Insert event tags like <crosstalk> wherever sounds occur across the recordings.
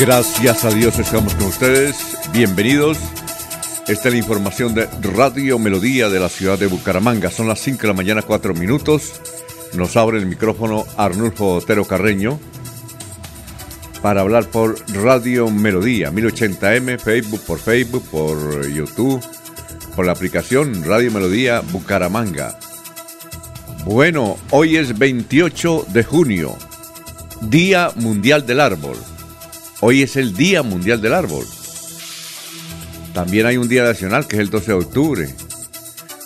Gracias a Dios estamos con ustedes. Bienvenidos. Esta es la información de Radio Melodía de la ciudad de Bucaramanga. Son las 5 de la mañana, 4 minutos. Nos abre el micrófono Arnulfo Otero Carreño para hablar por Radio Melodía, 1080m, Facebook por Facebook, por YouTube, por la aplicación Radio Melodía Bucaramanga. Bueno, hoy es 28 de junio, Día Mundial del Árbol. Hoy es el Día Mundial del Árbol. También hay un día nacional que es el 12 de octubre,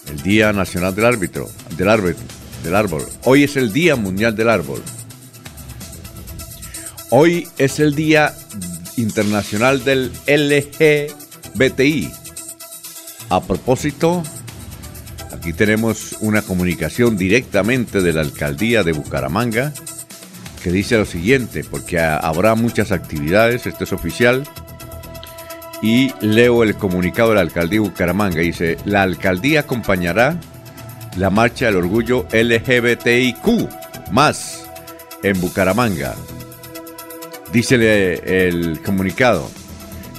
el Día Nacional del Árbitro, del árbol, del árbol. Hoy es el Día Mundial del Árbol. Hoy es el Día Internacional del LGBTI. A propósito, aquí tenemos una comunicación directamente de la alcaldía de Bucaramanga que dice lo siguiente, porque habrá muchas actividades, esto es oficial, y leo el comunicado de la alcaldía de Bucaramanga. Dice, la alcaldía acompañará la marcha del orgullo LGBTIQ más en Bucaramanga. Dice el comunicado,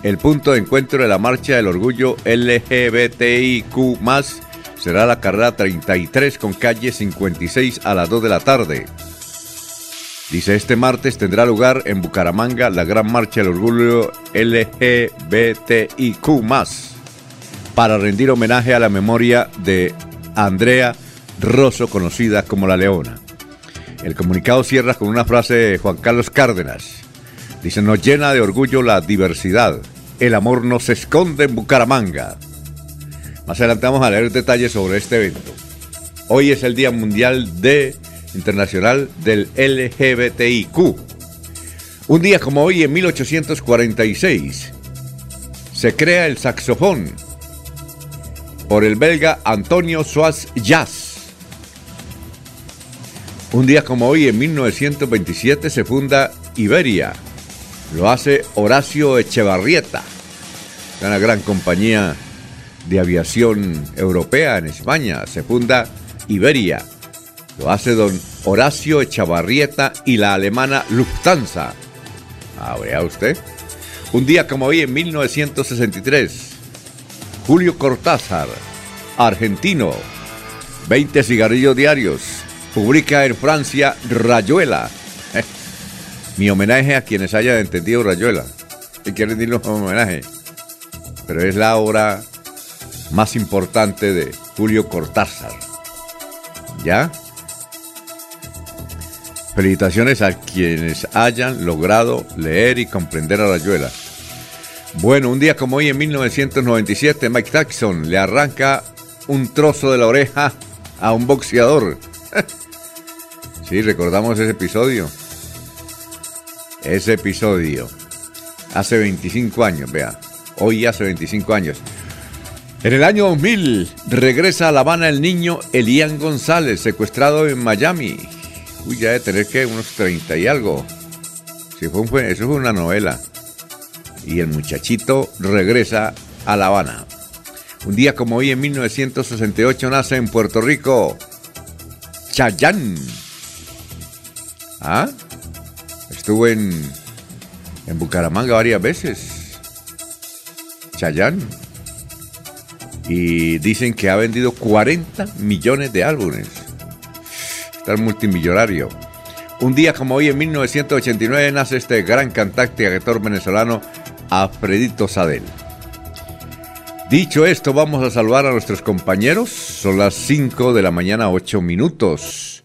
el punto de encuentro de la marcha del orgullo LGBTIQ más será la carrera 33 con calle 56 a las 2 de la tarde. Dice, este martes tendrá lugar en Bucaramanga la gran marcha del orgullo LGBTIQ para rendir homenaje a la memoria de Andrea Rosso, conocida como La Leona. El comunicado cierra con una frase de Juan Carlos Cárdenas. Dice, nos llena de orgullo la diversidad. El amor no se esconde en Bucaramanga. Más adelante vamos a leer detalles sobre este evento. Hoy es el Día Mundial de Internacional del LGBTIQ. Un día como hoy, en 1846, se crea el saxofón por el belga Antonio Soas Jazz. Un día como hoy, en 1927, se funda Iberia. Lo hace Horacio Echevarrieta, una gran compañía de aviación europea en España. Se funda Iberia. Lo hace don Horacio Echavarrieta y la alemana Lufthansa. Ah, vea usted. Un día como hoy, en 1963, Julio Cortázar, argentino, 20 cigarrillos diarios, publica en Francia Rayuela. <laughs> mi homenaje a quienes hayan entendido Rayuela. Y quieren decirlo como homenaje. Pero es la obra más importante de Julio Cortázar. ¿Ya? Felicitaciones a quienes hayan logrado leer y comprender a Rayuela. Bueno, un día como hoy en 1997, Mike Tyson le arranca un trozo de la oreja a un boxeador. <laughs> sí, recordamos ese episodio. Ese episodio. Hace 25 años, vea. Hoy hace 25 años. En el año 2000 regresa a La Habana el niño Elian González, secuestrado en Miami. Uy, ya de tener que unos 30 y algo. Eso fue una novela. Y el muchachito regresa a La Habana. Un día como hoy, en 1968, nace en Puerto Rico Chayán. ¿Ah? Estuvo en, en Bucaramanga varias veces. Chayán. y dicen que ha vendido 40 millones de álbumes. Multimillonario. Un día como hoy, en 1989, nace este gran cantante y actor venezolano, Alfredito Sadel. Dicho esto, vamos a saludar a nuestros compañeros. Son las 5 de la mañana, 8 minutos,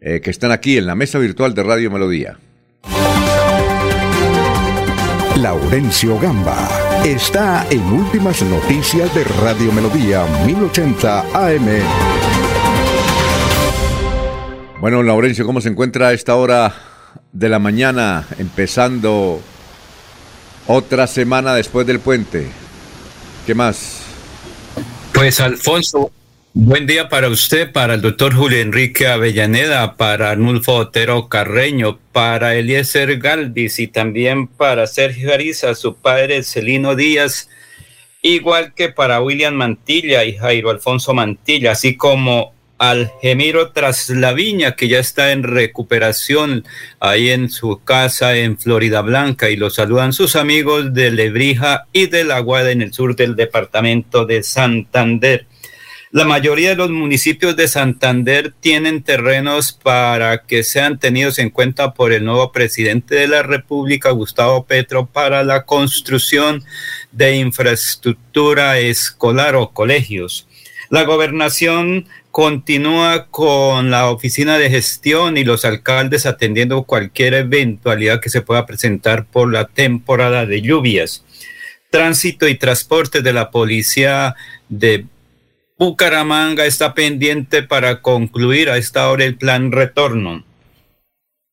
eh, que están aquí en la mesa virtual de Radio Melodía. Laurencio Gamba está en Últimas Noticias de Radio Melodía 1080 AM. Bueno, Laurencio, ¿cómo se encuentra a esta hora de la mañana, empezando otra semana después del puente? ¿Qué más? Pues Alfonso, buen día para usted, para el doctor Julio Enrique Avellaneda, para Arnulfo Otero Carreño, para Eliezer Galvis y también para Sergio Ariza, su padre Celino Díaz, igual que para William Mantilla y Jairo Alfonso Mantilla, así como Algemiro Traslaviña, que ya está en recuperación ahí en su casa en Florida Blanca, y lo saludan sus amigos de Lebrija y de La Guada en el sur del departamento de Santander. La mayoría de los municipios de Santander tienen terrenos para que sean tenidos en cuenta por el nuevo presidente de la República, Gustavo Petro, para la construcción de infraestructura escolar o colegios. La gobernación continúa con la oficina de gestión y los alcaldes atendiendo cualquier eventualidad que se pueda presentar por la temporada de lluvias. Tránsito y transporte de la policía de Bucaramanga está pendiente para concluir a esta hora el plan retorno.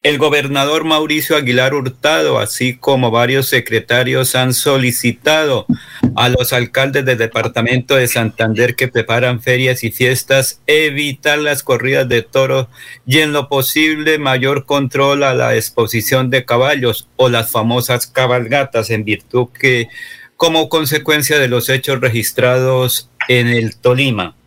El gobernador Mauricio Aguilar Hurtado, así como varios secretarios, han solicitado a los alcaldes del departamento de Santander que preparan ferias y fiestas evitar las corridas de toros y en lo posible mayor control a la exposición de caballos o las famosas cabalgatas en virtud que como consecuencia de los hechos registrados en el Tolima.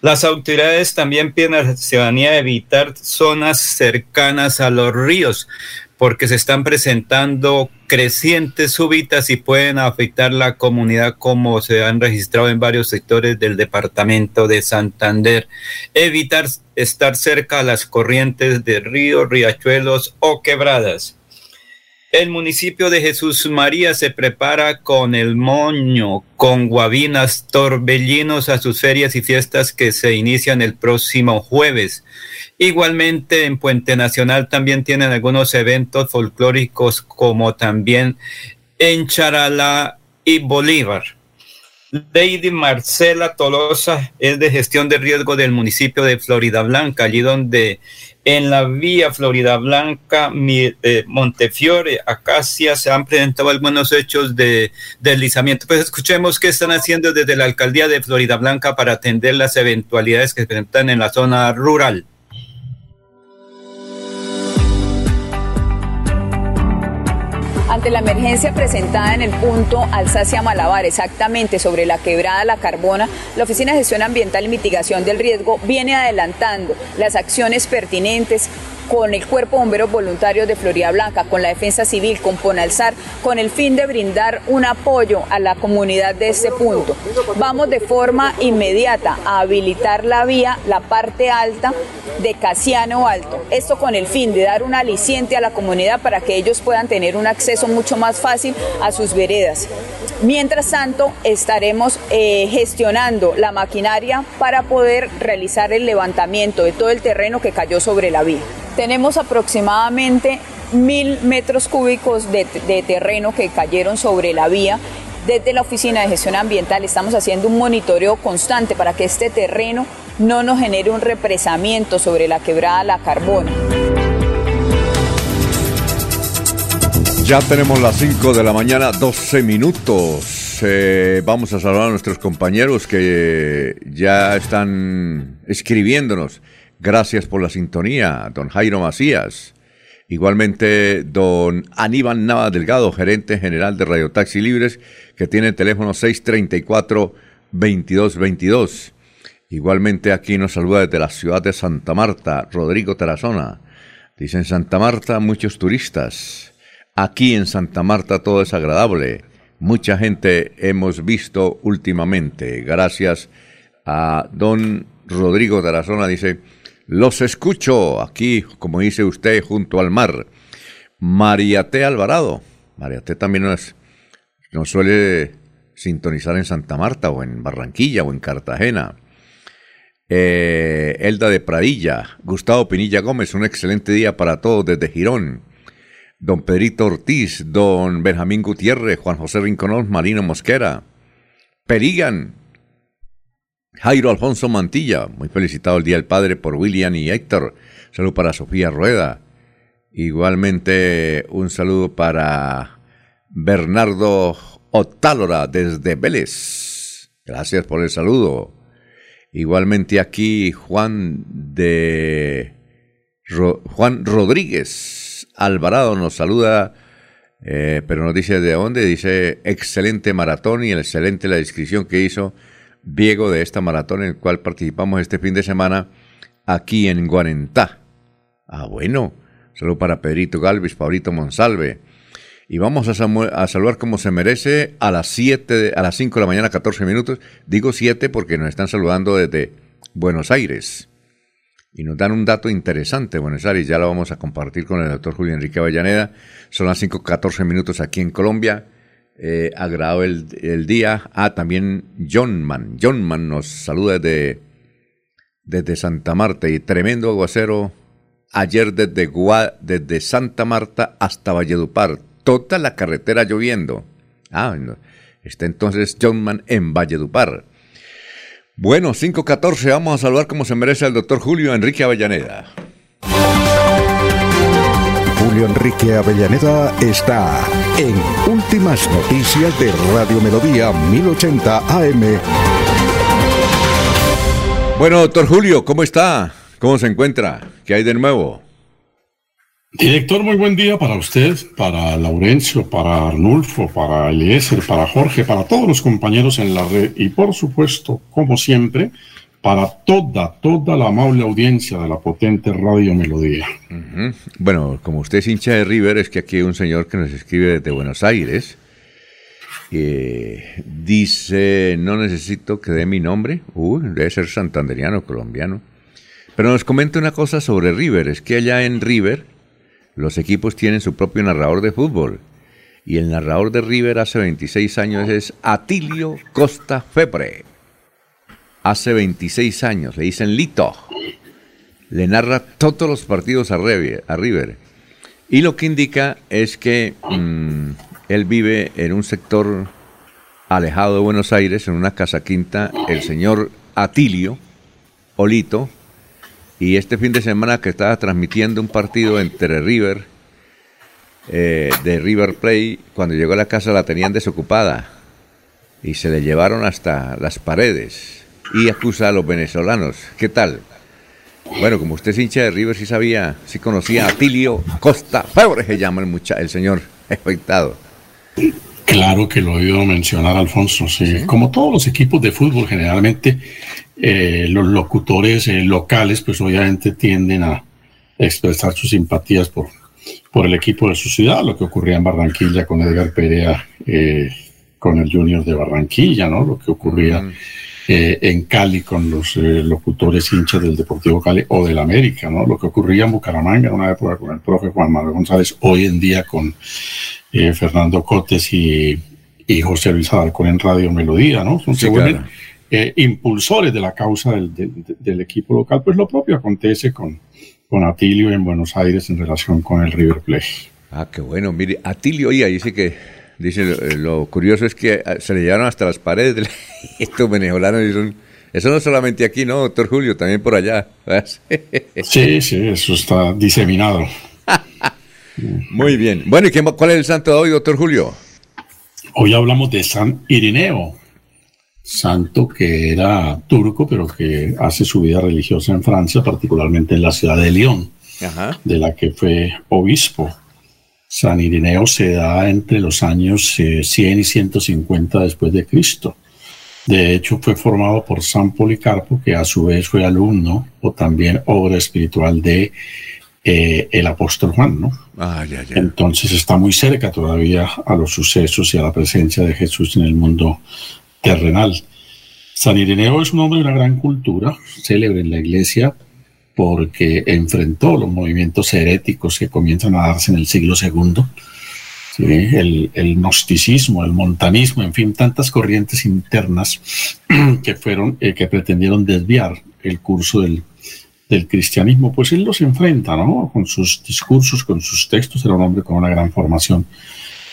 Las autoridades también piden a la ciudadanía evitar zonas cercanas a los ríos porque se están presentando crecientes súbitas y pueden afectar la comunidad como se han registrado en varios sectores del departamento de Santander. Evitar estar cerca a las corrientes de ríos, riachuelos o quebradas. El municipio de Jesús María se prepara con el moño, con guabinas, torbellinos a sus ferias y fiestas que se inician el próximo jueves. Igualmente en Puente Nacional también tienen algunos eventos folclóricos como también en Charalá y Bolívar. Lady Marcela Tolosa es de gestión de riesgo del municipio de Florida Blanca, allí donde en la vía Florida Blanca, eh, Montefiore, Acacia, se han presentado algunos hechos de deslizamiento. Pues escuchemos qué están haciendo desde la alcaldía de Florida Blanca para atender las eventualidades que se presentan en la zona rural. Ante la emergencia presentada en el punto Alsacia Malabar, exactamente sobre la quebrada La Carbona, la Oficina de Gestión Ambiental y Mitigación del Riesgo viene adelantando las acciones pertinentes con el Cuerpo Bomberos Voluntarios de Florida Blanca, con la Defensa Civil, con Ponalzar, con el fin de brindar un apoyo a la comunidad de este punto. Vamos de forma inmediata a habilitar la vía, la parte alta de Casiano Alto. Esto con el fin de dar un aliciente a la comunidad para que ellos puedan tener un acceso mucho más fácil a sus veredas. Mientras tanto, estaremos eh, gestionando la maquinaria para poder realizar el levantamiento de todo el terreno que cayó sobre la vía. Tenemos aproximadamente mil metros cúbicos de, terreno que cayeron sobre la vía desde la Oficina de Gestión Ambiental estamos haciendo un monitoreo constante para que este terreno no nos genere un represamiento sobre la quebrada La Carbona. Ya tenemos las 5 de la mañana, 12 minutos. Eh, vamos a saludar a nuestros compañeros que ya están escribiéndonos. Gracias por la sintonía, don Jairo Macías. Igualmente, don Aníbal Nava Delgado, gerente general de Radio Taxi Libres, que tiene el teléfono 634-2222. Igualmente, aquí nos saluda desde la ciudad de Santa Marta, Rodrigo Tarazona. Dice en Santa Marta muchos turistas. Aquí en Santa Marta todo es agradable. mucha gente hemos visto últimamente. Gracias a don Rodrigo Tarazona, dice, los escucho aquí, como dice usted, junto al mar. Mariate Alvarado. Mariate también nos, nos suele sintonizar en Santa Marta o en Barranquilla o en Cartagena. Eh, Elda de Pradilla, Gustavo Pinilla Gómez, un excelente día para todos desde Girón. Don Pedrito Ortiz, don Benjamín Gutiérrez, Juan José Rinconón, Marino Mosquera, Perigan, Jairo Alfonso Mantilla, muy felicitado el Día del Padre por William y Héctor. Saludo para Sofía Rueda. Igualmente un saludo para Bernardo Otálora desde Vélez. Gracias por el saludo. Igualmente aquí Juan de Juan Rodríguez Alvarado nos saluda, eh, pero nos dice de dónde. Dice excelente maratón y excelente la descripción que hizo Diego de esta maratón en el cual participamos este fin de semana aquí en Guarentá. Ah, bueno. Saludo para Pedrito Galvis, Pablito Monsalve. Y vamos a, saludar como se merece a las 7, a las 5 de la mañana, 14 minutos. Digo 7 porque nos están saludando desde Buenos Aires. Y nos dan un dato interesante, Buenos Aires, ya lo vamos a compartir con el doctor Julio Enrique Avellaneda. Son las 5, 14 minutos aquí en Colombia. Eh, agradado el, día. Ah, también Johnman. Johnman nos saluda desde, desde Santa Marta y tremendo aguacero ayer desde, desde Santa Marta hasta Valledupar toda la carretera lloviendo. Ah, está entonces Johnman en Valledupar. Bueno, 5.14, vamos a saludar como se merece el doctor Julio Enrique Avellaneda. Julio Enrique Avellaneda está en Últimas Noticias de Radio Melodía 1080 AM. Bueno, doctor Julio, ¿cómo está? ¿Cómo se encuentra? ¿Qué hay de nuevo? Director, muy buen día para usted, para Laurencio, para Arnulfo, para Eliezer, para Jorge, para todos los compañeros en la red y por supuesto, como siempre, para toda, toda la amable audiencia de la potente Radio Melodía. Bueno, como usted es hincha de River, es que aquí hay un señor que nos escribe desde Buenos Aires. Dice, no necesito que dé mi nombre. Uy, debe ser santanderiano, colombiano. Pero nos comenta una cosa sobre River. Es que allá en River los equipos tienen su propio narrador de fútbol. Y el narrador de River hace 26 años es Atilio Costa Febre. Hace 26 años, le dicen Lito. Le narra todos los partidos a River. Y lo que indica es que mm, él vive en un sector alejado de Buenos Aires, en una casa quinta, el señor Atilio Olito, y este fin de semana que estaba transmitiendo un partido entre River, eh, de River Play, cuando llegó a la casa la tenían desocupada y se le llevaron hasta las paredes y acusa a los venezolanos. ¿Qué tal? Bueno, como usted es hincha de River, sí sabía, sí conocía a Tilio Costa Febre, se llama el, mucha, el señor <laughs> afectado. Claro que lo he oído mencionar, Alfonso. ¿Sí? Como todos los equipos de fútbol, generalmente eh, los locutores eh, locales pues obviamente tienden a expresar sus simpatías por, por el equipo de su ciudad, lo que ocurría en Barranquilla con Edgar Perea, eh, con el Junior de Barranquilla, ¿no? Lo que ocurría en Cali con los locutores hinchas del Deportivo Cali o del América, ¿no? Lo que ocurría en Bucaramanga en una época con el profe Juan Manuel González, hoy en día con Fernando Cotes y, y José Luis Adalcón en Radio Melodía, ¿no? Son eh, impulsores de la causa del, equipo local, pues lo propio acontece con, con Atilio en Buenos Aires en relación con el River Plate. Ah, qué bueno. Mire, Atilio, oiga, dice que, dice, lo, curioso es que ah, se le llevaron hasta las paredes de estos venezolanos y son, eso no solamente aquí, ¿no, doctor Julio? También por allá. <laughs> sí, sí, eso está diseminado. <laughs> Muy bien. Bueno, ¿y cuál es el santo de hoy, doctor Julio? Hoy hablamos de San Irineo, santo que era turco, pero que hace su vida religiosa en Francia, particularmente en la ciudad de Lyon, de la que fue obispo. San Irineo se da entre los años 100 eh, y 150 después de Cristo. De hecho, fue formado por San Policarpo, que a su vez fue alumno o también obra espiritual de eh, el apóstol Juan, ¿no? Ah, ya, ya. Entonces está muy cerca todavía a los sucesos y a la presencia de Jesús en el mundo terrenal. San Ireneo es un hombre de una gran cultura, célebre en la iglesia, porque enfrentó los movimientos heréticos que comienzan a darse en el siglo II, el, el, gnosticismo, el montanismo, en fin, tantas corrientes internas <clears throat> que fueron, eh, que pretendieron desviar el curso del, del cristianismo, pues él los enfrenta, ¿no? Con sus discursos, con sus textos, era un hombre con una gran formación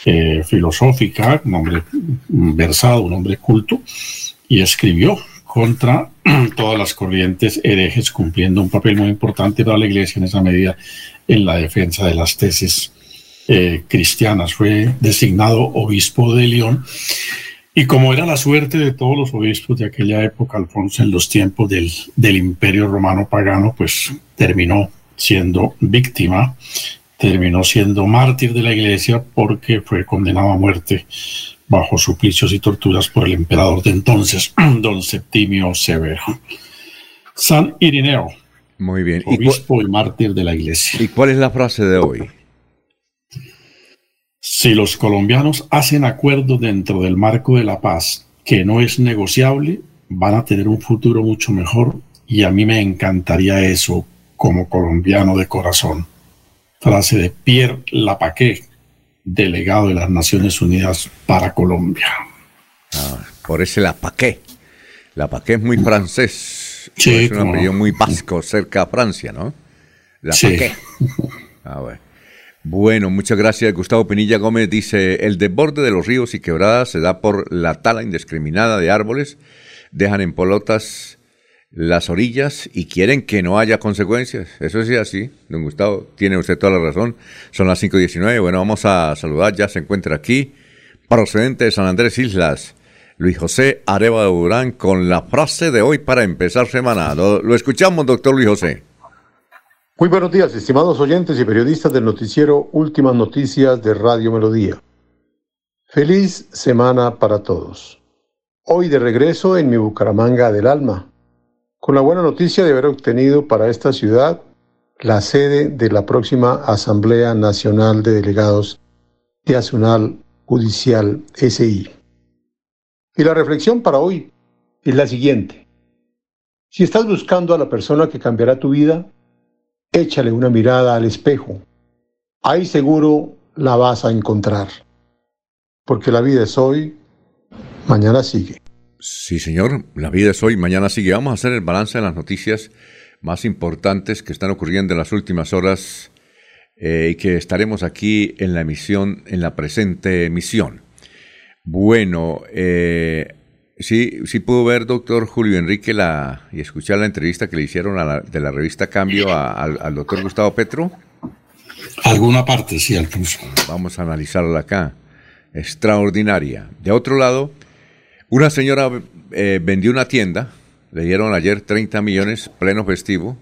eh, filosófica, un hombre versado, un hombre culto, y escribió contra <clears throat> todas las corrientes herejes, cumpliendo un papel muy importante para la iglesia en esa medida en la defensa de las tesis eh, cristianas. Fue designado obispo de León y como era la suerte de todos los obispos de aquella época, Alfonso, en los tiempos del, del imperio romano pagano, pues terminó siendo víctima, terminó siendo mártir de la iglesia porque fue condenado a muerte bajo suplicios y torturas por el emperador de entonces, <clears throat> don Septimio Severo. San Irineo. Muy bien. Obispo y mártir de la iglesia. ¿Y cuál es la frase de hoy? Si los colombianos hacen acuerdo dentro del marco de la paz que no es negociable, van a tener un futuro mucho mejor y a mí me encantaría eso como colombiano de corazón. Frase de Pierre Lapaquet, delegado de las Naciones Unidas para Colombia. Ah, por ese Lapaquet. Lapaquet es muy francés. Sí, es un apellido muy vasco cerca a Francia, ¿no? Lapaquet. Sí. <laughs> Ah, bueno. Bueno, muchas gracias. Gustavo Penilla Gómez dice, el desborde de los ríos y quebradas se da por la tala indiscriminada de árboles, dejan en polotas las orillas y quieren que no haya consecuencias. Eso es así, don Gustavo, tiene usted toda la razón. Son las 5.19. Bueno, vamos a saludar, ya se encuentra aquí, procedente de San Andrés Islas, Luis José Areva de Durán, con la frase de hoy para empezar semana. lo escuchamos, doctor Luis José. Muy buenos días, estimados oyentes y periodistas del noticiero Últimas Noticias de Radio Melodía. Feliz semana para todos. Hoy de regreso en mi Bucaramanga del Alma, con la buena noticia de haber obtenido para esta ciudad la sede de la próxima Asamblea Nacional de Delegados de Asunal Judicial SI. Y la reflexión para hoy es la siguiente. Si estás buscando a la persona que cambiará tu vida, échale una mirada al espejo. Ahí seguro la vas a encontrar. Porque la vida es hoy, mañana sigue. Sí, señor, la vida es hoy, mañana sigue. Vamos a hacer el balance de las noticias más importantes que están ocurriendo en las últimas horas eh, y que estaremos aquí en la emisión, en la presente emisión. Bueno, eh, Sí, sí pudo ver, doctor Julio Enrique, la, y escuchar la entrevista que le hicieron a la, de la revista Cambio al doctor Gustavo Petro. Alguna parte, sí, Alfonso. Vamos a analizarla acá. Extraordinaria. De otro lado, una señora eh, vendió una tienda, le dieron ayer 30 millones, pleno festivo,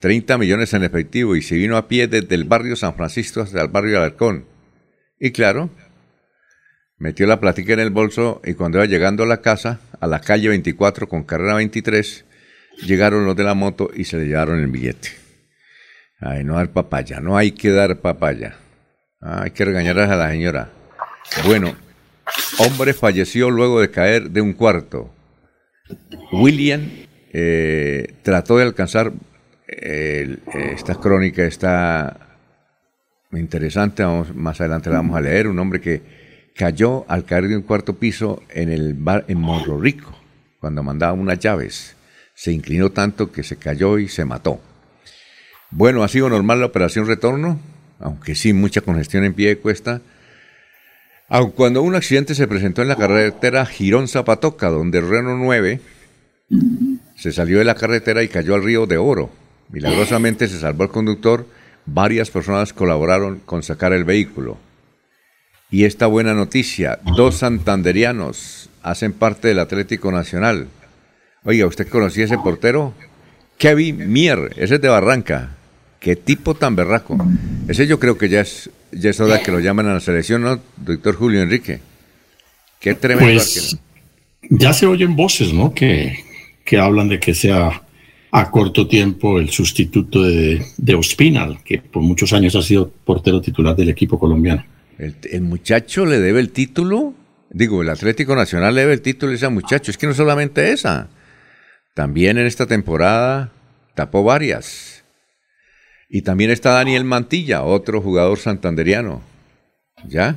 30 millones en efectivo, y se vino a pie desde el barrio San Francisco hasta el barrio Alarcón. Y claro, metió la platica en el bolso y cuando iba llegando a la casa, a la calle 24 con carrera 23, llegaron los de la moto y se le llevaron el billete. Ay, no dar papaya, no hay que dar papaya. Ah, hay que regañar a la señora. Bueno, hombre falleció luego de caer de un cuarto. William eh, trató de alcanzar, esta crónica está interesante, vamos, más adelante la vamos a leer, un hombre que cayó al caer de un cuarto piso en el bar en Morro Rico, cuando mandaba unas llaves. Se inclinó tanto que se cayó y se mató. Bueno, ha sido normal la operación retorno, aunque sí mucha congestión en pie de cuesta. Aun cuando un accidente se presentó en la carretera Girón Zapatoca, donde Reno 9 se salió de la carretera y cayó al río de Oro. Milagrosamente se salvó el conductor, varias personas colaboraron con sacar el vehículo. Y esta buena noticia, dos santanderianos hacen parte del Atlético Nacional. Oiga, ¿usted conocía ese portero? Kevin Mier, ese es de Barranca. Qué tipo tan berraco. Ese yo creo que ya es, ya es hora que lo llamen a la selección, ¿no, doctor Julio Enrique? Qué tremendo pues, Ya se oyen voces, ¿no? Que, que hablan de que sea a corto tiempo el sustituto de, de Ospinal, que por muchos años ha sido portero titular del equipo colombiano. El, muchacho le debe el título, digo, el Atlético Nacional le debe el título a ese muchacho. Es que no solamente esa, también en esta temporada tapó varias. Y también está Daniel Mantilla, otro jugador santanderiano. ¿Ya?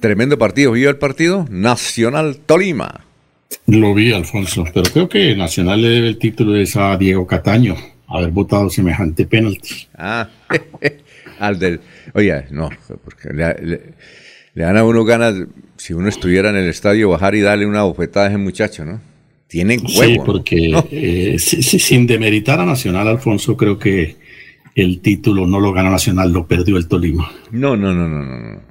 Tremendo partido. ¿Vio el partido? Nacional Tolima. Lo vi, Alfonso, pero creo que Nacional le debe el título a Diego Cataño, haber votado semejante penalti. Ah, <laughs> al del... Oye, no, porque le, dan a uno ganas, si uno estuviera en el estadio, bajar y darle una bofetada a ese muchacho, ¿no? Tienen huevo. Sí, porque <laughs> eh, sin demeritar a Nacional, Alfonso, creo que el título no lo gana Nacional, lo perdió el Tolima. No, no, no, no, no.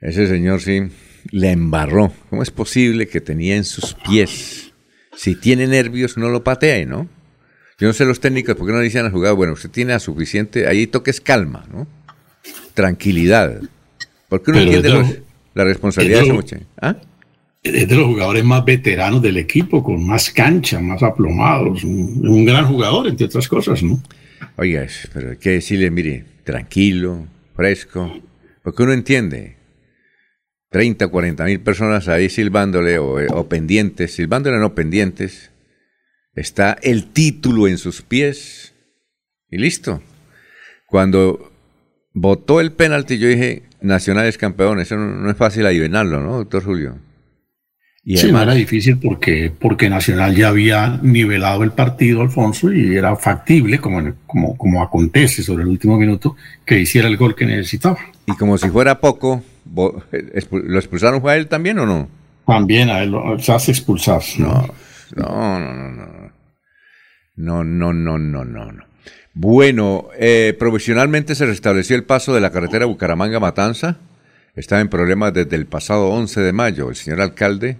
Ese señor sí le embarró. ¿Cómo es posible que tenía en sus pies? Si tiene nervios, no lo patee, ¿no? Yo no sé los técnicos, ¿por qué no dicen al jugador, bueno, usted tiene a suficiente, ahí toques calma, ¿no? Tranquilidad. ¿Por qué uno entiende la responsabilidad de, ese muchacho? ¿Ah? Es de los jugadores más veteranos del equipo, con más cancha, más aplomados. Un, un gran jugador, entre otras cosas, ¿no? Oiga, pero hay que decirle, mire, tranquilo, fresco, porque uno entiende. 30, 40 mil personas ahí silbándole o, pendientes, silbándole no pendientes, está el título en sus pies y listo. Cuando votó el penalti, yo dije, Nacional es campeón, eso no, es fácil adivinarlo, ¿no, doctor Julio? Y sí, no era difícil porque, porque Nacional ya había nivelado el partido, Alfonso, y era factible, como, como, como acontece sobre el último minuto, que hiciera el gol que necesitaba. Y como si fuera poco, ¿Lo expulsaron fue a él también o no? También a él se hace expulsar. No, no, no, no. No, no, no, no, no, no. Bueno, eh, provisionalmente se restableció el paso de la carretera Bucaramanga-Matanza. Estaba en problemas desde el pasado 11 de mayo. El señor alcalde,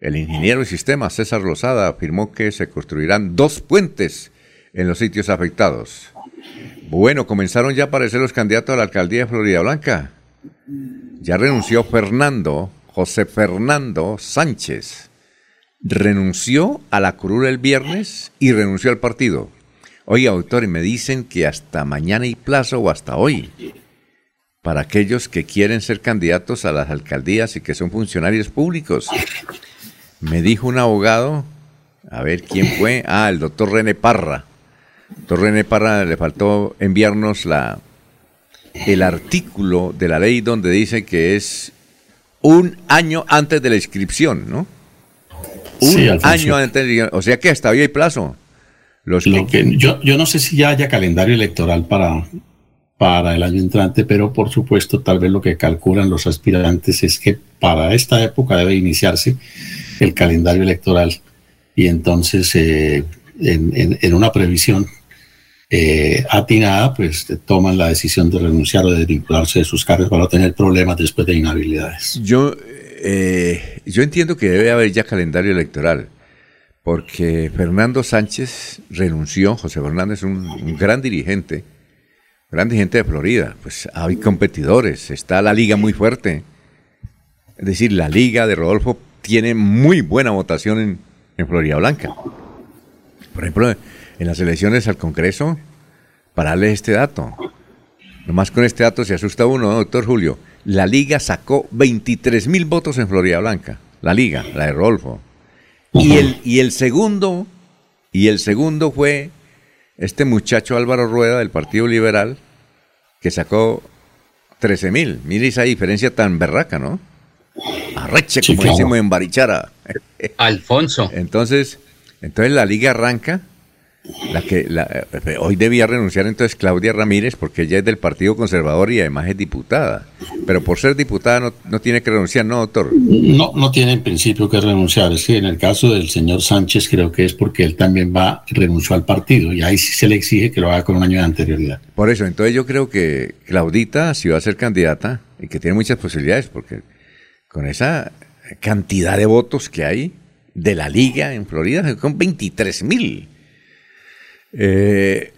el ingeniero de sistema César Lozada, afirmó que se construirán dos puentes en los sitios afectados. Bueno, comenzaron ya a aparecer los candidatos a la alcaldía de Florida Blanca. Ya renunció Fernando, José Fernando Sánchez. Renunció a la curul el viernes y renunció al partido. Oye, autor, y me dicen que hasta mañana hay plazo o hasta hoy para aquellos que quieren ser candidatos a las alcaldías y que son funcionarios públicos. Me dijo un abogado, a ver quién fue, <laughs> ah, el doctor René Parra. Doctor René Parra le faltó enviarnos la, el artículo de la ley donde dice que es un año antes de la inscripción, ¿no? Un año antes, o sea que hasta hoy hay plazo. Los yo, yo no sé si ya haya calendario electoral para, para el año entrante, pero por supuesto tal vez lo que calculan los aspirantes es que para esta época debe iniciarse el calendario electoral y entonces eh, en, en, una previsión eh, atinada, pues toman la decisión de renunciar o de desvincularse de sus cargos para no tener problemas después de inhabilidades. Yo, eh, yo entiendo que debe haber ya calendario electoral, porque Fernando Sánchez renunció, José Fernández es un, gran dirigente, gran dirigente de Florida, pues hay competidores, está la liga muy fuerte, es decir, la liga de Rodolfo tiene muy buena votación en, en Florida Blanca. Por ejemplo, en las elecciones al Congreso, para darles este dato. Nomás con este dato se asusta uno, doctor Julio. La Liga sacó 23 mil votos en Florida Blanca. La Liga, la de Rolfo. Y el, y el segundo, y el segundo fue este muchacho Álvaro Rueda del Partido Liberal, que sacó 13 mil. Mire esa diferencia tan berraca, ¿no? Arreche, como decimos en Barichara. Alfonso. Entonces, entonces la liga arranca la que eh, hoy debía renunciar entonces Claudia Ramírez porque ella es del Partido Conservador y además es diputada. Pero por ser diputada no, tiene que renunciar, ¿no, doctor? No, no tiene en principio que renunciar. Es que en el caso del señor Sánchez creo que es porque él también va, renunció al partido y ahí sí se le exige que lo haga con un año de anterioridad. Por eso, entonces yo creo que Claudita, si va a ser candidata, y que tiene muchas posibilidades, porque con esa cantidad de votos que hay de la liga en Florida, son 23 mil eh,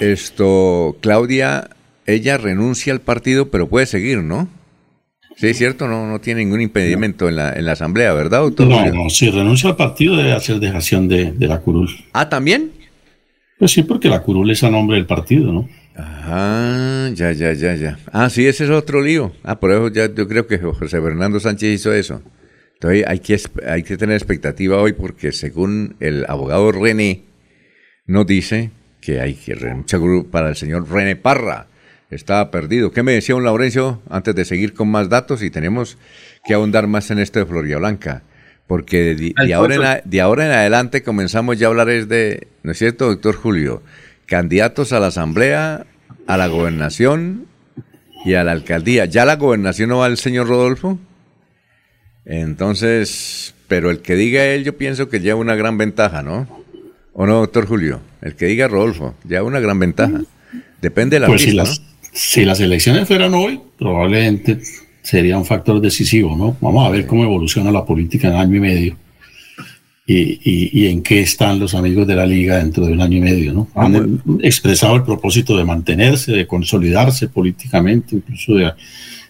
esto, Claudia, ella renuncia al partido, pero puede seguir, ¿no? Sí, es cierto, no, no tiene ningún impedimento en la, en la asamblea, ¿verdad, doctor? No, no, si renuncia al partido debe hacer dejación de, la curul. Ah, ¿también? Pues sí, porque la curul es a nombre del partido, ¿no? Ah, ya, ya, ya, ya. Ah, sí, ese es otro lío. Ah, por eso ya yo creo que José Fernando Sánchez hizo eso. Entonces hay que, hay que tener expectativa hoy porque según el abogado René nos dice que hay que mucha para el señor René Parra. Estaba perdido. ¿Qué me decía un Laurencio antes de seguir con más datos? Y tenemos que ahondar más en esto de Floria Blanca. Porque de, ahora en, de ahora en adelante comenzamos ya a hablar es de, ¿no es cierto, doctor Julio? Candidatos a la Asamblea, a la Gobernación y a la Alcaldía. ¿Ya la Gobernación no va el señor Rodolfo? Entonces, pero el que diga él, yo pienso que lleva una gran ventaja, ¿no? ¿O no, doctor Julio? El que diga Rodolfo, lleva una gran ventaja. Depende de la pues si, las, si las elecciones fueran hoy, probablemente sería un factor decisivo, ¿no? Vamos a ver cómo evoluciona la política en año y medio. Y, y, en qué están los amigos de la liga dentro de un año y medio, ¿no? Han expresado el propósito de mantenerse, de consolidarse políticamente, incluso de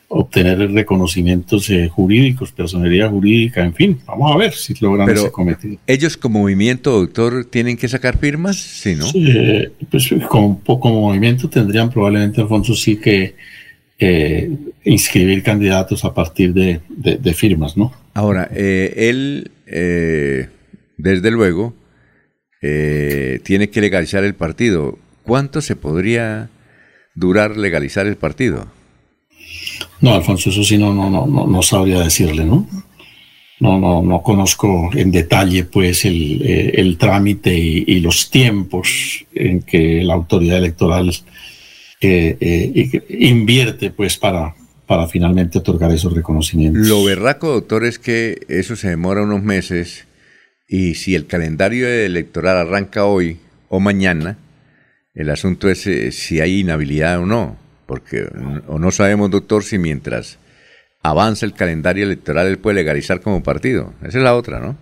obtener reconocimientos eh, jurídicos, personalidad jurídica, en fin, vamos a ver si logran ese cometido. ¿Ellos como movimiento, doctor, tienen que sacar firmas? Sí, ¿no? Sí, eh, pues como, como movimiento tendrían probablemente, Alfonso, sí que eh, inscribir candidatos a partir de, firmas, ¿no? Ahora, él, desde luego, tiene que legalizar el partido. ¿Cuánto se podría durar legalizar el partido? No, Alfonso, eso sí no, no, no, no, sabría decirle, ¿no? No, no, no conozco en detalle pues el, eh, trámite y, los tiempos en que la autoridad electoral eh, eh, invierte pues para, para finalmente otorgar esos reconocimientos. Lo berraco, doctor, es que eso se demora unos meses y si el calendario electoral arranca hoy o mañana, el asunto es si hay inhabilidad o no porque o no sabemos, doctor, si mientras avanza el calendario electoral él puede legalizar como partido. Esa es la otra, ¿no?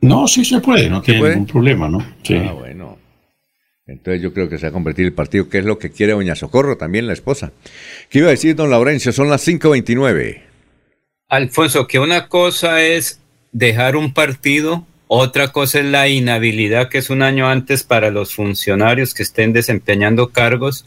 No, sí se puede, no tiene ningún problema, ¿no? Sí. Ah, bueno. Entonces yo creo que se va a convertir el partido, que es lo que quiere doña Socorro, también la esposa. ¿Qué iba a decir don Laurencio? Son las 5.29. Alfonso, que una cosa es dejar un partido, otra cosa es la inhabilidad, que es un año antes para los funcionarios que estén desempeñando cargos,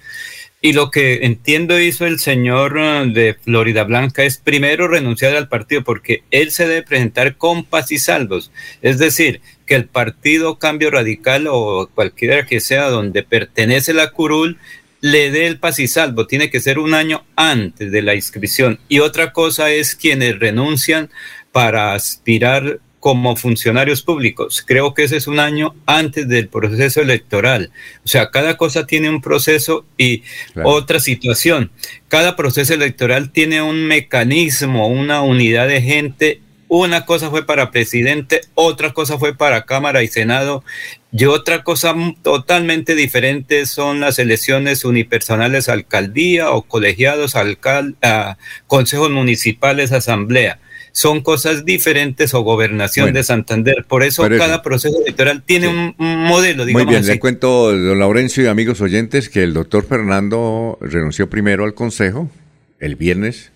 y lo que entiendo hizo el señor eh, de Florida Blanca es primero renunciar al partido porque él se debe presentar con paz y salvos. Es decir, que el partido Cambio Radical o cualquiera que sea donde pertenece la curul le dé el paz y salvo. Tiene que ser un año antes de la inscripción. Y otra cosa es quienes renuncian para aspirar como funcionarios públicos. Creo que ese es un año antes del proceso electoral. O sea, cada cosa tiene un proceso y otra situación. Cada proceso electoral tiene un mecanismo, una unidad de gente. Una cosa fue para presidente, otra cosa fue para Cámara y Senado y otra cosa totalmente diferente son las elecciones unipersonales a alcaldía o colegiados, a consejos municipales, asamblea son cosas diferentes o gobernación de Santander. Por eso cada proceso electoral tiene un, modelo. Digamos Muy bien, le cuento, don Laurencio y amigos oyentes, que el doctor Fernando renunció primero al Consejo el viernes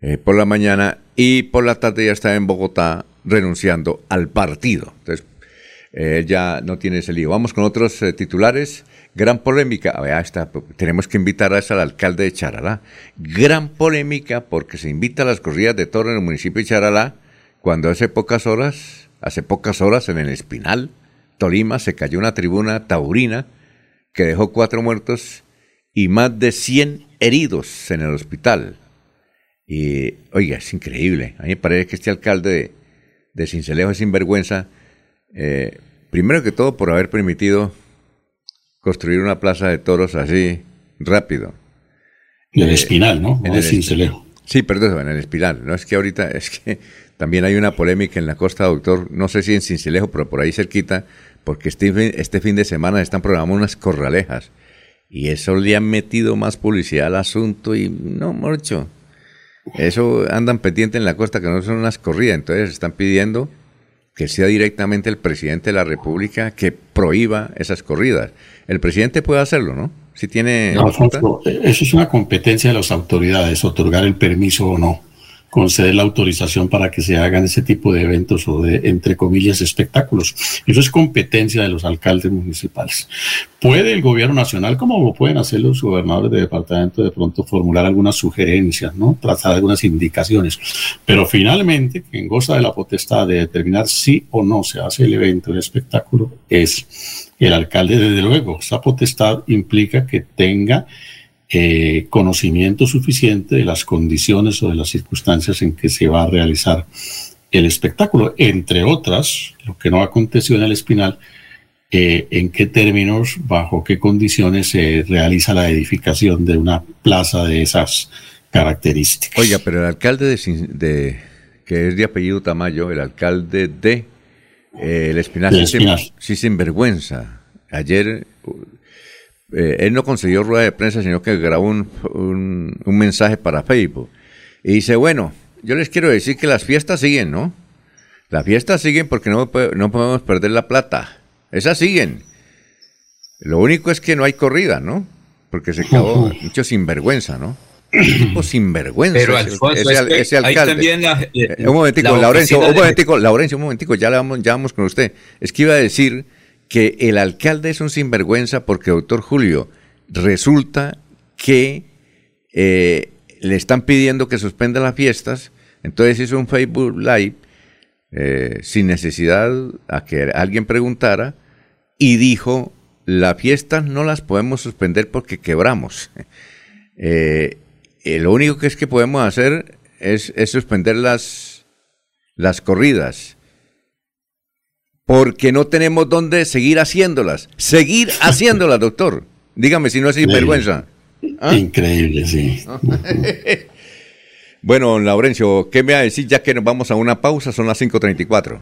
eh, por la mañana y por la tarde ya está en Bogotá renunciando al partido. Entonces, él ya no tiene ese lío. Vamos con otros eh, titulares. Gran polémica, a está, tenemos que invitar a al alcalde de Charalá. Gran polémica porque se invita a las corridas de toro en el municipio de Charalá cuando hace pocas horas, hace pocas horas en el Espinal, Tolima, se cayó una tribuna taurina que dejó cuatro muertos y más de 100 heridos en el hospital. Y, oiga, es increíble. A mí me parece que este alcalde de, de Cincelejo es sinvergüenza. Eh, primero que todo por haber permitido construir una plaza de toros así rápido. En el eh, Espinal, ¿no? En el Cincelejo. Sí, perdón, en el Espinal. No es que ahorita, es que también hay una polémica en la costa, doctor, no sé si en Cincelejo, pero por ahí cerquita, porque este, este fin de semana están programando unas corralejas. Y eso le han metido más publicidad al asunto y no, morcho. Eso andan pendiente en la costa que no son unas corridas, entonces están pidiendo que sea directamente el presidente de la República que prohíba esas corridas. El presidente puede hacerlo, ¿no? Si tiene... eso es una competencia de las autoridades, otorgar el permiso o no. Conceder la autorización para que se hagan ese tipo de eventos o de, entre comillas, espectáculos. Eso es competencia de los alcaldes municipales. ¿Puede el gobierno nacional, como lo pueden hacer los gobernadores de departamento, de pronto formular algunas sugerencias, ¿no? trazar algunas indicaciones? Pero finalmente, quien goza de la potestad de determinar si o no se hace el evento, el espectáculo, es el alcalde, desde luego. Esa potestad implica que tenga eh, conocimiento suficiente de las condiciones o de las circunstancias en que se va a realizar el espectáculo, entre otras, lo que no aconteció en el Espinal, eh, en qué términos, bajo qué condiciones se realiza la edificación de una plaza de esas características. Oiga, pero el alcalde de, que es de apellido Tamayo, el alcalde de eh, el Espinal, sí, sin vergüenza. Ayer eh, él no consiguió rueda de prensa, sino que grabó un, un, mensaje para Facebook. Y dice, bueno, yo les quiero decir que las fiestas siguen, ¿no? Las fiestas siguen porque no, no podemos perder la plata. Esas siguen. Lo único es que no hay corrida, ¿no? Porque se quedó mucho sinvergüenza, ¿no? tipo sinvergüenza. Pero Alfonso, ese, alcalde. También eh, un momentico, Laurencio, un momentico, Laurencio, un momentico, ya, le vamos, ya vamos con usted. Es que iba a decir que el alcalde es un sinvergüenza porque, doctor Julio, resulta que eh, le están pidiendo que suspenda las fiestas, entonces hizo un Facebook Live eh, sin necesidad a que alguien preguntara y dijo, las fiestas no las podemos suspender porque quebramos. <laughs> Eh, lo único que es que podemos hacer es, es suspender las, las corridas porque no tenemos dónde seguir haciéndolas. Seguir <laughs> haciéndolas, doctor. Dígame si no es sinvergüenza. ¿Ah? Increíble, sí. <laughs> bueno, Laurencio, ¿qué me va a decir ya que nos vamos a una pausa? Son las 5.34.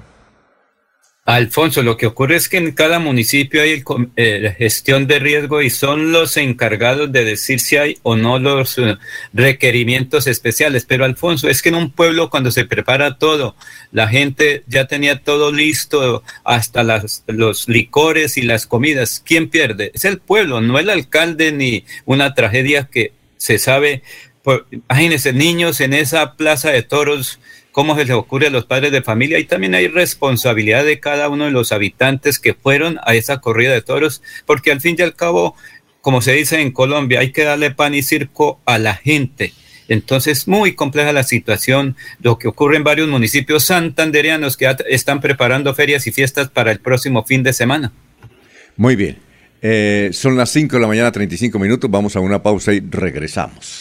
Alfonso, lo que ocurre es que en cada municipio hay eh, gestión de riesgo y son los encargados de decir si hay o no los eh, requerimientos especiales. Pero Alfonso, es que en un pueblo cuando se prepara todo, la gente ya tenía todo listo, hasta las, los licores y las comidas. ¿Quién pierde? Es el pueblo, no el alcalde ni una tragedia que se sabe. Por, imagínense, niños en esa plaza de toros cómo se les ocurre a los padres de familia y también hay responsabilidad de cada uno de los habitantes que fueron a esa corrida de toros, porque al fin y al cabo, como se dice en Colombia, hay que darle pan y circo a la gente. Entonces, muy compleja la situación, lo que ocurre en varios municipios santandereanos que están preparando ferias y fiestas para el próximo fin de semana. Muy bien. Eh, son las 5 de la mañana, 35 minutos. Vamos a una pausa y regresamos.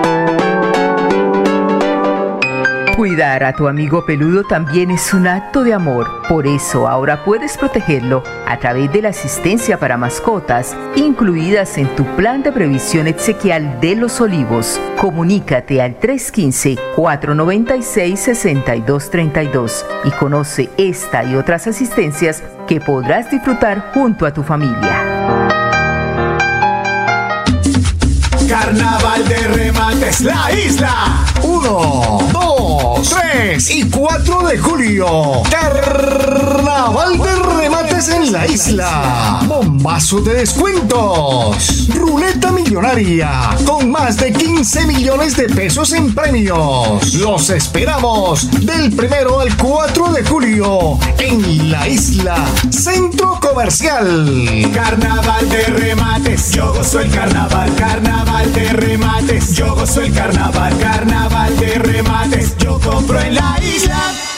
Cuidar a tu amigo peludo también es un acto de amor. Por eso ahora puedes protegerlo a través de la asistencia para mascotas incluidas en tu plan de previsión exequial de los olivos. Comunícate al 315-496-6232 y conoce esta y otras asistencias que podrás disfrutar junto a tu familia. Carnaval de remates, la isla. 1, 2, 3 y 4 de julio. Carnaval de en la isla. Bombazo de descuentos. Ruleta millonaria con más de 15 millones de pesos en premios. Los esperamos del primero al 4 de julio en la isla Centro Comercial. Carnaval de remates. Yo gozo el carnaval, carnaval de remates. Yo gozo el carnaval, carnaval de remates. Yo compro en la isla.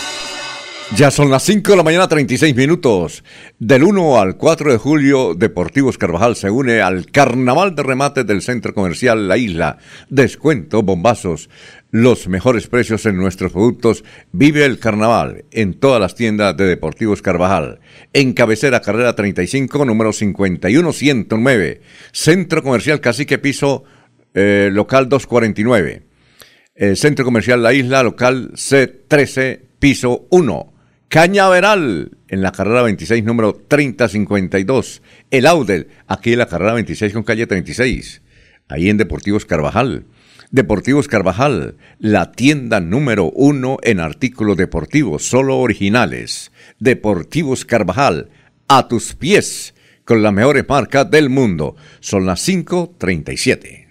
Ya son las 5 de la mañana, 36 minutos. Del 1 al 4 de julio, Deportivos Carvajal se une al Carnaval de Remates del Centro Comercial La Isla. Descuento, bombazos, los mejores precios en nuestros productos. Vive el Carnaval en todas las tiendas de Deportivos Carvajal. En cabecera, carrera 35, número 51109. Centro Comercial Cacique Piso eh, local 249. El Centro Comercial La Isla, local C13, piso 1. Cañaveral, en la carrera 26, número 3052. El Audel, aquí en la carrera 26 con calle 36. Ahí en Deportivos Carvajal. Deportivos Carvajal, la tienda número uno en artículos deportivos, solo originales. Deportivos Carvajal, a tus pies, con la mejores marcas del mundo. Son las 5.37.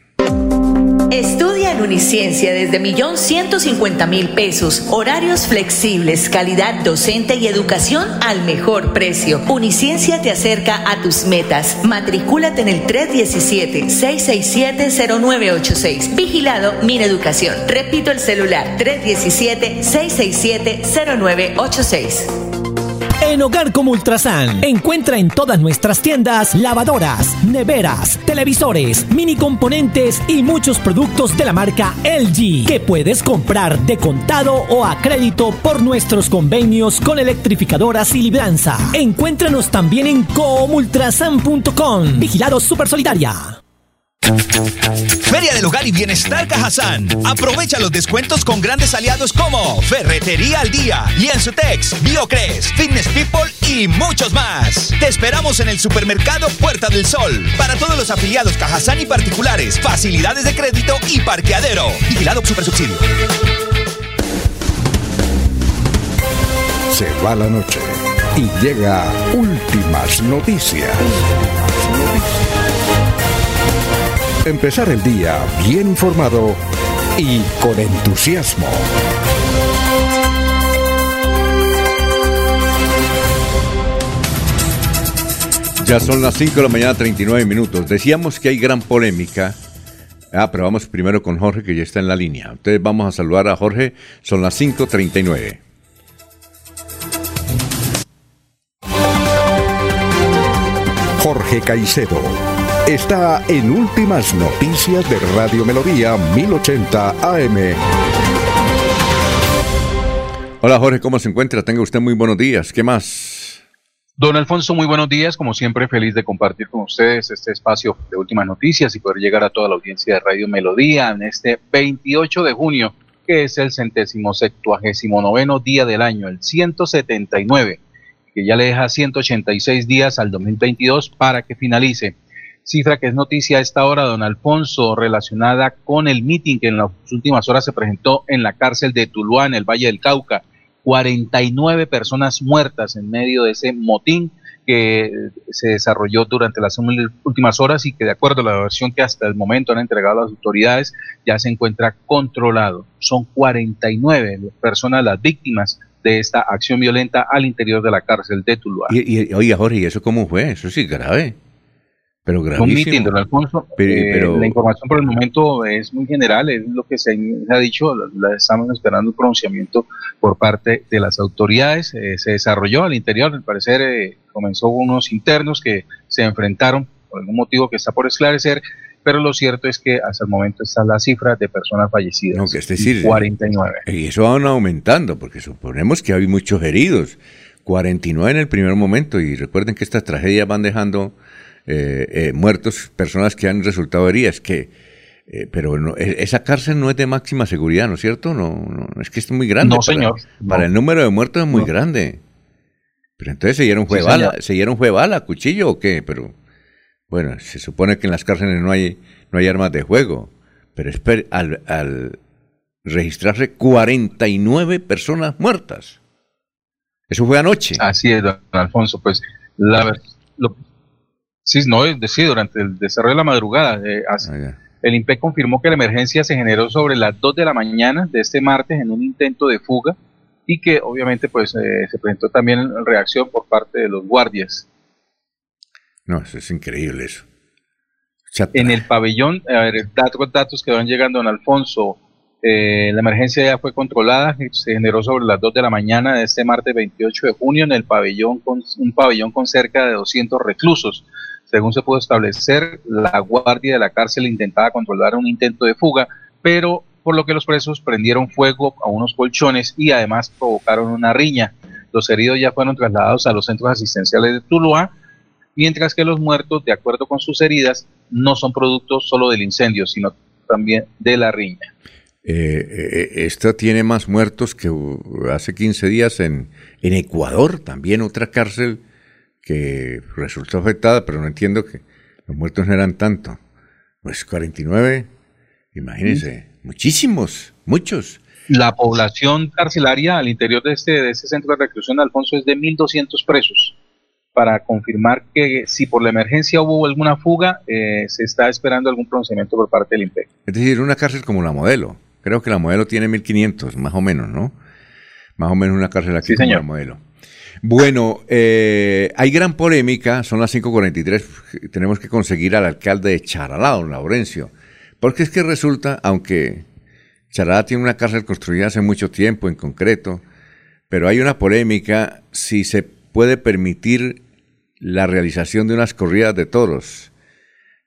Estudia en Uniciencia desde millón ciento cincuenta mil pesos. Horarios flexibles, calidad docente y educación al mejor precio. Uniciencia te acerca a tus metas. Matricúlate en el 317-667-0986. Vigilado Mineducación. Repito el celular 317-667-0986. En Hogar como Ultrasan, encuentra en todas nuestras tiendas lavadoras, neveras, televisores, mini componentes y muchos productos de la marca LG que puedes comprar de contado o a crédito por nuestros convenios con electrificadoras y libranza. Encuéntranos también en comultrasan.com. Vigilado Super Solidaria. Feria del Hogar y Bienestar Cajazán. Aprovecha los descuentos con grandes aliados como Ferretería al Día, Lienzutex, Biocres, Fitness People y muchos más. Te esperamos en el supermercado Puerta del Sol. Para todos los afiliados Cajazán y particulares, facilidades de crédito y parqueadero. Vigilado Super Subsidio. Se va la noche y llega últimas noticias. Empezar el día bien informado y con entusiasmo. Ya son las 5 de la mañana, 39 minutos. Decíamos que hay gran polémica. Ah, pero vamos primero con Jorge, que ya está en la línea. Entonces vamos a saludar a Jorge. Son las 5.39. Jorge Caicedo está en Últimas Noticias de Radio Melodía 1080 AM. Hola Jorge, ¿cómo se encuentra? Tenga usted muy buenos días. ¿Qué más? Don Alfonso, muy buenos días. Como siempre, feliz de compartir con ustedes este espacio de Últimas Noticias y poder llegar a toda la audiencia de Radio Melodía en este 28 de junio, que es el centésimo septuagésimo noveno día del año, el 179, que ya le deja 186 días al 2022 para que finalice cifra que es noticia a esta hora, don Alfonso, relacionada con el mitin que en las últimas horas se presentó en la cárcel de Tuluá, en el Valle del Cauca. 49 personas muertas en medio de ese motín que se desarrolló durante las últimas horas y que de acuerdo a la versión que hasta el momento han entregado las autoridades ya se encuentra controlado. Son 49 personas las víctimas de esta acción violenta al interior de la cárcel de Tuluá. Y, oiga Jorge, ¿y eso cómo fue? Eso sí grave. Pero mitin, don Alfonso. Eh, pero, la información por el momento es muy general, es lo que se, ha dicho, la, estamos esperando un pronunciamiento por parte de las autoridades. Eh, se desarrolló al interior, al parecer eh, comenzó unos internos que se enfrentaron por algún motivo que está por esclarecer, pero lo cierto es que hasta el momento está la cifra de personas fallecidas. No, que es decir, 49. Y eso van aumentando, porque suponemos que hay muchos heridos. 49 en el primer momento, y recuerden que estas tragedias van dejando eh, eh, muertos, personas que han resultado heridas, que, eh, pero no, e, esa cárcel no es de máxima seguridad, ¿no es cierto? No, no es que es muy grande. No, para, señor. Para el número de muertos es muy grande. Pero entonces se dieron fue bala, se dieron fue bala, cuchillo o qué, pero bueno, se supone que en las cárceles no hay, no hay armas de juego, pero al, al registrarse 49 personas muertas. Eso fue anoche. Así es, don Alfonso, pues la, lo, Sí, no, decir, durante el desarrollo de la madrugada. Eh, ah, el INPE confirmó que la emergencia se generó sobre las 2 de la mañana de este martes en un intento de fuga y que obviamente pues eh, se presentó también reacción por parte de los guardias. No, eso es increíble eso. En el pabellón, a ver, datos, datos que van llegando, don Alfonso, eh, la emergencia ya fue controlada, se generó sobre las 2 de la mañana de este martes 28 de junio en el pabellón, con, un pabellón con cerca de 200 reclusos. Según se pudo establecer, la guardia de la cárcel intentaba controlar un intento de fuga, pero por lo que los presos prendieron fuego a unos colchones y además provocaron una riña. Los heridos ya fueron trasladados a los centros asistenciales de Tuluá, mientras que los muertos, de acuerdo con sus heridas, no son producto solo del incendio, sino también de la riña. Eh, eh, esto tiene más muertos que hace 15 días en, en Ecuador, también otra cárcel que resultó afectada, pero no entiendo que los muertos no eran tanto. Pues 49, imagínense, muchísimos, muchos. La población carcelaria al interior de este, de este centro de reclusión, Alfonso, es de 1.200 presos. Para confirmar que si por la emergencia hubo alguna fuga, eh, se está esperando algún pronunciamiento por parte del IMPEC. Es decir, una cárcel como la modelo. Creo que la modelo tiene 1.500, más o menos, ¿no? Más o menos una cárcel aquí como la modelo. Bueno, eh, hay gran polémica, son las 5.43, tenemos que conseguir al alcalde de Charalá, don Laurencio, porque es que resulta, aunque Charalá tiene una cárcel construida hace mucho tiempo en concreto, pero hay una polémica si se puede permitir la realización de unas corridas de toros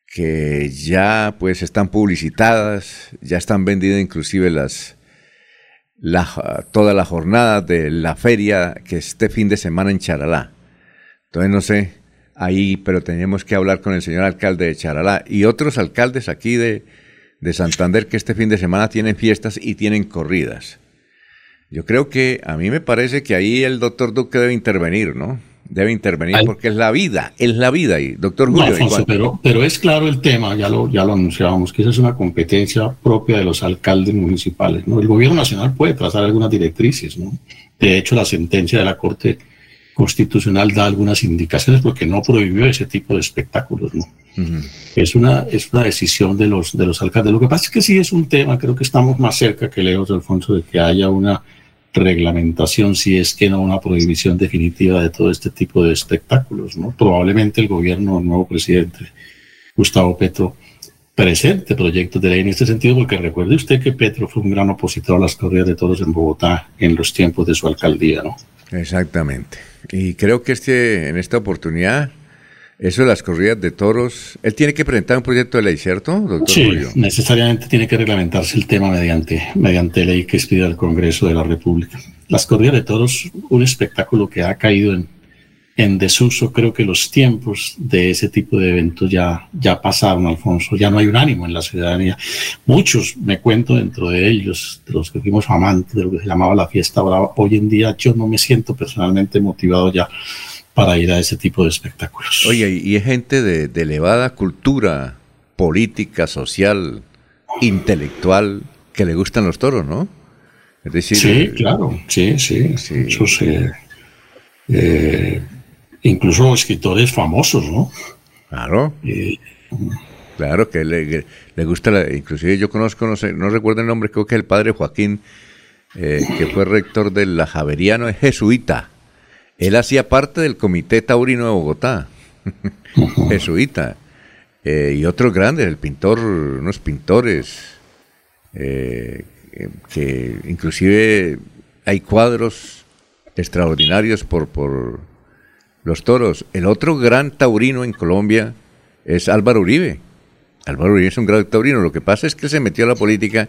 que ya pues están publicitadas, ya están vendidas inclusive las la, toda la jornada de la feria que este fin de semana en Charalá. Entonces no sé, ahí, pero tenemos que hablar con el señor alcalde de Charalá y otros alcaldes aquí de, de Santander que este fin de semana tienen fiestas y tienen corridas. Yo creo que a mí me parece que ahí el doctor Duque debe intervenir, ¿no? Debe intervenir porque es la vida, es la vida. Y doctor Julio. pero, pero es claro el tema, ya lo, ya lo anunciábamos, que esa es una competencia propia de los alcaldes municipales. ¿no? El gobierno nacional puede trazar algunas directrices. ¿no? De hecho, la sentencia de la Corte Constitucional da algunas indicaciones porque no prohibió ese tipo de espectáculos. ¿no? es, una, es una decisión de los, de los alcaldes. Lo que pasa es que sí es un tema, creo que estamos más cerca que Leo Alfonso de que haya una reglamentación, si es que no una prohibición definitiva de todo este tipo de espectáculos. ¿no? Probablemente el gobierno, el nuevo presidente, Gustavo Petro, presente proyectos de ley en este sentido, porque recuerde usted que Petro fue un gran opositor a las corridas de toros en Bogotá en los tiempos de su alcaldía. ¿no? Exactamente. Y creo que este, en esta oportunidad eso de las corridas de toros, él tiene que presentar un proyecto de ley, ¿cierto, doctor Sí, necesariamente tiene que reglamentarse el tema mediante, mediante ley que expida el Congreso de la República. Las corridas de toros, un espectáculo que ha caído en, en desuso, creo que los tiempos de ese tipo de eventos ya, ya pasaron, Alfonso, ya no hay un ánimo en la ciudadanía. Muchos, me cuento dentro de ellos, de los que fuimos amantes de lo que se llamaba la fiesta brava, hoy en día yo no me siento personalmente motivado ya para ir a ese tipo de espectáculos. Oye, y es gente de, elevada cultura política, social, intelectual, que le gustan los toros, ¿no? Es decir, sí, eh, claro, sí, sí. sí. Eh, incluso escritores famosos, ¿no? Claro. claro que le, le gusta, la, inclusive yo conozco, no sé, no recuerdo el nombre, creo que el padre Joaquín, eh, que fue rector del la Javeriano, es jesuita. Él hacía parte del Comité Taurino de Bogotá, <laughs> jesuita, eh, y otros grandes, el pintor, unos pintores, eh, que inclusive hay cuadros extraordinarios por, por los toros. El otro gran taurino en Colombia es Álvaro Uribe. Álvaro Uribe es un gran taurino. Lo que pasa es que se metió a la política,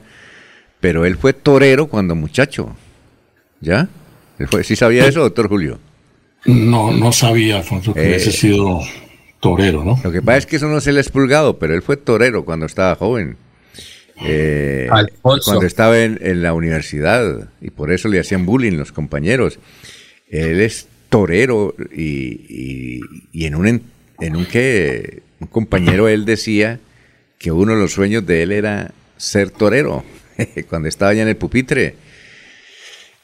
pero él fue torero cuando muchacho. ¿Ya? ¿Sí sabía eso, doctor Julio? No, no sabía, Alfonso, que hubiese eh, sido torero, ¿no? Lo que pasa es que eso no se le ha expulgado, pero él fue torero cuando estaba joven. Eh, cuando estaba en, la universidad y por eso le hacían bullying los compañeros. Él es torero y, en un en un que un compañero él decía que uno de los sueños de él era ser torero <laughs> cuando estaba ya en el pupitre.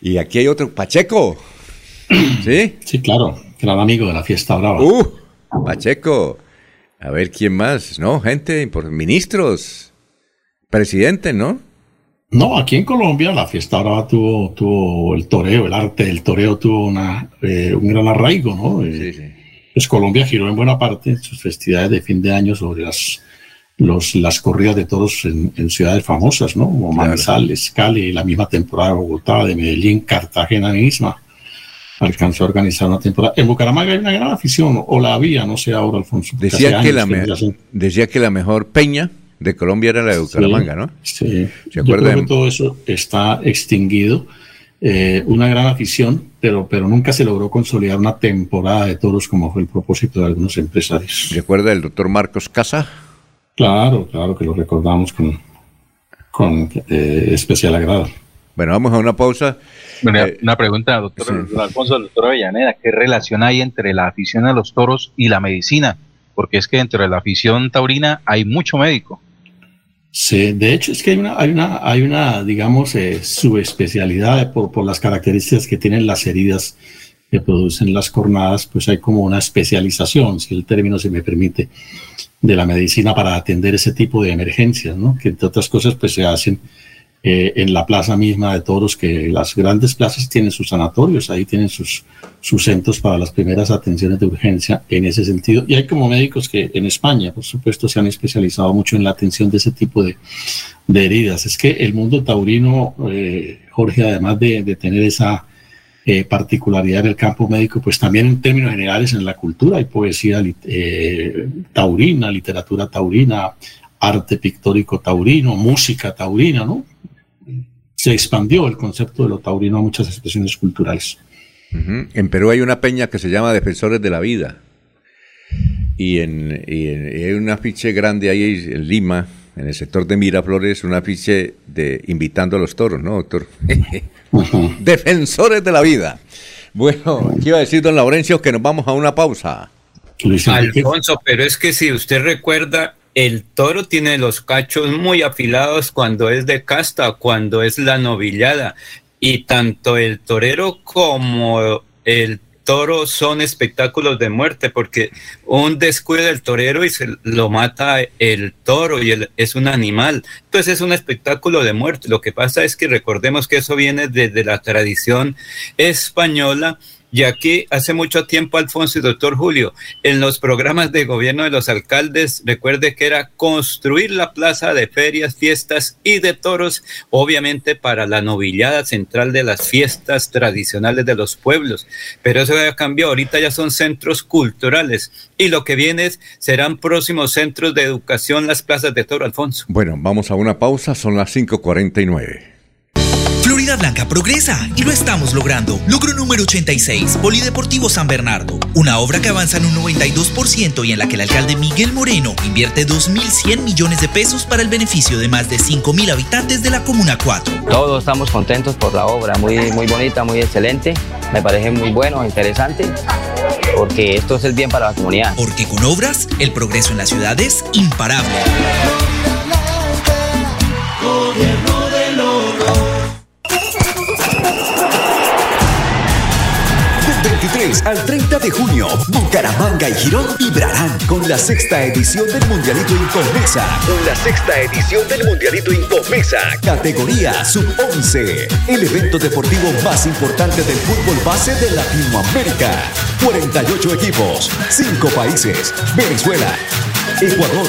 Y aquí hay otro Pacheco. <clears throat> ¿Sí? Sí, claro. Gran amigo de la fiesta brava. Uh, Pacheco. A ver, ¿quién más? ¿No? Gente, ministros, presidente, ¿no? No, aquí en Colombia la fiesta brava tuvo, tuvo el toreo, el arte del toreo tuvo una, eh, un gran arraigo, ¿no? sí, eh, sí. Pues Colombia giró en buena parte sus festividades de fin de año sobre las, los, las corridas de toros en, ciudades famosas, ¿no? Como Manizales, Cali, la misma temporada de Bogotá, de Medellín, Cartagena misma alcanzó a organizar una temporada. En Bucaramanga hay una gran afición, o la había, no sé ahora, Alfonso. Decía que, la decía que la mejor peña de Colombia era la de Bucaramanga, ¿no? Sí, ¿Se Yo creo que todo eso está extinguido. Eh, una gran afición, pero, pero nunca se logró consolidar una temporada de toros como fue el propósito de algunos empresarios. ¿Recuerda el doctor Marcos Casa? Claro, claro que lo recordamos con, con eh, especial agrado. Bueno, vamos a una pausa. Eh, una pregunta, doctor Alfonso, doctor Avellaneda, ¿qué relación hay entre la afición a los toros y la medicina? Porque es que dentro de la afición taurina hay mucho médico. Sí, de hecho es que hay una, hay una, hay una digamos, eh, subespecialidad por, por las características que tienen las heridas que producen las cornadas, pues hay como una especialización, si el término se me permite, de la medicina para atender ese tipo de emergencias, ¿no? Que entre otras cosas, pues se hacen eh, en la plaza misma de toros, que las grandes plazas tienen sus sanatorios, ahí tienen sus, sus centros para las primeras atenciones de urgencia en ese sentido. Y hay como médicos que en España, por supuesto, se han especializado mucho en la atención de ese tipo de, de heridas. Es que el mundo taurino, eh, Jorge, además de, de tener esa eh, particularidad en el campo médico, pues también en términos generales en la cultura hay poesía eh, taurina, literatura taurina, arte pictórico taurino, música taurina, ¿no? Se expandió el concepto de lo taurino a muchas expresiones culturales. En Perú hay una peña que se llama Defensores de la Vida. Y, en, hay un afiche grande ahí en Lima, en el sector de Miraflores, un afiche de invitando a los toros, ¿no, doctor? <laughs> Defensores de la vida. Bueno, ¿qué iba a decir don Laurencio? Que nos vamos a una pausa. Alfonso, pero es que si usted recuerda, el toro tiene los cachos muy afilados cuando es de casta, cuando es la novillada. Y tanto el torero como el toro son espectáculos de muerte, porque un descuido del torero y se lo mata el toro y es un animal. Entonces es un espectáculo de muerte. Lo que pasa es que recordemos que eso viene desde la tradición española y aquí hace mucho tiempo, Alfonso y doctor Julio, en los programas de gobierno de los alcaldes, recuerde que era construir la plaza de ferias, fiestas y de toros, obviamente para la novillada central de las fiestas tradicionales de los pueblos. Pero eso ya cambiado, ahorita ya son centros culturales y lo que viene es, serán próximos centros de educación las plazas de toro, Alfonso. Bueno, vamos a una pausa, son las 5.49. Florida Blanca progresa y lo estamos logrando. Logro número 86, Polideportivo San Bernardo. Una obra que avanza en un 92% y en la que el alcalde Miguel Moreno invierte 2.100 millones de pesos para el beneficio de más de 5.000 habitantes de la Comuna 4. Todos estamos contentos por la obra, muy, muy bonita, muy excelente. Me parece muy bueno, interesante, porque esto es el bien para la comunidad. Porque con obras, el progreso en la ciudad es imparable. Al 30 de junio, Bucaramanga y Girón vibrarán con la sexta edición del Mundialito Incomesa. Con la sexta edición del Mundialito Incomesa. Categoría Sub-11. El evento deportivo más importante del fútbol base de Latinoamérica. 48 equipos, 5 países. Venezuela, Ecuador,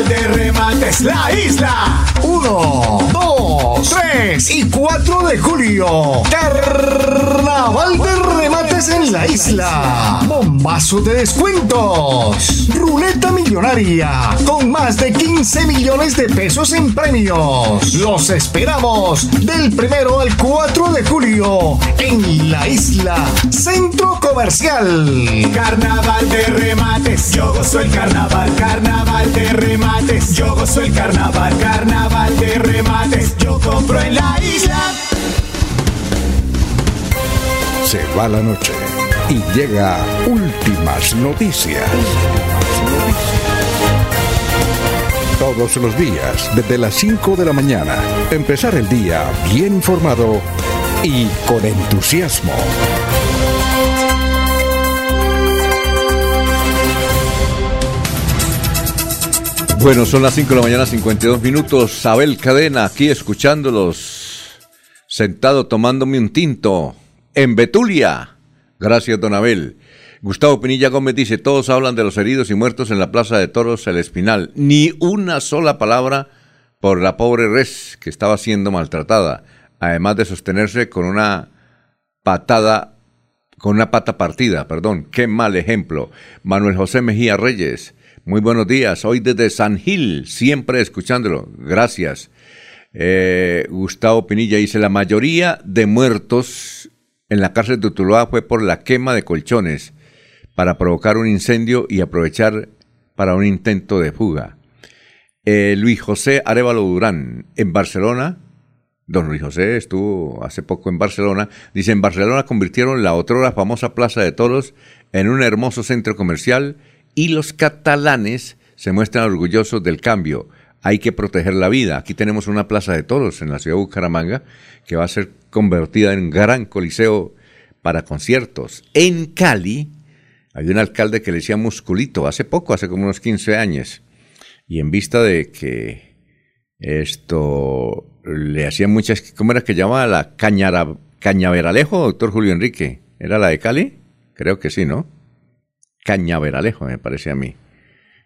Carnaval de remates, la isla. 1, 2, 3 y 4 de julio. Carnaval de en la isla. Bombazo de descuentos. Ruleta millonaria con más de 15 millones de pesos en premios. Los esperamos del primero al 4 de julio en la isla Centro Comercial. Carnaval de remates. Yo gozo el carnaval. Carnaval de remates. Yo gozo el carnaval. Carnaval de remates. Yo compro en la isla. Se va la noche y llega últimas noticias. Todos los días, desde las 5 de la mañana, empezar el día bien informado y con entusiasmo. Bueno, son las 5 de la mañana, 52 minutos. Abel Cadena, aquí escuchándolos, sentado tomándome un tinto en Betulia, Gracias, don Abel. Gustavo Pinilla Gómez dice, todos hablan de los heridos y muertos en la Plaza de Toros El Espinal. Ni una sola palabra por la pobre res que estaba siendo maltratada, además de sostenerse con una patada, con una pata partida, perdón. Qué mal ejemplo. Manuel José Mejía Reyes, muy buenos días. Hoy desde San Gil, siempre escuchándolo. Gracias. Eh, Gustavo Pinilla dice, la mayoría de muertos en la cárcel de Tuluá fue por la quema de colchones para provocar un incendio y aprovechar para un intento de fuga. Eh, Luis José Arevalo Durán, en Barcelona, don Luis José estuvo hace poco en Barcelona, dice, en Barcelona convirtieron la otrora famosa Plaza de Toros en un hermoso centro comercial y los catalanes se muestran orgullosos del cambio. Hay que proteger la vida. Aquí tenemos una Plaza de Toros en la ciudad de Bucaramanga que va a ser convertida en gran coliseo para conciertos. En Cali, hay un alcalde que le decía musculito hace poco, hace como unos 15 años. Y en vista de que esto le hacían muchas, ¿cómo era que llamaba la cañara, cañaveralejo, doctor Julio Enrique? ¿Era la de Cali? Creo que sí, ¿no? Cañaveralejo, me parece a mí.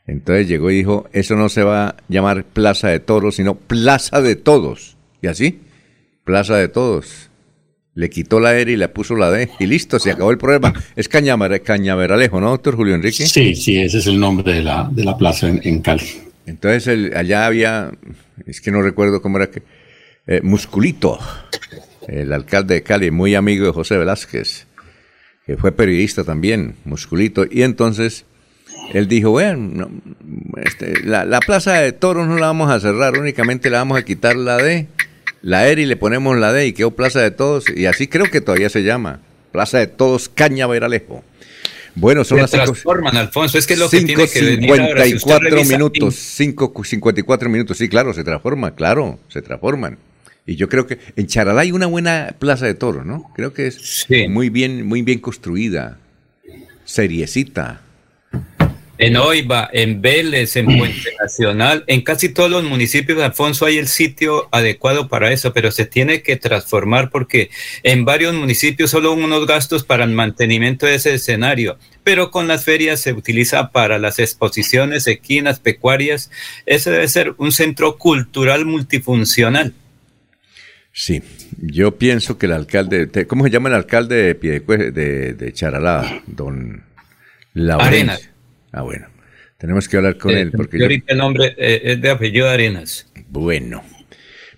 Entonces llegó y dijo, eso no se va a llamar Plaza de Toros, sino Plaza de Todos. Y así, Plaza de Todos le quitó la R y le puso la D y listo, se acabó el problema. Es Cañaveralejo, ¿no, doctor Julio Enrique? Sí, sí, ese es el nombre de la, de la plaza en, Cali. Entonces allá había, es que no recuerdo cómo era que, eh, Musculito, el alcalde de Cali, muy amigo de José Velázquez, que fue periodista también, Musculito, y entonces él dijo, bueno, este, la, la plaza de toros no la vamos a cerrar, únicamente la vamos a quitar la D la ERI le ponemos la D y quedó Plaza de Todos, y así creo que todavía se llama. Plaza de Todos Cañaveralejo. Bueno, son se las transforman, Alfonso, es que lo que tiene que venir ahora, si minutos, 5.54 minutos, sí, claro, se transforma, claro, se transforman. Y yo creo que en Charalá hay una buena plaza de toros, ¿no? Creo que es muy bien, muy bien construida, seriecita. En Oiva, en Vélez, en <clears throat> Puente Nacional, en casi todos los municipios de Alfonso hay el sitio adecuado para eso, pero se tiene que transformar porque en varios municipios solo unos gastos para el mantenimiento de ese escenario, pero con las ferias se utiliza para las exposiciones equinas, pecuarias. Ese debe ser un centro cultural multifuncional. Sí, yo pienso que el alcalde, ¿cómo se llama el alcalde de, de, de Charalá? Don Arenas. Ah, bueno. Tenemos que hablar con él. Porque ahorita el nombre eh, es de apellido Arenas. Bueno.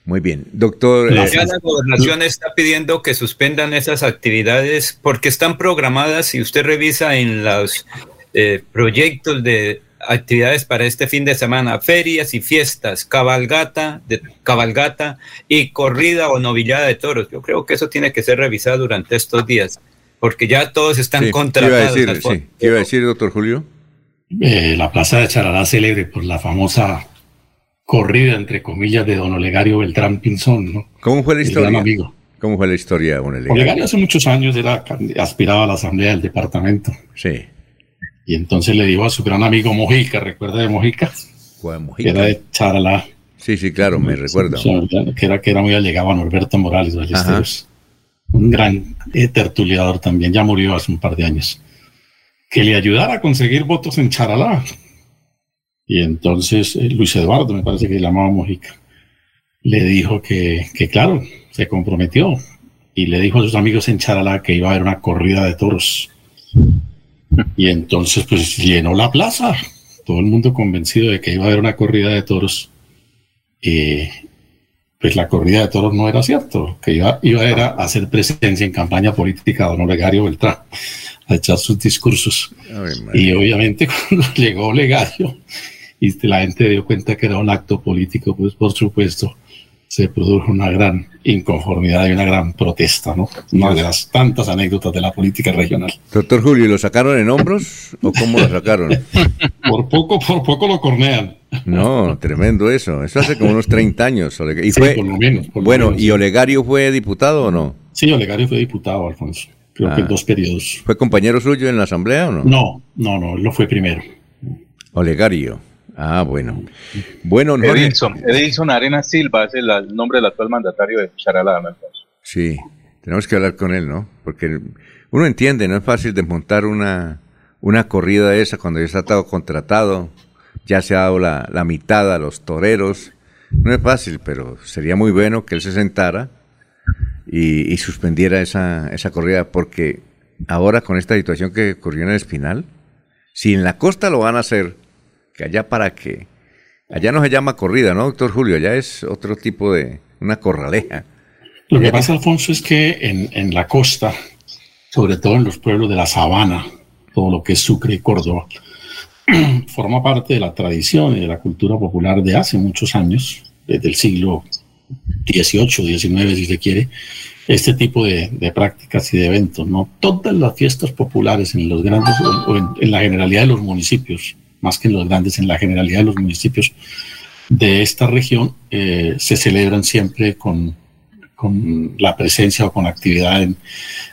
Muy bien, doctor. La, eh, la gobernación está pidiendo que suspendan esas actividades porque están programadas. Si usted revisa en los eh, proyectos de actividades para este fin de semana, ferias y fiestas, cabalgata, de, cabalgata y corrida o novillada de toros. Yo creo que eso tiene que ser revisado durante estos días, porque ya todos están sí, contratados. ¿Qué iba a decir, ¿Qué iba a decir doctor Julio? Eh, la plaza de Charalá célebre por la famosa corrida, entre comillas, de don Olegario Beltrán Pinzón, ¿no? ¿Cómo fue la historia? ¿Cómo fue la historia don Olegario? Olegario hace muchos años era, aspiraba a la asamblea del departamento. Sí. Y entonces le dijo a su gran amigo Mojica, ¿recuerda de Mojica? Juan Mojica. Que era de Charalá. Sí, sí, claro, me recuerdo. Que era, que era muy allegado a Norberto Morales Ballesteros. Un gran eh, tertuliador también, ya murió hace un par de años que le ayudara a conseguir votos en Charalá. Y entonces eh, Luis Eduardo, me parece que llamaba Mojica, le dijo que, que, claro, se comprometió y le dijo a sus amigos en Charalá que iba a haber una corrida de toros. Y entonces pues llenó la plaza, todo el mundo convencido de que iba a haber una corrida de toros. Y pues la corrida de toros no era cierto, que iba, iba era a hacer presencia en campaña política don Olegario Beltrán a echar sus discursos. y obviamente <laughs> cuando llegó Legario y la gente dio cuenta que era un acto político, pues por supuesto se produjo una gran inconformidad y una gran protesta, ¿no? Una de las tantas anécdotas de la política regional. Doctor Julio, ¿lo sacaron en hombros o cómo lo sacaron? <laughs> por poco, por poco lo cornean. No, tremendo eso. Eso hace como unos 30 años. Y fue, por lo menos. bueno, ¿y Olegario fue diputado o no? Sí, Olegario fue diputado, Alfonso creo que en ah. dos periodos. ¿Fue compañero suyo en la asamblea o no? No, no, no, él lo fue primero. Olegario. Ah, bueno. Bueno, no. Edilson, Edilson Arenas Silva es el, nombre del actual mandatario de Charalá, Sí, tenemos que hablar con él, ¿no? Porque uno entiende, no es fácil desmontar una, una corrida de esa cuando ya está todo contratado, ya se ha dado la, la mitad a los toreros. No es fácil, pero sería muy bueno que él se sentara y, suspendiera esa, esa corrida, porque ahora con esta situación que ocurrió en el Espinal, si en la costa lo van a hacer, que allá para qué, allá no se llama corrida, ¿no, doctor Julio? Allá es otro tipo de, una corraleja. Lo que pasa, Alfonso, es que en, en la costa, sobre todo en los pueblos de la sabana, todo lo que es Sucre y Córdoba, <clears throat> forma parte de la tradición y de la cultura popular de hace muchos años, desde el siglo XVIII, XIX, si se quiere, este tipo de, prácticas y de eventos. ¿no? Todas las fiestas populares en los grandes, o en, la generalidad de los municipios, más que en los grandes, en la generalidad de los municipios de esta región, eh, se celebran siempre con, con, la presencia o con actividad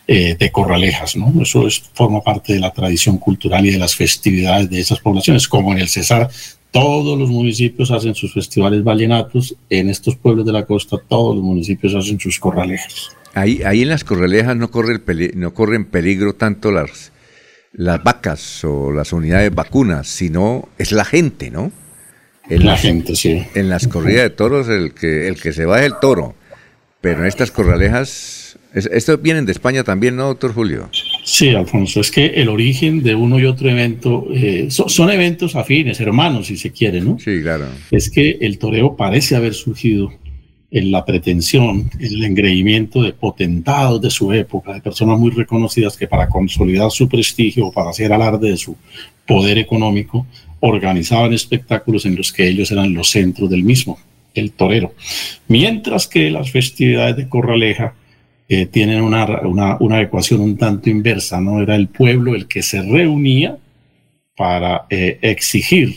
eh, de corralejas. ¿no? Eso es, forma parte de la tradición cultural y de las festividades de esas poblaciones, como en el Cesar. Todos los municipios hacen sus festivales vallenatos, en estos pueblos de la costa todos los municipios hacen sus corralejas. Ahí, ahí en las corralejas no, corre el peli no corren peligro tanto las, las vacas o las unidades vacunas, sino es la gente, ¿no? En la las, gente, sí. En las corridas de toros el que, el que se va es el toro, pero en estas corralejas, es, esto vienen de España también, ¿no, doctor Julio? Sí, Alfonso, es que el origen de uno y otro evento eh, son, son, eventos afines, hermanos, si se quiere, ¿no? Sí, claro. Es que el toreo parece haber surgido en la pretensión, en el engreimiento de potentados de su época, de personas muy reconocidas que para consolidar su prestigio o para hacer alarde de su poder económico, organizaban espectáculos en los que ellos eran los centros del mismo, el torero. Mientras que las festividades de Corraleja eh, tienen una, una, una, ecuación un tanto inversa, ¿no? Era el pueblo el que se reunía para eh, exigir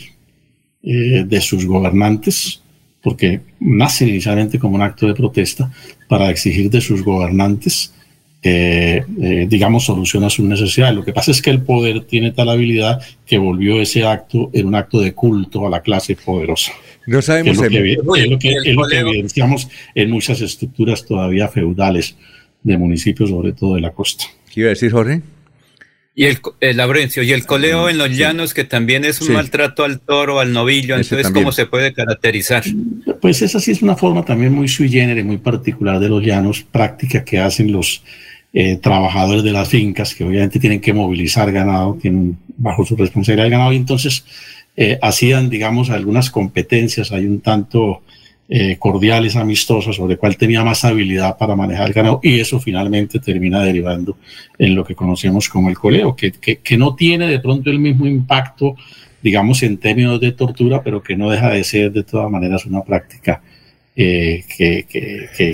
eh, de sus gobernantes porque nace inicialmente como un acto de protesta para exigir de sus gobernantes, eh, eh, digamos, solución a sus necesidades. Lo que pasa es que el poder tiene tal habilidad que volvió ese acto en un acto de culto a la clase poderosa. No sabemos. Es lo que, es lo que, es lo que evidenciamos en muchas estructuras todavía feudales de municipios, sobre todo de la costa. ¿Qué iba a decir, Jorge? Y el, el Laurencio, y el coleo en los llanos, que también es un sí. maltrato al toro, al novillo, Ese entonces, también. ¿cómo se puede caracterizar? Pues esa sí es una forma también muy sui generis, muy particular de los llanos, práctica que hacen los eh, trabajadores de las fincas, que obviamente tienen que movilizar ganado, tienen bajo su responsabilidad el ganado, y entonces eh, hacían, digamos, algunas competencias, hay un tanto eh, cordiales, amistosas, sobre cuál tenía más habilidad para manejar el ganado, y eso finalmente termina derivando en lo que conocemos como el coleo, que, que, que, no tiene de pronto el mismo impacto, digamos, en términos de tortura, pero que no deja de ser de todas maneras una práctica eh, que,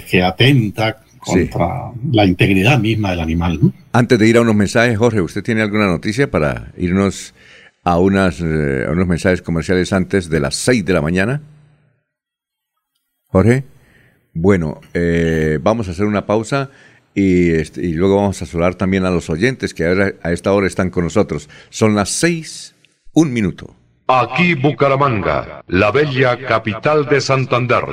que, atenta contra sí. la integridad misma del animal. ¿no? Antes de ir a unos mensajes, Jorge, ¿usted tiene alguna noticia para irnos a, unas, eh, a unos mensajes comerciales antes de las 6 de la mañana? Jorge. Bueno, eh, vamos a hacer una pausa y, este, y, luego vamos a saludar también a los oyentes que ahora, a esta hora están con nosotros. Son las seis, un minuto. Aquí Bucaramanga, la bella capital de Santander.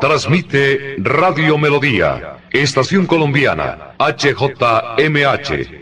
Transmite Radio Melodía, Estación Colombiana, HJMH.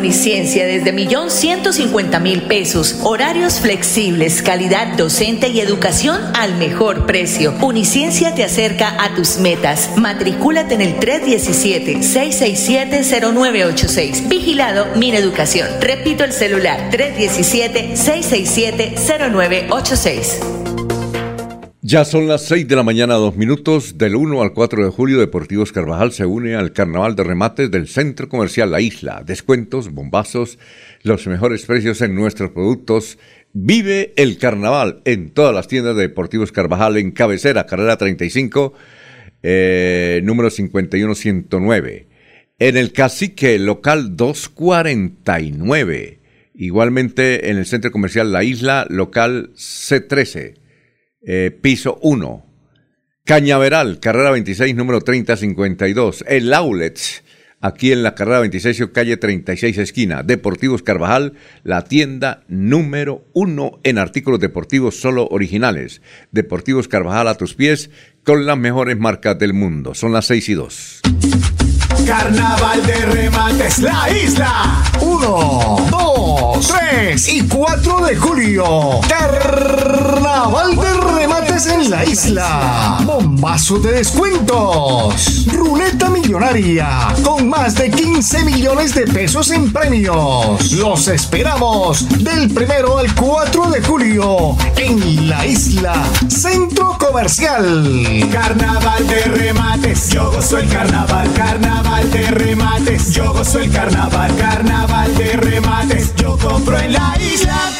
Uniciencia desde millón ciento cincuenta mil pesos. Horarios flexibles, calidad docente y educación al mejor precio. Uniciencia te acerca a tus metas. Matricúlate en el 317-667-0986. Vigilado Min Educación. Repito el celular 317-667-0986. Ya son las 6 de la mañana, dos minutos. Del 1 al 4 de julio, Deportivos Carvajal se une al Carnaval de Remates del Centro Comercial La Isla. Descuentos, bombazos, los mejores precios en nuestros productos. Vive el carnaval en todas las tiendas de Deportivos Carvajal en cabecera, carrera 35, eh, número 51109. En el cacique local 249 Igualmente en el centro comercial La Isla, local C13, eh, piso 1. Cañaveral, carrera 26, número 3052. El Outlet, aquí en la carrera 26, calle 36, esquina. Deportivos Carvajal, la tienda número uno en artículos deportivos solo originales. Deportivos Carvajal a tus pies con las mejores marcas del mundo. Son las 6 y 2. Carnaval de remates La Isla. 1, 2, 3 y 4 de julio. Carnaval de en la isla. Bombazo de descuentos. Ruleta millonaria con más de 15 millones de pesos en premios. Los esperamos del primero al 4 de julio en la isla Centro Comercial. Carnaval de remates. Yo gozo el carnaval, carnaval de remates. Yo gozo el carnaval, carnaval de remates. Yo compro en la isla.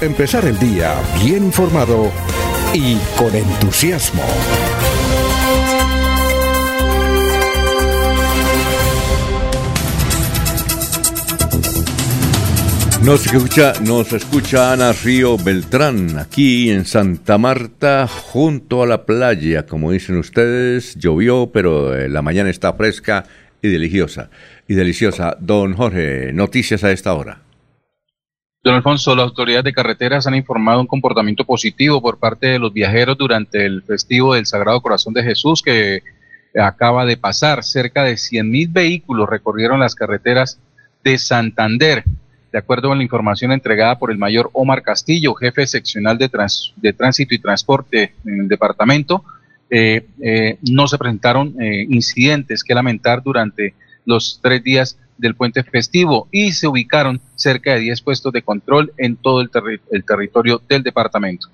Empezar el día bien informado y con entusiasmo. Nos escucha, nos escucha Ana Río Beltrán, aquí en Santa Marta, junto a la playa. Como dicen ustedes, llovió, pero eh, la mañana está fresca y deliciosa. Y deliciosa. Don Jorge, noticias a esta hora. Don Alfonso, las autoridades de carreteras han informado un comportamiento positivo por parte de los viajeros durante el festivo del Sagrado Corazón de Jesús que acaba de pasar. Cerca de 100.000 vehículos recorrieron las carreteras de Santander. De acuerdo con la información entregada por el mayor Omar Castillo, jefe seccional de, tránsito y transporte en el departamento, eh, eh, no se presentaron eh, incidentes que lamentar durante los tres días del puente festivo y se ubicaron cerca de 10 puestos de control en todo el, territorio del departamento.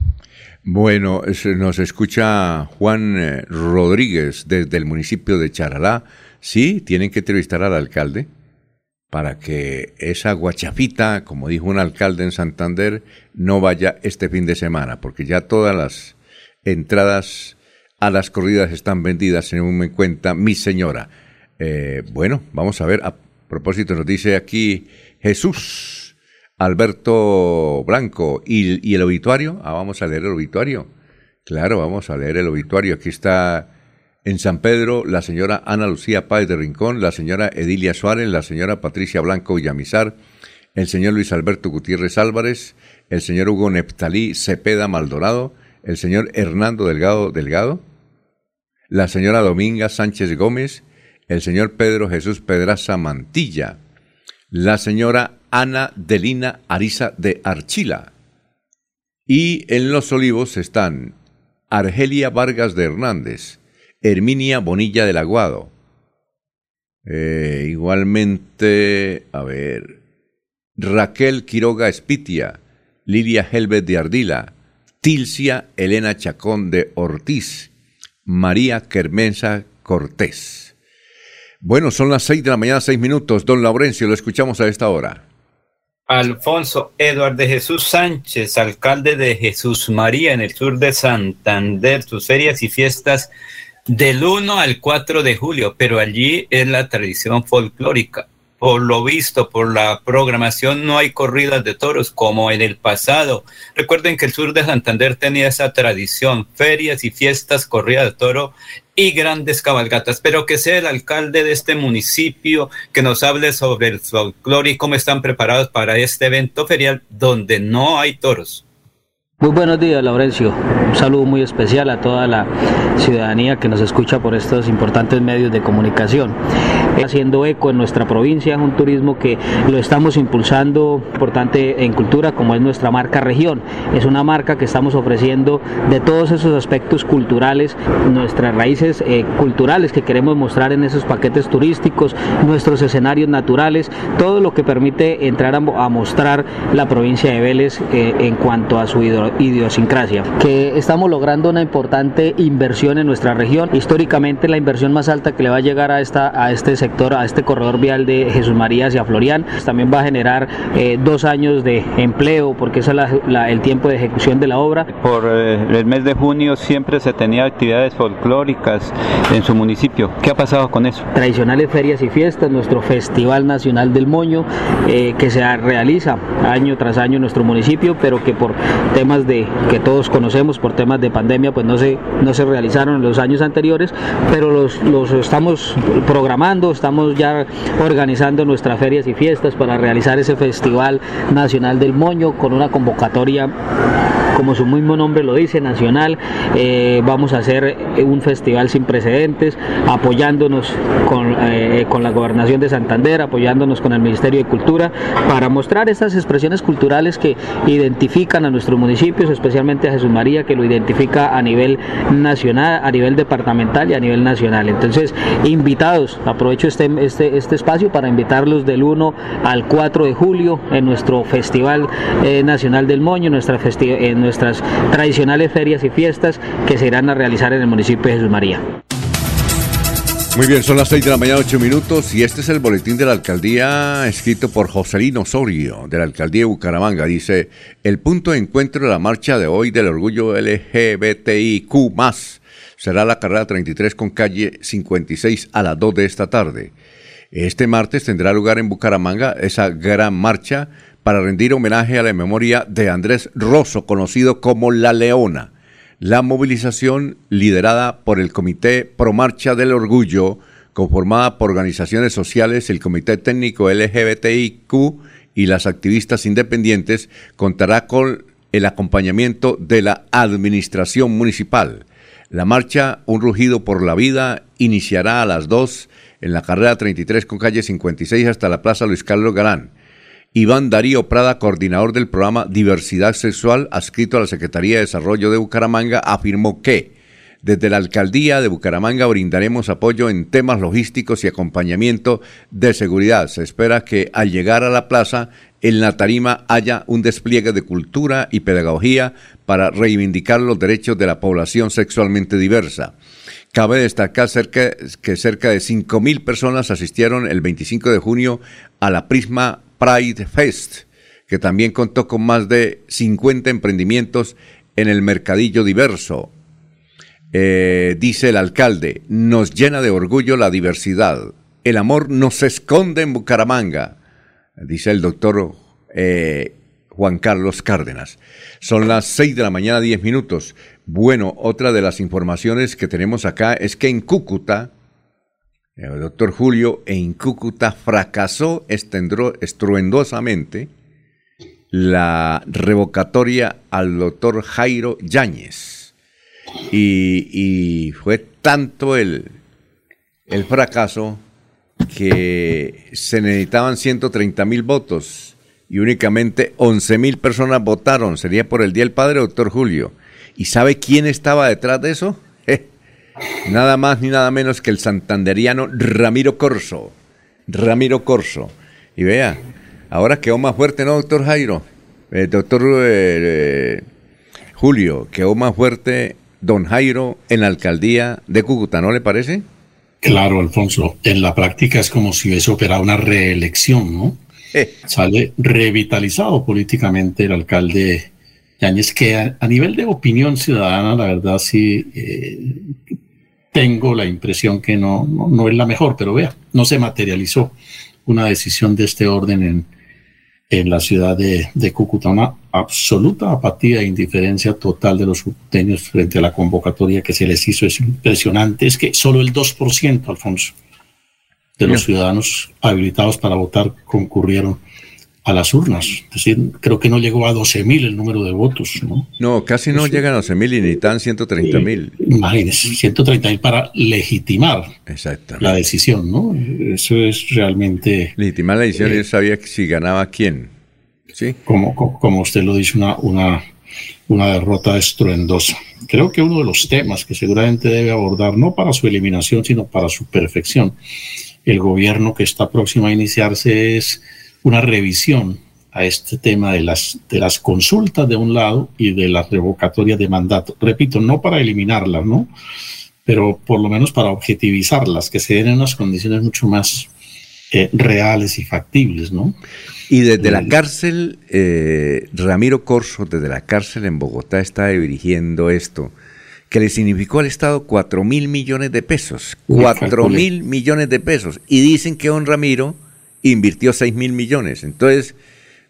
Bueno, nos escucha Juan Rodríguez desde el municipio de Charalá. Sí, tienen que entrevistar al alcalde para que esa guachafita, como dijo un alcalde en Santander, no vaya este fin de semana, porque ya todas las entradas a las corridas están vendidas, en en cuenta mi señora. Eh, bueno, vamos a ver, propósito nos dice aquí Jesús Alberto Blanco, ¿y, el obituario? Ah, vamos a leer el obituario. Claro, vamos a leer el obituario. Aquí está en San Pedro, la señora Ana Lucía Páez de Rincón, la señora Edilia Suárez, la señora Patricia Blanco Villamizar, el señor Luis Alberto Gutiérrez Álvarez, el señor Hugo Neptalí Cepeda Maldonado, el señor Hernando Delgado Delgado, la señora Dominga Sánchez Gómez, el señor Pedro Jesús Pedraza Mantilla, la señora Ana Delina Ariza de Archila. Y en Los Olivos están Argelia Vargas de Hernández, Herminia Bonilla del Aguado. Eh, igualmente, a ver, Raquel Quiroga Espitia, Lilia Helvet de Ardila, Tilcia Elena Chacón de Ortiz, María Kermensa Cortés. Bueno, son las seis de la mañana, seis minutos. Don Laurencio, lo escuchamos a esta hora. Alfonso Eduardo de Jesús Sánchez, alcalde de Jesús María en el sur de Santander, sus ferias y fiestas del 1 al 4 de julio, pero allí es la tradición folclórica. Por lo visto, por la programación, no hay corridas de toros como en el pasado. Recuerden que el sur de Santander tenía esa tradición, ferias y fiestas, corrida de toro y grandes cabalgatas, pero que sea el alcalde de este municipio que nos hable sobre el folclore y cómo están preparados para este evento ferial donde no hay toros. Muy buenos días, Laurencio. Un saludo muy especial a toda la ciudadanía que nos escucha por estos importantes medios de comunicación. Haciendo eco en nuestra provincia, es un turismo que lo estamos impulsando importante en cultura como es nuestra marca región. Es una marca que estamos ofreciendo de todos esos aspectos culturales, nuestras raíces eh, culturales que queremos mostrar en esos paquetes turísticos, nuestros escenarios naturales, todo lo que permite entrar a, mostrar la provincia de Vélez eh, en cuanto a su idiosincrasia. Que estamos logrando una importante inversión en nuestra región. Históricamente la inversión más alta que le va a llegar a, esta, a este sector, a este corredor vial de Jesús María hacia Florian, también va a generar eh, dos años de empleo porque ese es el tiempo de ejecución de la obra. Por el mes de junio siempre se tenía actividades folclóricas en su municipio. ¿Qué ha pasado con eso? Tradicionales ferias y fiestas, nuestro Festival Nacional del Moño, eh, que se realiza año tras año en nuestro municipio, pero que por temas de que todos conocemos, por temas de pandemia, pues no se, no se realizaron en los años anteriores, pero los, los estamos programando, estamos ya organizando nuestras ferias y fiestas para realizar ese Festival Nacional del Moño con una convocatoria como su mismo nombre lo dice, nacional. Eh, vamos a hacer un festival sin precedentes, apoyándonos con, eh, con, la gobernación de Santander, apoyándonos con el Ministerio de Cultura, para mostrar estas expresiones culturales que identifican a nuestros municipios, especialmente a Jesús María, que lo identifica a nivel nacional, a nivel departamental y a nivel nacional. Entonces, invitados, aprovecho este, este, este espacio para invitarlos del 1 al 4 de julio en nuestro Festival eh, Nacional del Moño, nuestra en nuestras tradicionales ferias y fiestas que se irán a realizar en el municipio de Jesús María. Muy bien, son las 6 de la mañana, 8 minutos, y este es el boletín de la alcaldía escrito por Joselino Osorio, de la alcaldía de Bucaramanga. Dice: El punto de encuentro de la marcha de hoy del orgullo LGBTIQ, será la carrera 33 con calle 56 a las 2 de esta tarde. Este martes tendrá lugar en Bucaramanga esa gran marcha para rendir homenaje a la memoria de Andrés Rosso, conocido como La Leona. La movilización, liderada por el Comité Pro Marcha del Orgullo, conformada por organizaciones sociales, el Comité Técnico LGBTIQ y las activistas independientes, contará con el acompañamiento de la Administración Municipal. La marcha Un Rugido por la Vida iniciará a las 2 en la carrera 33 con calle 56 hasta la Plaza Luis Carlos Galán. Iván Darío Prada, coordinador del programa Diversidad Sexual, adscrito a la Secretaría de Desarrollo de Bucaramanga, afirmó que desde la alcaldía de Bucaramanga brindaremos apoyo en temas logísticos y acompañamiento de seguridad. Se espera que al llegar a la plaza, en la tarima haya un despliegue de cultura y pedagogía para reivindicar los derechos de la población sexualmente diversa. Cabe destacar que cerca de 5.000 personas asistieron el 25 de junio a la Prisma Pride Fest, que también contó con más de 50 emprendimientos en el mercadillo diverso. Eh, dice el alcalde, nos llena de orgullo la diversidad. El amor no se esconde en Bucaramanga, dice el doctor eh, Juan Carlos Cárdenas. Son las 6 de la mañana, 10 minutos. Bueno, otra de las informaciones que tenemos acá es que en Cúcuta, el doctor Julio en Cúcuta fracasó estruendosamente la revocatoria al doctor Jairo Yáñez. Y, fue tanto el, el fracaso que se necesitaban 130 mil votos y únicamente 11 mil personas votaron. Sería por el Día del Padre, doctor Julio. ¿Y sabe quién estaba detrás de eso? <laughs> Nada más ni nada menos que el santanderiano Ramiro Corso. Ramiro Corso. Y vea, ahora quedó más fuerte, ¿no, doctor Jairo? Eh, doctor eh, Julio, quedó más fuerte don Jairo en la alcaldía de Cúcuta, ¿no le parece? Claro, Alfonso. En la práctica es como si hubiese operado una reelección, ¿no? Eh. <laughs> Sale revitalizado políticamente el alcalde Yáñez, que a, nivel de opinión ciudadana, la verdad sí tengo la impresión que no, no, es la mejor, pero vea, no se materializó una decisión de este orden en, en la ciudad de, de, Cúcuta, una absoluta apatía e indiferencia total de los cucuteños frente a la convocatoria que se les hizo. Es impresionante, es que solo el 2%, Alfonso, de los ciudadanos habilitados para votar concurrieron a las urnas. Es decir, creo que no llegó a 12 mil el número de votos. No, no casi no llegan a 12 mil y ni tan 130 mil. imagínense, 130 mil para legitimar la decisión, ¿no? Eso es realmente... Legitimar la decisión, eh, sabía si ganaba quién. ¿Sí? Como, como usted lo dice, una, una, una derrota estruendosa. Creo que uno de los temas que seguramente debe abordar, no para su eliminación, sino para su perfección, el gobierno que está próximo a iniciarse es una revisión a este tema de las, de las consultas de un lado y de las revocatorias de mandato. Repito, no para eliminarlas, ¿no? Pero por lo menos para objetivizarlas, que se den en unas condiciones mucho más eh, reales y factibles, ¿no? Y desde la cárcel, eh, Ramiro Corso, desde la cárcel en Bogotá, está dirigiendo esto, que le significó al Estado cuatro mil millones de pesos. Cuatro mil millones de pesos. Y dicen que don Ramiro invirtió 6 mil millones. Entonces,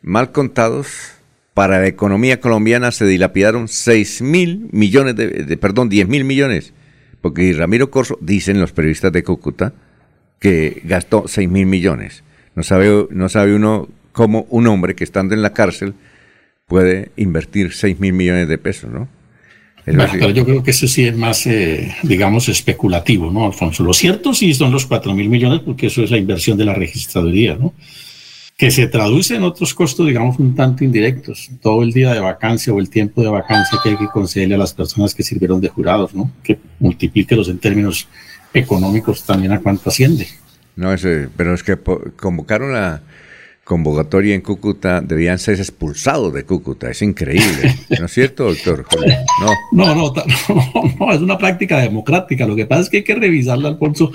mal contados, para la economía colombiana se dilapidaron 6 mil millones de, perdón, 10 mil millones. Porque Ramiro Corso, dicen los periodistas de Cúcuta, que gastó 6 mil millones. No sabe, no sabe uno cómo un hombre que estando en la cárcel puede invertir 6 mil millones de pesos, ¿no? Pero yo creo que eso sí es más, eh, digamos, especulativo, ¿no, Alfonso? Lo cierto sí son los 4 mil millones, porque eso es la inversión de la registraduría, ¿no? Que se traduce en otros costos, digamos, un tanto indirectos. Todo el día de vacancia o el tiempo de vacancia que hay que concederle a las personas que sirvieron de jurados, ¿no? Que multiplíquelos en términos económicos también a cuánto asciende. No, ese, pero es que convocaron a convocatoria en Cúcuta debían ser expulsados de Cúcuta. Es increíble. <laughs> ¿No es cierto, doctor? No. No, <laughs> no, es una práctica democrática. Lo que pasa es que hay que revisarla, Alfonso,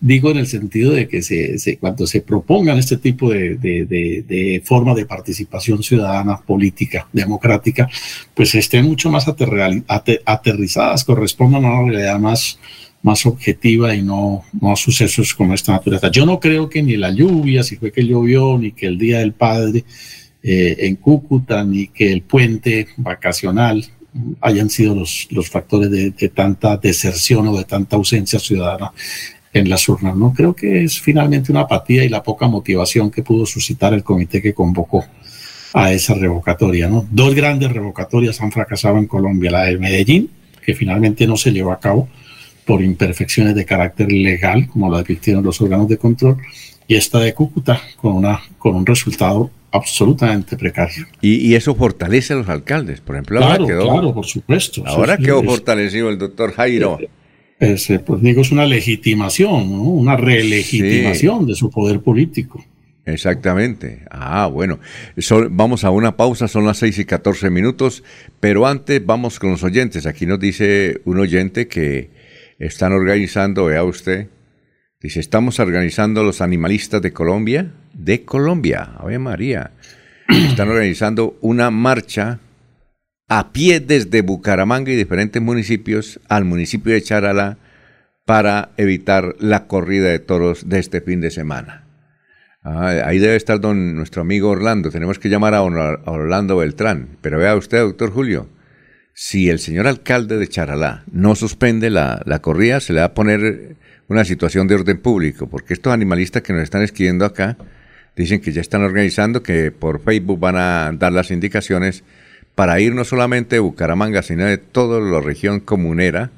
digo en el sentido de que se, cuando se propongan este tipo de, de, forma de participación ciudadana, política, democrática, pues estén mucho más aterrizadas, correspondan a una realidad más más objetiva y no, no sucesos como esta naturaleza. Yo no creo que ni la lluvia, si fue que llovió, ni que el Día del Padre eh, en Cúcuta, ni que el puente vacacional hayan sido los, los factores de, tanta deserción o de tanta ausencia ciudadana en las urnas. No creo que es finalmente una apatía y la poca motivación que pudo suscitar el comité que convocó a esa revocatoria. ¿no? Dos grandes revocatorias han fracasado en Colombia, la de Medellín, que finalmente no se llevó a cabo, por imperfecciones de carácter legal, como lo advirtieron los órganos de control, y esta de Cúcuta con, una, con un resultado absolutamente precario. Y, eso fortalece a los alcaldes, por ejemplo. Claro, quedó, claro, por supuesto. Ahora quedó fortalecido el doctor Jairo. Eh, pues digo, es una legitimación, una relegitimación de su poder político. Exactamente. Ah, bueno. vamos a una pausa, son las 6 y 14 minutos, pero antes vamos con los oyentes. Aquí nos dice un oyente que están organizando, vea usted, dice, estamos organizando los animalistas de Colombia, de Colombia, Ave María, <clears throat> están organizando una marcha a pie desde Bucaramanga y diferentes municipios al municipio de Charalá para evitar la corrida de toros de este fin de semana. Ah, ahí debe estar don, nuestro amigo Orlando. Tenemos que llamar a, Orlando Beltrán. Pero vea usted, doctor Julio, si el señor alcalde de Charalá no suspende la, corrida, se le va a poner una situación de orden público, porque estos animalistas que nos están escribiendo acá dicen que ya están organizando, que por Facebook van a dar las indicaciones para ir no solamente de Bucaramanga, sino de toda la región comunera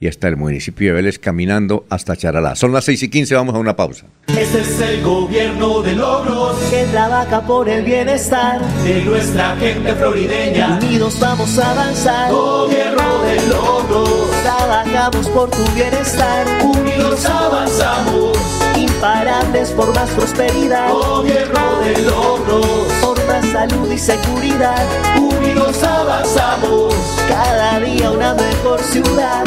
y hasta el municipio de Vélez caminando hasta Charalá. Son las 6 y 15, vamos a una pausa. Este es el gobierno de logros que trabaja por el bienestar de nuestra gente florideña. Unidos vamos a avanzar. Gobierno de logros. Trabajamos por tu bienestar. Unidos avanzamos. Imparables por más prosperidad. Gobierno de logros. Por más salud y seguridad. Unidos avanzamos. Cada día una mejor ciudad.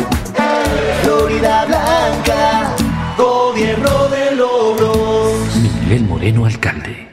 Florida Blanca, gobierno de logros. Miguel Moreno, alcalde.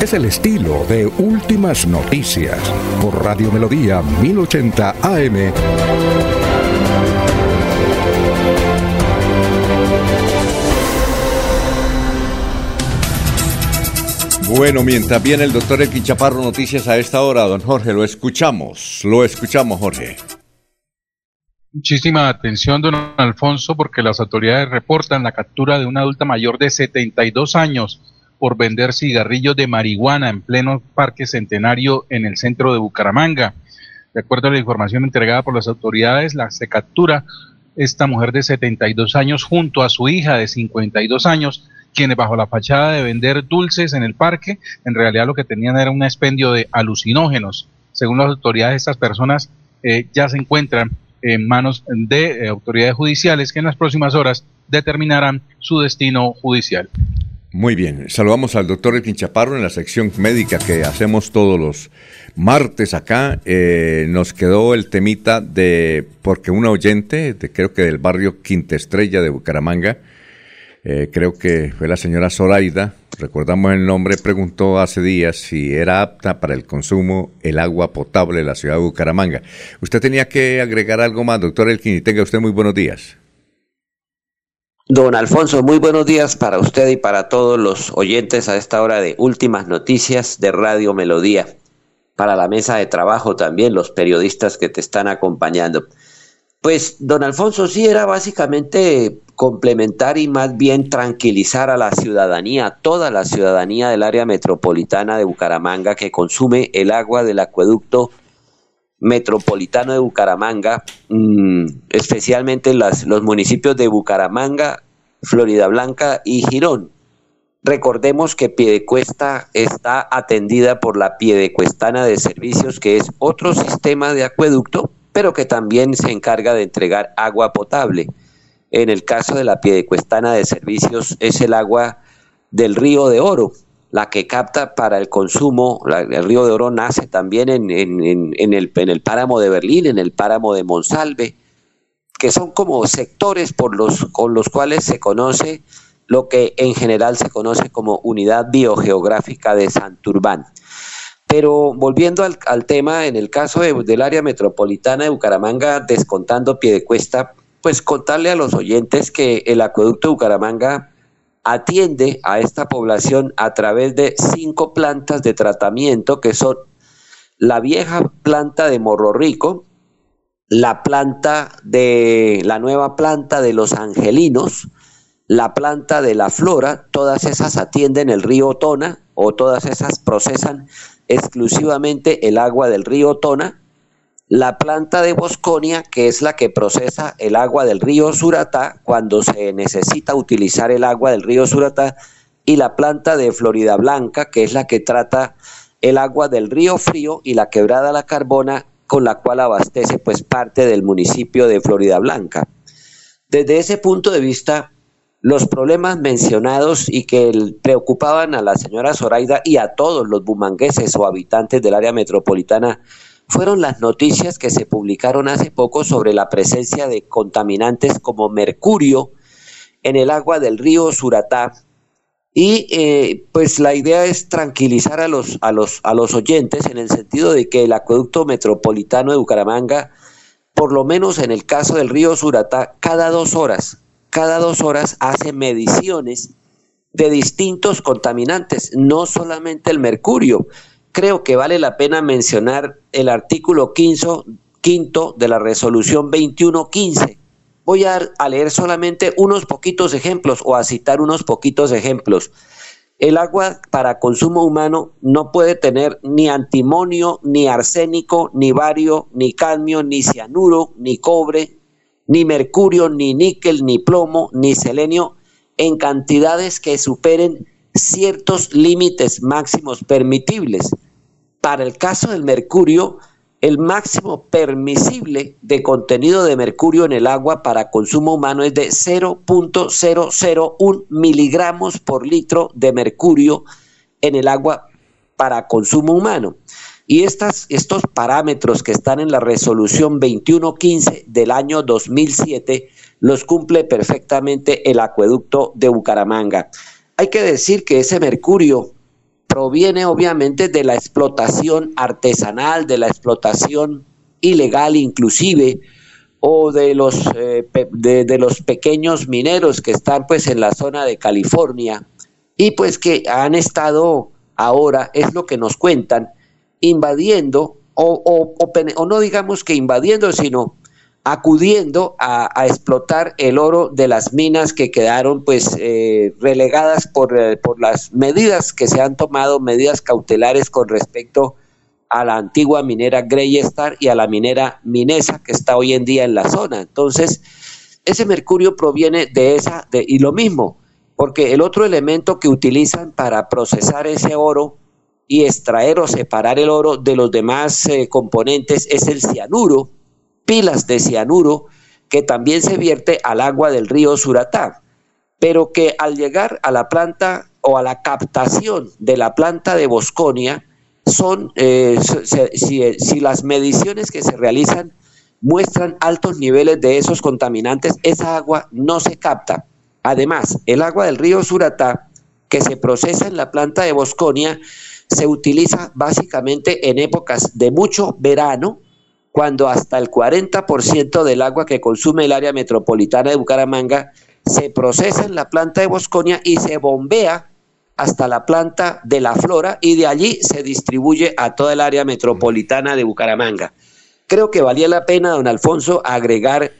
Es el estilo de Últimas Noticias por Radio Melodía 1080 AM. Bueno, mientras viene el doctor Elkin Chaparro, noticias a esta hora, don Jorge, lo escuchamos, lo escuchamos, Jorge. Muchísima atención, don Alfonso, porque las autoridades reportan la captura de una adulta mayor de 72 años por vender cigarrillos de marihuana en pleno Parque Centenario en el centro de Bucaramanga. De acuerdo a la información entregada por las autoridades, la, se captura esta mujer de 72 años junto a su hija de 52 años quienes bajo la fachada de vender dulces en el parque, en realidad lo que tenían era un expendio de alucinógenos. Según las autoridades, estas personas eh, ya se encuentran en manos de eh, autoridades judiciales que en las próximas horas determinarán su destino judicial. Muy bien, saludamos al doctor Elkin Chaparro en la sección médica que hacemos todos los martes acá. Eh, nos quedó el temita de, porque un oyente, de, creo que del barrio Quinta Estrella de Bucaramanga, eh, creo que fue la señora Zoraida, recordamos el nombre, preguntó hace días si era apta para el consumo el agua potable de la ciudad de Bucaramanga. Usted tenía que agregar algo más, doctor Elkin, y tenga usted muy buenos días. Don Alfonso, muy buenos días para usted y para todos los oyentes a esta hora de últimas noticias de Radio Melodía. Para la mesa de trabajo también, los periodistas que te están acompañando. Pues, don Alfonso, sí era básicamente complementar y más bien tranquilizar a la ciudadanía, toda la ciudadanía del área metropolitana de Bucaramanga que consume el agua del acueducto metropolitano de Bucaramanga, mmm, especialmente los municipios de Bucaramanga, Florida Blanca y Girón. Recordemos que Piedecuesta está atendida por la Piedecuestana de Servicios, que es otro sistema de acueducto pero que también se encarga de entregar agua potable. En el caso de la Piedecuestana de Servicios es el agua del río de Oro, la que capta para el consumo, el río de Oro nace también en, el, en el páramo de Berlín, en el páramo de Monsalve, que son como sectores por los, con los cuales se conoce lo que en general se conoce como unidad biogeográfica de Santurbán. Pero volviendo al, tema, en el caso del área metropolitana de Bucaramanga, descontando pie de cuesta, pues contarle a los oyentes que el acueducto de Bucaramanga atiende a esta población a través de cinco plantas de tratamiento que son la vieja planta de Morro Rico, la planta de la nueva planta de los angelinos, la planta de la flora, todas esas atienden el río Tona o todas esas procesan exclusivamente el agua del río Tona, la planta de Bosconia, que es la que procesa el agua del río Suratá cuando se necesita utilizar el agua del río Suratá, y la planta de Florida Blanca, que es la que trata el agua del río Frío y la quebrada La Carbona, con la cual abastece pues parte del municipio de Florida Blanca. Desde ese punto de vista, los problemas mencionados y que preocupaban a la señora Zoraida y a todos los bumangueses o habitantes del área metropolitana fueron las noticias que se publicaron hace poco sobre la presencia de contaminantes como mercurio en el agua del río Suratá. Y eh, pues la idea es tranquilizar a los, a, los, a los oyentes en el sentido de que el acueducto metropolitano de Bucaramanga, por lo menos en el caso del río Suratá, cada dos horas cada dos horas hace mediciones de distintos contaminantes, no solamente el mercurio. Creo que vale la pena mencionar el artículo quinto, quinto de la resolución 2115. Voy a, a leer solamente unos poquitos ejemplos o a citar unos poquitos ejemplos. El agua para consumo humano no puede tener ni antimonio, ni arsénico, ni bario, ni cadmio, ni cianuro, ni cobre, ni mercurio, ni níquel, ni plomo, ni selenio en cantidades que superen ciertos límites máximos permitibles. Para el caso del mercurio, el máximo permisible de contenido de mercurio en el agua para consumo humano es de 0.001 miligramos por litro de mercurio en el agua para consumo humano. Y estas, estos parámetros que están en la resolución 2115 del año 2007 los cumple perfectamente el acueducto de Bucaramanga. Hay que decir que ese mercurio proviene obviamente de la explotación artesanal, de la explotación ilegal inclusive, o de los, eh, de, los pequeños mineros que están pues en la zona de California y pues que han estado ahora, es lo que nos cuentan, invadiendo o, o, o, no digamos que invadiendo, sino acudiendo a, explotar el oro de las minas que quedaron pues eh, relegadas por, eh, por, las medidas que se han tomado, medidas cautelares con respecto a la antigua minera Grey Star y a la minera Minesa que está hoy en día en la zona. Entonces, ese mercurio proviene de esa, de, y lo mismo, porque el otro elemento que utilizan para procesar ese oro y extraer o separar el oro de los demás eh, componentes es el cianuro, pilas de cianuro que también se vierte al agua del río Suratá, pero que al llegar a la planta o a la captación de la planta de Bosconia, son, eh, si, si las mediciones que se realizan muestran altos niveles de esos contaminantes, esa agua no se capta. Además, el agua del río Suratá, que se procesa en la planta de Bosconia, se utiliza básicamente en épocas de mucho verano, cuando hasta el 40% del agua que consume el área metropolitana de Bucaramanga se procesa en la planta de Bosconia y se bombea hasta la planta de la Flora y de allí se distribuye a toda el área metropolitana de Bucaramanga. Creo que valía la pena, don Alfonso, agregar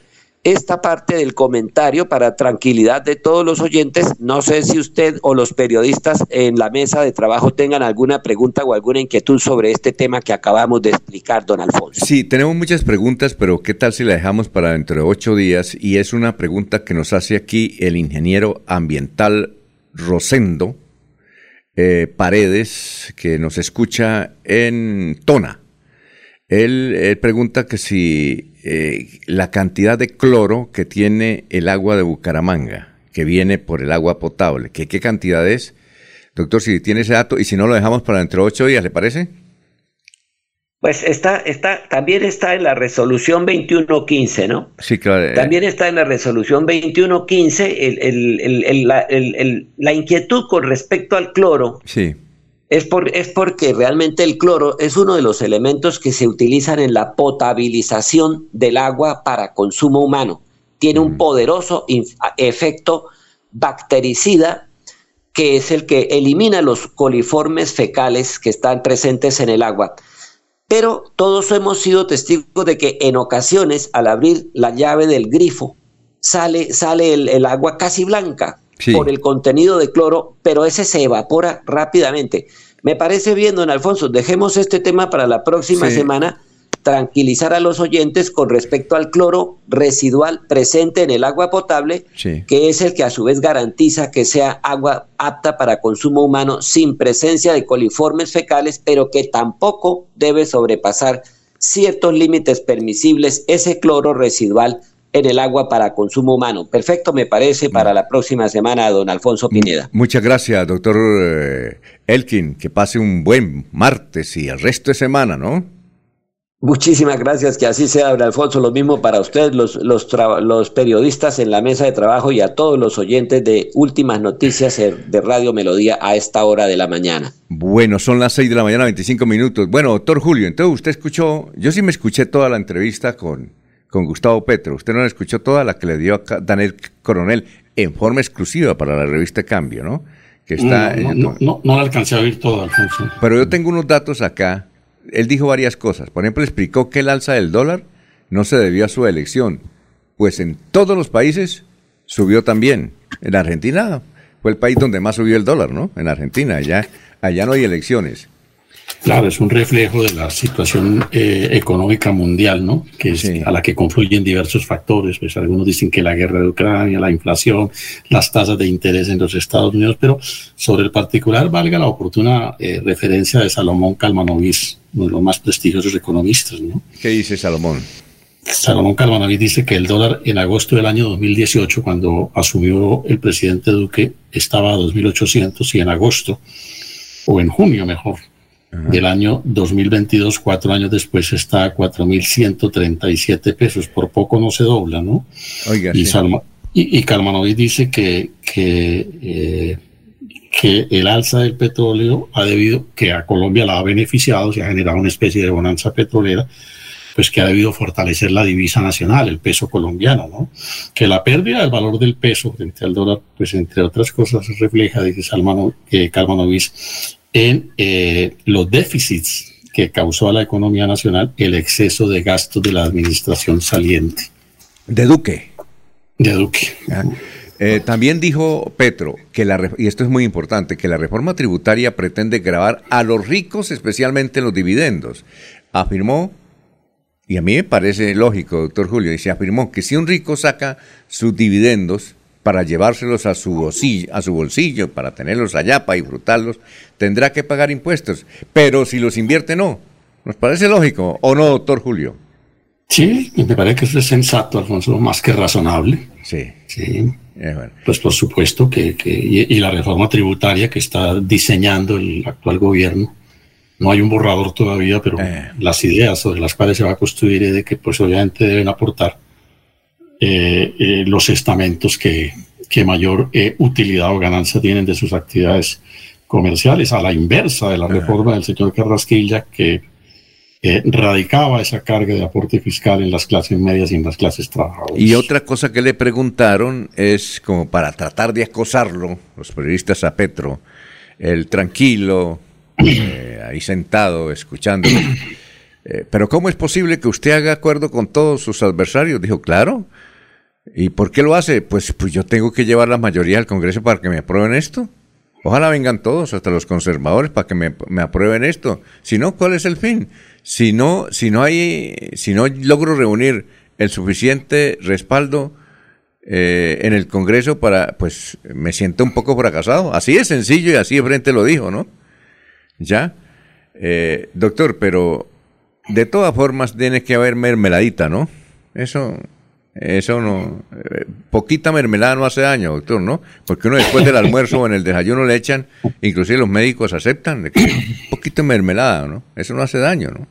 esta parte del comentario para tranquilidad de todos los oyentes. No sé si usted o los periodistas en la mesa de trabajo tengan alguna pregunta o alguna inquietud sobre este tema que acabamos de explicar, don Alfonso. Sí, tenemos muchas preguntas, pero ¿qué tal si la dejamos para dentro de ocho días? Y es una pregunta que nos hace aquí el ingeniero ambiental Rosendo eh, Paredes, que nos escucha en Tona. Él, pregunta que si eh, la cantidad de cloro que tiene el agua de Bucaramanga, que viene por el agua potable, que qué cantidad es. Doctor, si tiene ese dato y si no lo dejamos para dentro de ocho días, ¿le parece? Pues está, está, también está en la resolución 2115, ¿no? Sí, claro. También está en la resolución 2115 el, el, el, la, la, inquietud con respecto al cloro. Sí es, por, es porque realmente el cloro es uno de los elementos que se utilizan en la potabilización del agua para consumo humano. Tiene un poderoso efecto bactericida que es el que elimina los coliformes fecales que están presentes en el agua. Pero todos hemos sido testigos de que en ocasiones al abrir la llave del grifo sale, sale el, el agua casi blanca por el contenido de cloro, pero ese se evapora rápidamente. Me parece bien, don Alfonso, dejemos este tema para la próxima semana, tranquilizar a los oyentes con respecto al cloro residual presente en el agua potable, que es el que a su vez garantiza que sea agua apta para consumo humano sin presencia de coliformes fecales, pero que tampoco debe sobrepasar ciertos límites permisibles ese cloro residual en el agua para consumo humano. Perfecto, me parece, para la próxima semana, don Alfonso Pineda. Muchas gracias, doctor eh, Elkin. Que pase un buen martes y el resto de semana, ¿no? Muchísimas gracias, que así sea, don Alfonso. Lo mismo para usted, los, los, los periodistas en la mesa de trabajo y a todos los oyentes de Últimas Noticias de Radio Melodía a esta hora de la mañana. Bueno, son las seis de la mañana, 25 minutos. Bueno, doctor Julio, entonces usted escuchó, yo sí me escuché toda la entrevista con con Gustavo Petro. Usted no la escuchó toda la que le dio a Daniel Coronel en forma exclusiva para la revista Cambio, ¿no? Que está no, no, no, no, la alcancé a oír toda, Alfonso. Pero yo tengo unos datos acá. Él dijo varias cosas. Por ejemplo, explicó que el alza del dólar no se debió a su elección. Pues en todos los países subió también. En Argentina fue el país donde más subió el dólar, ¿no? En Argentina, allá, allá no hay elecciones. Claro, es un reflejo de la situación eh, económica mundial, ¿no? Que es a la que confluyen diversos factores. Pues algunos dicen que la guerra de Ucrania, la inflación, las tasas de interés en los Estados Unidos, pero sobre el particular valga la oportuna eh, referencia de Salomón Kalmanovich, uno de los más prestigiosos economistas, ¿no? ¿Qué dice Salomón? Salomón Kalmanovich dice que el dólar en agosto del año 2018, cuando asumió el presidente Duque, estaba a 2.800 y en agosto, o en junio mejor, del año 2022, cuatro años después, está a 4.137 pesos. Por poco no se dobla, ¿no? Oiga, y, sí. y, y Kalmanovic dice que, que eh, que el alza del petróleo ha debido, que a Colombia la ha beneficiado, se ha generado una especie de bonanza petrolera, pues que ha debido fortalecer la divisa nacional, el peso colombiano, ¿no? Que la pérdida del valor del peso frente al dólar, pues entre otras cosas refleja, dice Salmano, que Calmanovis, en eh, los déficits que causó a la economía nacional el exceso de gastos de la administración saliente. De Duque. De Duque. Eh, también dijo Petro que la y esto es muy importante que la reforma tributaria pretende grabar a los ricos especialmente en los dividendos. Afirmó y a mí me parece lógico, doctor Julio, y se afirmó que si un rico saca sus dividendos para llevárselos a su bolsillo, a su bolsillo para tenerlos allá, para disfrutarlos, tendrá que pagar impuestos. Pero si los invierte, no. ¿Nos parece lógico o no, doctor Julio? Sí, me parece que eso es sensato, Alfonso, más que razonable. Sí. Sí. Eh, pues por supuesto que, que y, la reforma tributaria que está diseñando el actual gobierno, no hay un borrador todavía, pero Eh. las ideas sobre las cuales se va a construir es de que pues obviamente deben aportar eh, eh, los estamentos que, que mayor eh, utilidad o ganancia tienen de sus actividades comerciales, a la inversa de la reforma del señor Carrasquilla que eh, radicaba esa carga de aporte fiscal en las clases medias y en las clases trabajadoras. Y otra cosa que le preguntaron es como para tratar de acosarlo, los periodistas a Petro, el tranquilo, eh, ahí sentado, escuchándolo. Eh, Pero ¿cómo es posible que usted haga acuerdo con todos sus adversarios? Dijo, claro. ¿Y por qué lo hace? Pues, pues yo tengo que llevar la mayoría al Congreso para que me aprueben esto. Ojalá vengan todos, hasta los conservadores, para que me, me aprueben esto. Si no, ¿cuál es el fin? Si no, si no hay, si no logro reunir el suficiente respaldo eh, en el Congreso para, pues me siento un poco fracasado. Así es sencillo y así de frente lo dijo, ¿no? Ya. Eh, doctor, pero de todas formas tiene que haber mermeladita, ¿no? Eso, eso no. eh, poquita mermelada no hace daño, doctor, ¿no? Porque uno después del almuerzo o en el desayuno le echan, inclusive los médicos aceptan de que poquito de mermelada, ¿no? Eso no hace daño, ¿no?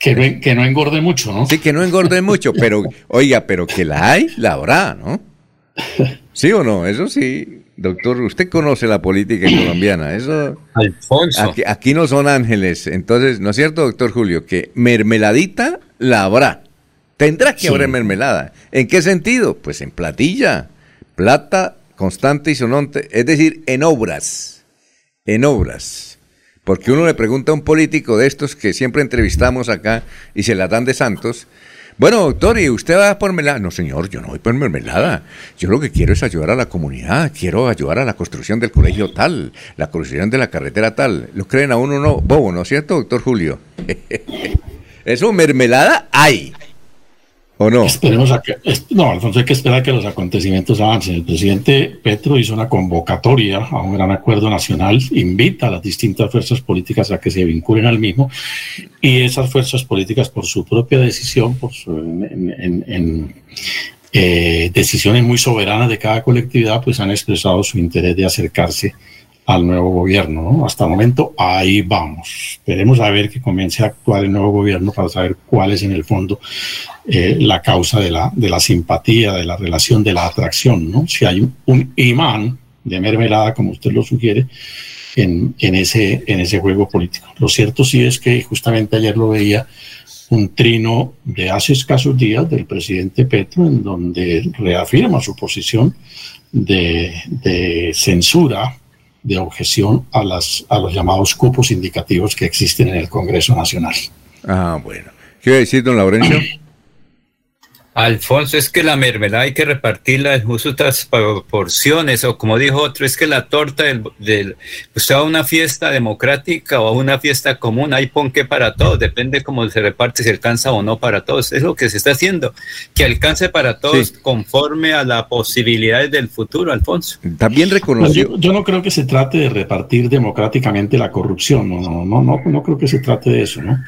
Que no, que no engorde mucho, ¿no? Sí, que no engorde mucho, pero, oiga, pero que la hay, la habrá, ¿no? ¿Sí o no? Eso sí, doctor, usted conoce la política colombiana, eso... Alfonso. Aquí, aquí no son ángeles, entonces, ¿no es cierto, doctor Julio? Que mermeladita la habrá. Tendrá que Sí. haber mermelada. ¿En qué sentido? Pues en platilla, plata constante y sonante, es decir, en obras, en obras. Porque uno le pregunta a un político de estos que siempre entrevistamos acá y se la dan de santos, bueno, doctor, ¿y usted va por mermelada? No, señor, yo no voy por mermelada. Yo lo que quiero es ayudar a la comunidad, quiero ayudar a la construcción del colegio tal, la construcción de la carretera tal. Lo creen a uno no, bobo, ¿no es cierto, doctor Julio? <laughs> Eso, mermelada hay. ¿O no? Esperemos a que, no, Alfonso, hay que esperar a que los acontecimientos avancen. El presidente Petro hizo una convocatoria a un gran acuerdo nacional, invita a las distintas fuerzas políticas a que se vinculen al mismo, y esas fuerzas políticas, por su propia decisión, por eh, decisiones muy soberanas de cada colectividad, pues han expresado su interés de acercarse al nuevo gobierno. ¿no? Hasta el momento, ahí vamos. Esperemos a ver que comience a actuar el nuevo gobierno para saber cuál es en el fondo eh, la causa de la, de la simpatía, de la relación, de la atracción. ¿no? Si hay un, imán de mermelada, como usted lo sugiere, en, en, ese, en ese juego político. Lo cierto sí es que justamente ayer lo veía un trino de hace escasos días del presidente Petro, en donde reafirma su posición de censura, de objeción a, las, a los llamados cupos indicativos que existen en el Congreso Nacional. Ah, bueno. ¿Qué iba a decir, don Laurencio? <clears throat> Alfonso, es que la mermelada hay que repartirla en justas porciones, o como dijo otro, es que la torta del, del usted va a una fiesta democrática o a una fiesta común, hay ponque para todos, depende cómo se reparte, si alcanza o no para todos. Es lo que se está haciendo, que alcance para todos conforme a las posibilidades del futuro, Alfonso. También reconoció. Yo, yo no creo que se trate de repartir democráticamente la corrupción, no, no, no, no, no creo que se trate de eso, ¿no?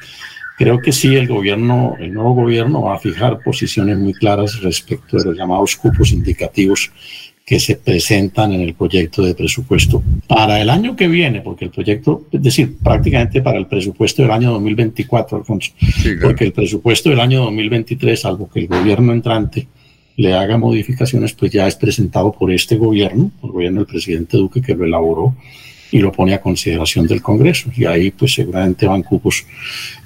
Creo que sí, el gobierno, el nuevo gobierno va a fijar posiciones muy claras respecto de los llamados cupos indicativos que se presentan en el proyecto de presupuesto para el año que viene, porque el proyecto, es decir, prácticamente para el presupuesto del año 2024, Alfonso, porque el presupuesto del año 2023, salvo que el gobierno entrante le haga modificaciones, pues ya es presentado por este gobierno, por el gobierno del presidente Duque que lo elaboró y lo pone a consideración del Congreso. Y ahí pues seguramente van cupos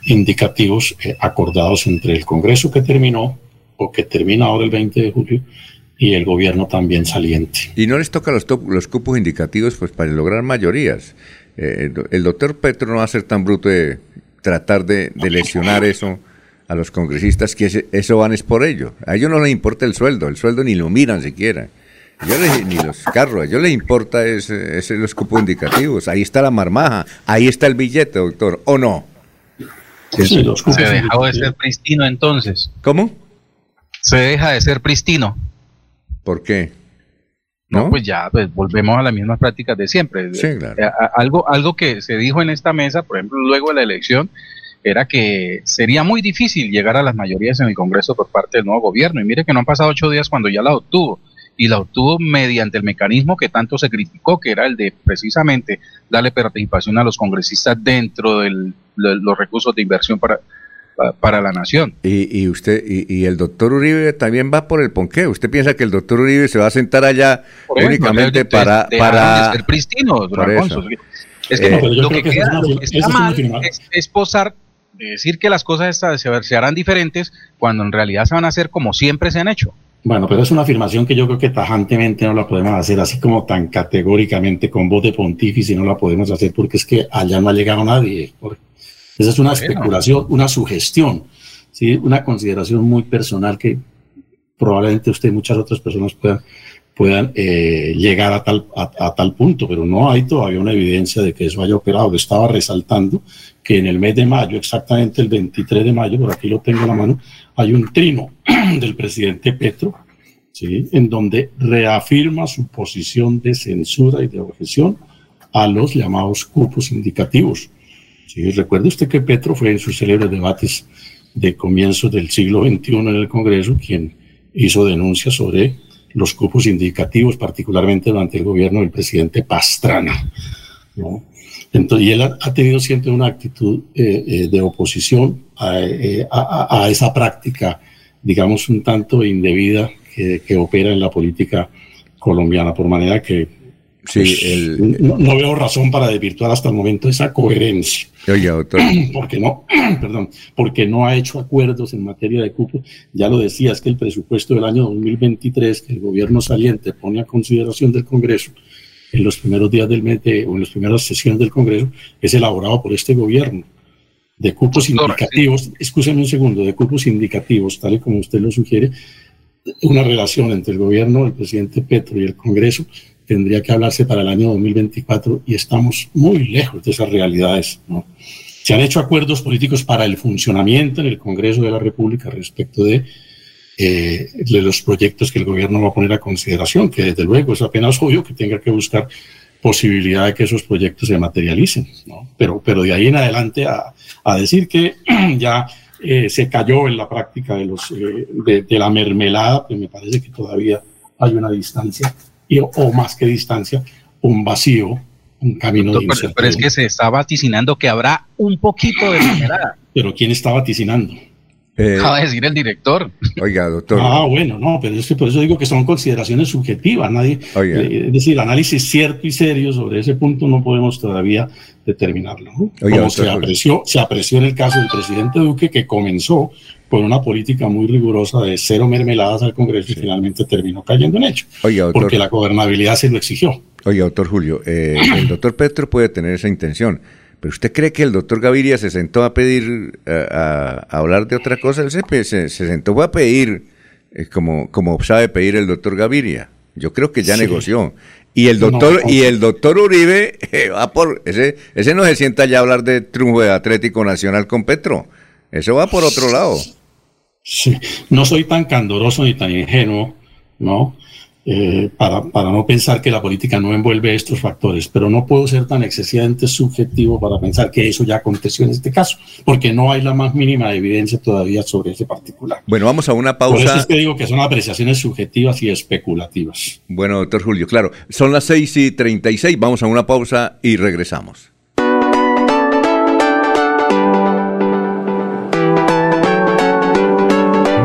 indicativos eh, acordados entre el Congreso que terminó o que termina ahora el 20 de julio y el gobierno también saliente. Y no les toca los, los cupos indicativos pues para lograr mayorías. Eh, el doctor Petro no va a ser tan bruto de tratar de, lesionar eso a los congresistas que eso van es por ello. A ellos no les importa el sueldo, el sueldo ni lo miran siquiera. Yo ni los carros, a ellos les importa es, los cupos indicativos. Ahí está la marmaja, ahí está el billete, doctor, ¿o no? se dejó de ser pristino entonces. ¿Cómo? Se deja de ser pristino. ¿Por qué? ¿No? pues ya pues volvemos a las mismas prácticas de siempre. Sí, claro. Eh, algo, algo que se dijo en esta mesa, por ejemplo, luego de la elección, era que sería muy difícil llegar a las mayorías en el Congreso por parte del nuevo gobierno. Y mire que no han pasado ocho días cuando ya la obtuvo. Y la obtuvo mediante el mecanismo que tanto se criticó, que era el de precisamente darle participación a los congresistas dentro de los recursos de inversión para, para la nación. Y, usted y, el doctor Uribe también va por el ponqué. ¿Usted piensa que el doctor Uribe se va a sentar allá únicamente para para ser pristino, Es que eh, lo que, queda, está mal es, posar decir que las cosas se, harán diferentes cuando en realidad se van a hacer como siempre se han hecho. Bueno, pero es una afirmación que yo creo que tajantemente no la podemos hacer así como tan categóricamente con voz de pontífice, no la podemos hacer porque es que allá no ha llegado nadie. Esa es una especulación, una sugestión, ¿sí? una consideración muy personal que probablemente usted y muchas otras personas puedan, puedan eh, llegar a tal, a, tal punto, pero no hay todavía una evidencia de que eso haya operado. Estaba resaltando que en el mes de mayo, exactamente el 23 de mayo, por aquí lo tengo en la mano, hay un trino <clears throat> del presidente Petro, ¿sí? en donde reafirma su posición de censura y de objeción a los llamados cupos indicativos Sí, recuerde usted que Petro fue en sus célebres debates de comienzos del siglo XXI en el Congreso quien hizo denuncias sobre los cupos indicativos, particularmente durante el gobierno del presidente Pastrana. Entonces, y él ha, tenido siempre una actitud eh, eh, de oposición eh, a, esa práctica, digamos, un tanto indebida que, que opera en la política colombiana, por manera que Sí, no, veo razón para desvirtuar hasta el momento esa coherencia. <clears throat> Porque no, <clears throat> perdón, porque no ha hecho acuerdos en materia de cupo. Ya lo decía, es que el presupuesto del año 2023 que el gobierno saliente pone a consideración del Congreso en los primeros días del mes o en las primeras sesiones del Congreso es elaborado por este gobierno de cupos indicativos, escúcheme un segundo, de cupos indicativos, tal y como usted lo sugiere, una relación entre el gobierno, el presidente Petro y el Congreso tendría que hablarse para el año 2024 y estamos muy lejos de esas realidades. ¿no? Se han hecho acuerdos políticos para el funcionamiento en el Congreso de la República respecto de, eh, de los proyectos que el gobierno va a poner a consideración, que desde luego es apenas obvio que tenga que buscar posibilidad de que esos proyectos se materialicen. ¿no? Pero, pero de ahí en adelante a, a decir que <clears throat> ya eh, se cayó en la práctica de, los, eh, de, la mermelada, pues me parece que todavía hay una distancia o más que distancia, un vacío, un camino de pero, pero, es que se está vaticinando que habrá un poquito de mermelada. <coughs> Pero ¿quién está vaticinando? Eh, Acaba de decir el director. Oiga, doctor. Ah, bueno, no, pero es que por eso digo que son consideraciones subjetivas. Nadie, eh, es decir, análisis cierto y serio sobre ese punto no podemos todavía determinarlo. Como se apreció, se apreció en el caso del presidente Duque, que comenzó con una política muy rigurosa de cero mermeladas al Congreso y finalmente terminó cayendo en hecho. porque la gobernabilidad se lo exigió. Oiga, doctor Julio, eh, <clears throat> el doctor Petro puede tener esa intención, pero ¿usted cree que el doctor Gaviria se sentó a pedir, a, hablar de otra cosa? Él se, se, sentó a pedir, eh, como, como sabe pedir el doctor Gaviria. Yo creo que ya negoció. Y el doctor, y el doctor Uribe <laughs> eh, va por, ese, ese no se sienta ya a hablar de triunfo de Atlético Nacional con Petro. Eso va por otro lado. Sí, no soy tan candoroso ni tan ingenuo, ¿no? Eh, para, para, no pensar que la política no envuelve estos factores, pero no puedo ser tan excesivamente subjetivo para pensar que eso ya aconteció en este caso, porque no hay la más mínima evidencia todavía sobre ese particular. Bueno, vamos a una pausa. Por eso es que digo que son apreciaciones subjetivas y especulativas. Bueno, doctor Julio, claro, son las 6 y 36, vamos a una pausa y regresamos.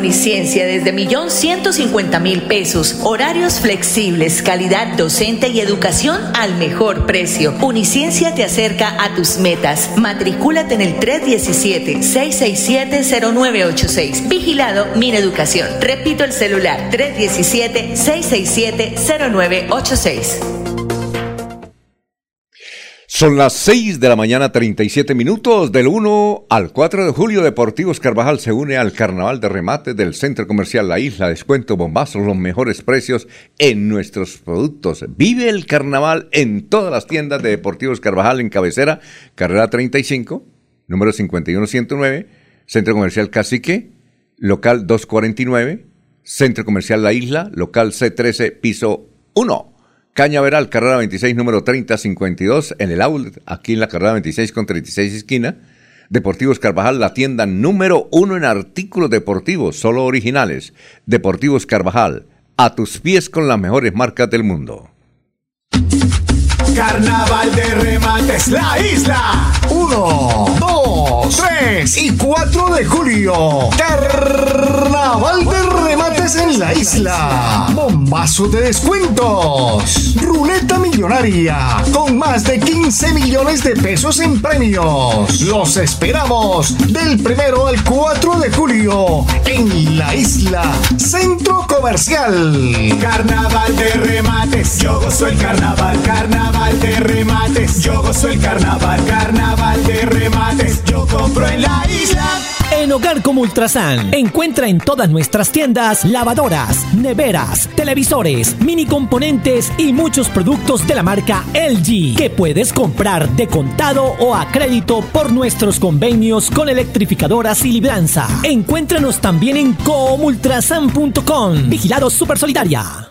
Uniciencia desde millón ciento cincuenta mil pesos. Horarios flexibles, calidad docente y educación al mejor precio. Uniciencia te acerca a tus metas. Matricúlate en el 317-667-0986. Vigilado Min Educación. Repito el celular 317-667-0986. Son las 6 de la mañana, 37 minutos. Del 1 al 4 de julio, Deportivos Carvajal se une al carnaval de remate del Centro Comercial La Isla. Descuento bombazos, los mejores precios en nuestros productos. Vive el carnaval en todas las tiendas de Deportivos Carvajal en cabecera, carrera 35, número 51109, Centro Comercial Cacique, local 249, Centro Comercial La Isla, local C13, piso 1. Cañaveral, carrera 26, número 3052, en el outlet, aquí en la carrera 26 con 36 esquina. Deportivos Carvajal, la tienda número uno en artículos deportivos, solo originales. Deportivos Carvajal, a tus pies con las mejores marcas del mundo. Carnaval de remates La Isla. 1, 2, 3 y 4 de julio. Carnaval de remates en la isla. Bombazo de descuentos. Ruleta millonaria con más de 15 millones de pesos en premios. Los esperamos del primero al 4 de julio en la isla Centro Comercial. Carnaval de remates. Yo gozo el carnaval, carnaval de remates. Yo gozo el carnaval, carnaval de remates. Yo compro en la isla. En Hogar como Ultrasan, encuentra en todas nuestras tiendas lavadoras, neveras, televisores, mini componentes y muchos productos de la marca LG que puedes comprar de contado o a crédito por nuestros convenios con electrificadoras y libranza. Encuéntranos también en comultrasan.com. Vigilado Super Solidaria.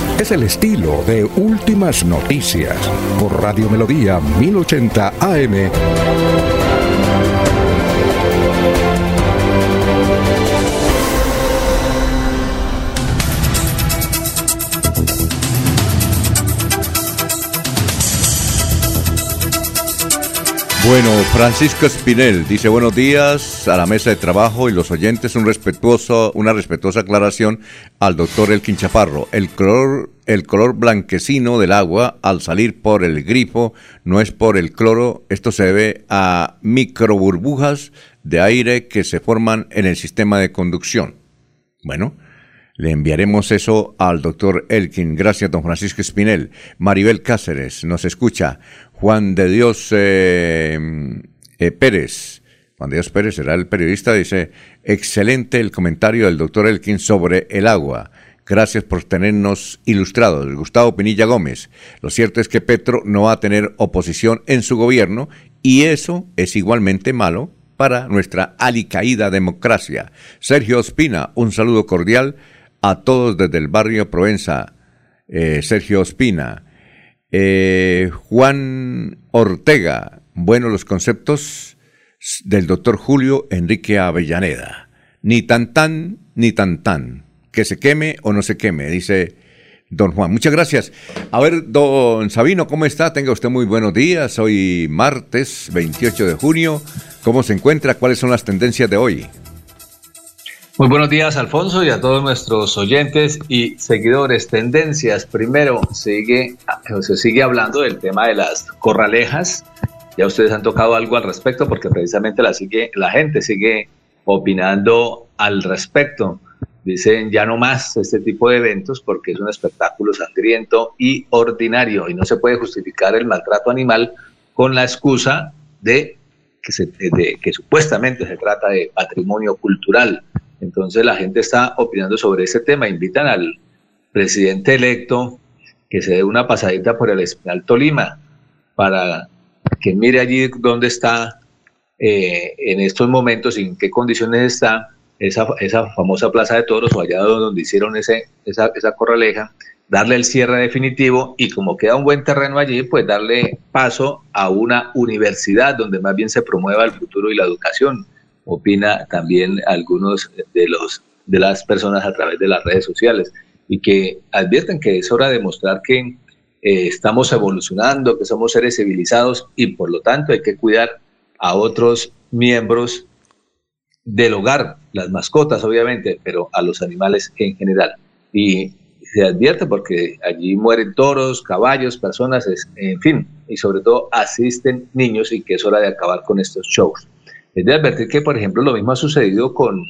Es el estilo de Últimas Noticias por Radio Melodía 1080 AM. Bueno, Francisco Espinel dice buenos días a la mesa de trabajo y los oyentes, un respetuoso, una respetuosa aclaración al doctor Elkin Chaparro. El color, el color blanquecino del agua al salir por el grifo no es por el cloro, esto se debe a microburbujas de aire que se forman en el sistema de conducción. Bueno, le enviaremos eso al doctor Elkin. Gracias, don Francisco Espinel. Maribel Cáceres nos escucha. Juan de Dios eh, eh, Pérez. Juan de Dios Pérez será el periodista. Dice, excelente el comentario del doctor Elkin sobre el agua. Gracias por tenernos ilustrados. Gustavo Pinilla Gómez. Lo cierto es que Petro no va a tener oposición en su gobierno y eso es igualmente malo para nuestra alicaída democracia. Sergio Ospina, un saludo cordial a todos desde el barrio Provenza. Eh, Sergio Ospina. Eh, Juan Ortega, buenos los conceptos del doctor Julio Enrique Avellaneda. Ni tan tan, ni tan tan. Que se queme o no se queme, dice don Juan. Muchas gracias. A ver, don Sabino, ¿cómo está? Tenga usted muy buenos días. Hoy martes 28 de junio. ¿Cómo se encuentra? ¿Cuáles son las tendencias de hoy? Muy buenos días, Alfonso, y a todos nuestros oyentes y seguidores. Tendencias. Primero, sigue, se sigue hablando del tema de las corralejas. Ya ustedes han tocado algo al respecto porque precisamente la, sigue, la gente sigue opinando al respecto. dicen ya no más este tipo de eventos porque es un espectáculo sangriento y ordinario y no se puede justificar el maltrato animal con la excusa de que, se, de que supuestamente se trata de patrimonio cultural. Entonces la gente está opinando sobre ese tema, invitan al presidente electo que se dé una pasadita por el Espinal Tolima para que mire allí dónde está eh, en estos momentos y en qué condiciones está esa, esa, famosa plaza de toros o allá donde hicieron ese, esa, esa corraleja, darle el cierre definitivo y como queda un buen terreno allí, pues darle paso a una universidad donde más bien se promueva el futuro y la educación. Opina también algunos de los de las personas a través de las redes sociales y que advierten que es hora de mostrar que eh, estamos evolucionando, que somos seres civilizados y por lo tanto hay que cuidar a otros miembros del hogar, las mascotas obviamente, pero a los animales en general. Y se advierte porque allí mueren toros, caballos, personas, en fin, y sobre todo asisten niños y que es hora de acabar con estos shows. Es de advertir que, por ejemplo, lo mismo ha sucedido con,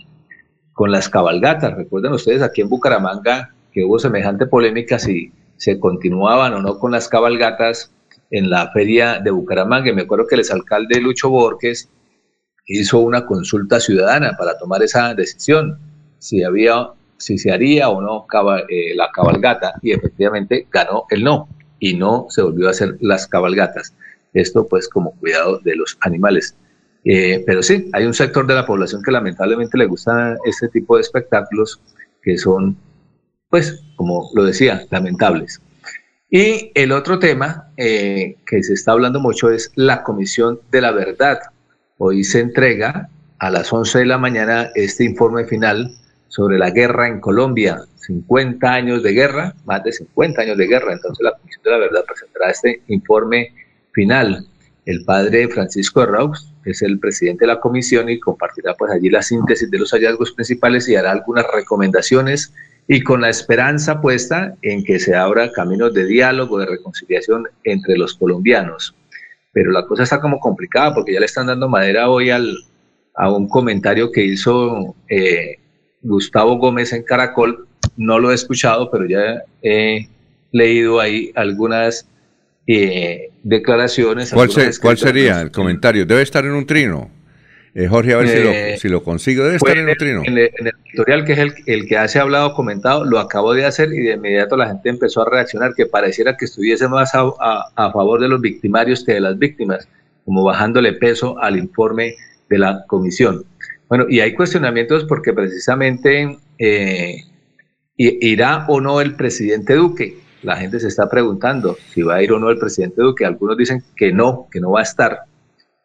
con las cabalgatas. Recuerden ustedes aquí en Bucaramanga que hubo semejante polémica si se continuaban o no con las cabalgatas en la feria de Bucaramanga. me acuerdo que el exalcalde Lucho Borges hizo una consulta ciudadana para tomar esa decisión, si había, si se haría o no eh, la cabalgata, y efectivamente ganó el no, y no se volvió a hacer las cabalgatas. Esto pues como cuidado de los animales. Eh, pero sí, hay un sector de la población que lamentablemente le gusta este tipo de espectáculos que son, pues, como lo decía, lamentables. Y el otro tema eh, que se está hablando mucho es la Comisión de la Verdad, Hoy se entrega a las 11 de la mañana este informe final sobre la guerra en Colombia. 50 años de guerra, más de 50 años de guerra. Entonces la Comisión de la Verdad presentará este informe final. El padre Francisco Raux es el presidente de la comisión y compartirá pues allí la síntesis de los hallazgos principales y hará algunas recomendaciones y con la esperanza puesta en que se abra caminos de diálogo, de reconciliación entre los colombianos pero la cosa está como complicada porque ya le están dando madera hoy al, a un comentario que hizo eh, Gustavo Gómez en Caracol. No lo he escuchado, pero ya he leído ahí algunas eh, declaraciones. ¿Cuál, ¿Cuál sería el comentario? Debe estar en un trino. Eh, Jorge, a ver si, lo, eh, si, lo, consigo. Debe estar en el trino. En el, editorial, que es el, el que hace hablado, comentado, lo acabo de hacer y de inmediato la gente empezó a reaccionar que pareciera que estuviese más a, a, favor de los victimarios que de las víctimas, como bajándole peso al informe de la comisión. Bueno, y hay cuestionamientos porque precisamente eh, irá o no el presidente Duque. La gente se está preguntando si va a ir o no el presidente Duque. Algunos dicen que no, que no va a estar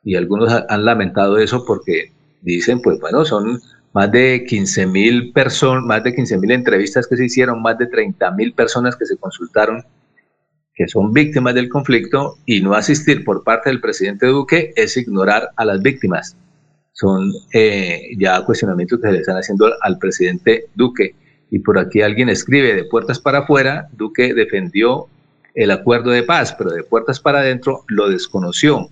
y algunos han lamentado eso porque dicen, pues bueno, son más de 15 mil personas, más de 15 mil entrevistas que se hicieron, más de 30 mil personas que se consultaron que son víctimas del conflicto y no asistir por parte del presidente Duque es ignorar a las víctimas. Son eh, ya cuestionamientos que se le están haciendo al presidente Duque. Y por aquí alguien escribe, de puertas para afuera, Duque defendió el acuerdo de paz, pero de puertas para adentro lo desconoció.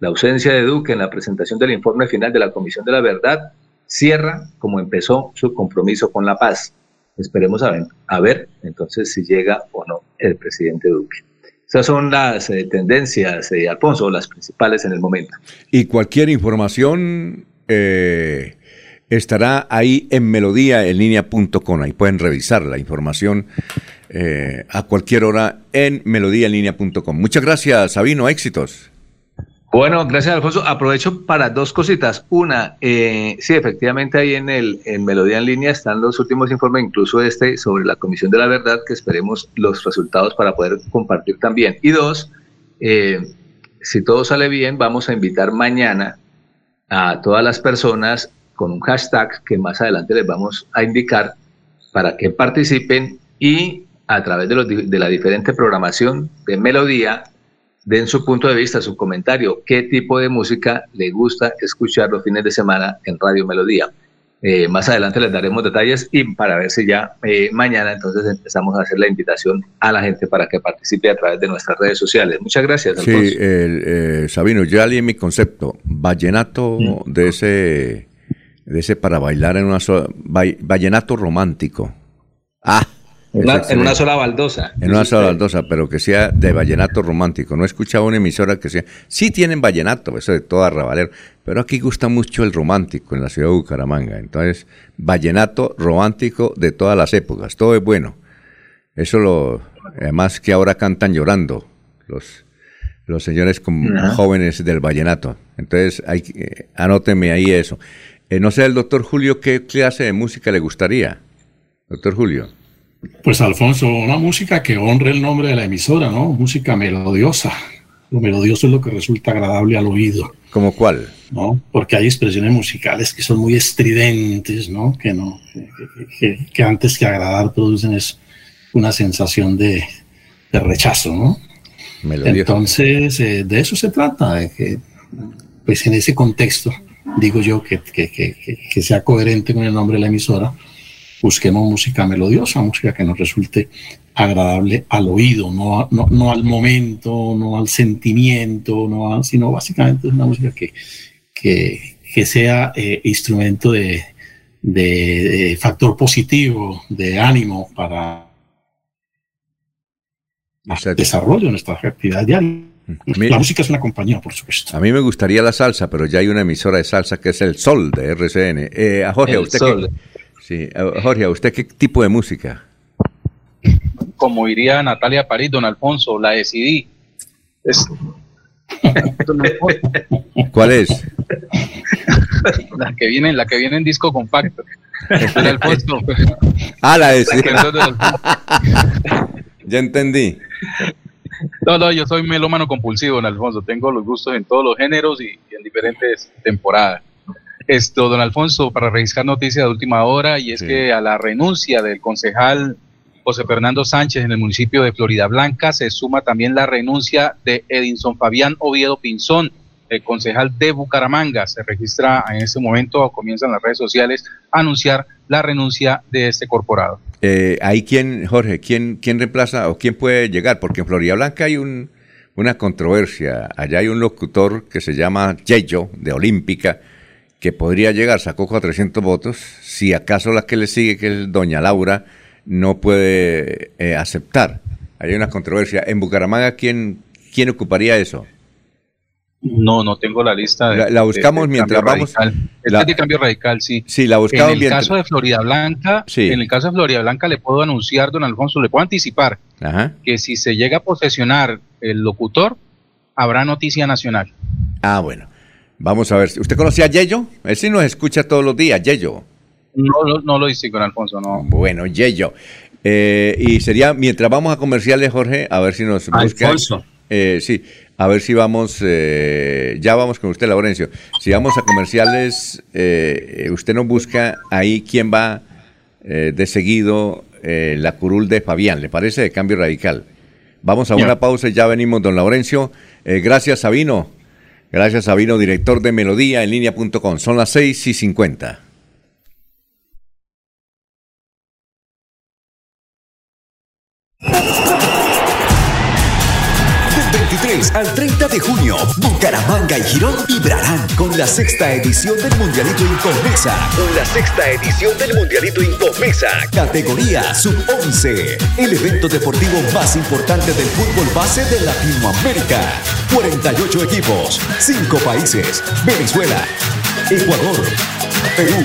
La ausencia de Duque en la presentación del informe final de la Comisión de la Verdad cierra como empezó su compromiso con la paz. Esperemos a ver, a ver entonces si llega o no el presidente Duque. Esas son las eh, tendencias, eh, Alfonso, las principales en el momento. Y cualquier información eh, estará ahí en melodíaenlínea.com. Ahí pueden revisar la información a cualquier hora en melodíaenlínea.com. Muchas gracias, Sabino. Éxitos. Bueno, gracias Alfonso. Aprovecho para dos cositas. Una, eh, sí, efectivamente ahí en el en Melodía en línea están los últimos informes, incluso este sobre la Comisión de la Verdad, que esperemos los resultados para poder compartir también. Y dos, eh, si todo sale bien, vamos a invitar mañana a todas las personas con un hashtag que más adelante les vamos a indicar para que participen y a través de, los, de la diferente programación de Melodía den su punto de vista, su comentario, qué tipo de música le gusta escuchar los fines de semana en Radio Melodía. Eh, más adelante les daremos detalles y para ver si ya eh, mañana entonces empezamos a hacer la invitación a la gente para que participe a través de nuestras redes sociales. Muchas gracias. Sí, el, eh, Sabino, ya leí mi concepto, vallenato mm. de ese de ese para bailar en una sola, vallenato romántico. Ah, En una, en excelente. una sola baldosa. En una sola baldosa, pero que sea de vallenato romántico. No he escuchado una emisora que sea. Sí tienen vallenato, eso de todo arrabalero, pero aquí gusta mucho el romántico en la ciudad de Bucaramanga. Entonces, vallenato romántico de todas las épocas, todo es bueno. Eso lo. Además que ahora cantan llorando los, los señores con- jóvenes del vallenato. Entonces, hay, que- eh, anóteme ahí eso. Eh, no sé, el doctor Julio, ¿qué clase de música le gustaría? Doctor Julio. Pues Alfonso, una música que honre el nombre de la emisora, ¿no? Música melodiosa. Lo melodioso es lo que resulta agradable al oído. ¿Como cuál? ¿No? Porque hay expresiones musicales que son muy estridentes, ¿no? Que no, que, que- que antes que agradar producen es una sensación de, de rechazo, ¿no? Melodioso. Entonces, eh, de eso se trata, de que, pues en ese contexto, digo yo, que, que- que- que- sea coherente con el nombre de la emisora, busquemos música melodiosa, música que nos resulte agradable al oído, no, no, no al momento, no al sentimiento, no a- sino básicamente una música que, que, que sea eh, instrumento de, de- de factor positivo, de ánimo para el desarrollo de nuestra actividad diaria. La música es una compañía, por supuesto. A mí me gustaría la salsa, pero ya hay una emisora de salsa que es el Sol de RCN. Eh, a Jorge, ¿a El usted Sol. qué? Sí, a- Jorge, ¿a usted qué tipo de música? Como diría Natalia París, don Alfonso, la decidí. Es, Don Alfonso, ¿Cuál es? <laughs> la que viene, la que viene en disco compacto. Don Alfonso. Ah, la de sí. Perdón, don Alfonso. Ya entendí. No, no, yo soy melómano compulsivo, don Alfonso. Tengo los gustos en todos los géneros y, y en diferentes temporadas. Esto, don Alfonso, para registrar noticias de última hora, y es que a la renuncia del concejal José Fernando Sánchez en el municipio de Florida Blanca se suma también la renuncia de Edinson Fabián Oviedo Pinzón, el concejal de Bucaramanga. Se registra en este momento, o comienzan las redes sociales a anunciar la renuncia de este corporado. Eh, ¿Ahí quién, Jorge, quién, quién reemplaza o quién puede llegar? Porque en Florida Blanca hay un, una controversia. Allá hay un locutor que se llama Yeyo, de Olímpica, que podría llegar, sacó 400 votos. Si acaso la que le sigue, que es doña Laura, no puede eh, aceptar. Hay una controversia. En Bucaramanga, ¿quién, quién ocuparía eso? No, no tengo la lista. De, La- la buscamos de- de mientras vamos- radical. Este la- es de cambio radical, sí. Sí, la buscamos En el mientras- caso de Florida Blanca, Sí. en el caso de Florida Blanca le puedo anunciar, don Alfonso, le puedo anticipar Ajá. que si se llega a posesionar el locutor, habrá noticia nacional. Ah, bueno. Vamos a ver. ¿Usted conocía a Yeyo? Él sí nos escucha todos los días, Yeyo. No, lo- no lo hice con Alfonso, no. Bueno, Yeyo. Eh, y sería, mientras vamos a comerciales, Jorge, a ver si nos busca. Alfonso. Eh, sí, a ver si vamos, eh, ya vamos con usted, Laurencio. Si vamos a comerciales, eh, eh, usted nos busca ahí quién va eh, de seguido eh, la curul de Fabián, ¿le parece? De cambio radical. Vamos a una pausa y ya venimos, don Laurencio. Gracias, Sabino. Gracias, Sabino, director de Melodía en línea.com. Son las 6 y 50. Bucaramanga y Girón vibrarán con la sexta edición del Mundialito Incomesa. La sexta edición del Mundialito Incomesa. Categoría Sub-11. El evento deportivo más importante del fútbol base de Latinoamérica. 48 equipos, 5 países. Venezuela, Ecuador, Perú,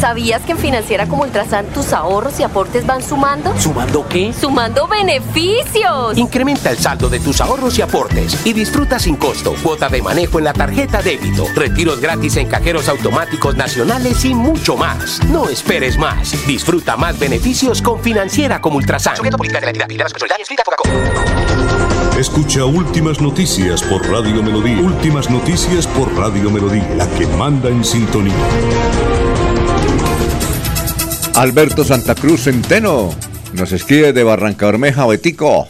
¿Sabías que en Financiera como Ultrasan tus ahorros y aportes van sumando? ¿Sumando qué? ¡Sumando beneficios! Incrementa el saldo de tus ahorros y aportes y disfruta sin costo cuota de manejo en la tarjeta débito, retiros gratis en cajeros automáticos nacionales y mucho más. No esperes más. Disfruta más beneficios con Financiera como Ultrasan. Escucha Últimas Noticias por Radio Melodía. Últimas Noticias por Radio Melodía, la que manda en sintonía. Alberto Santa Cruz Centeno nos escribe de Barranca Bermeja, Betico.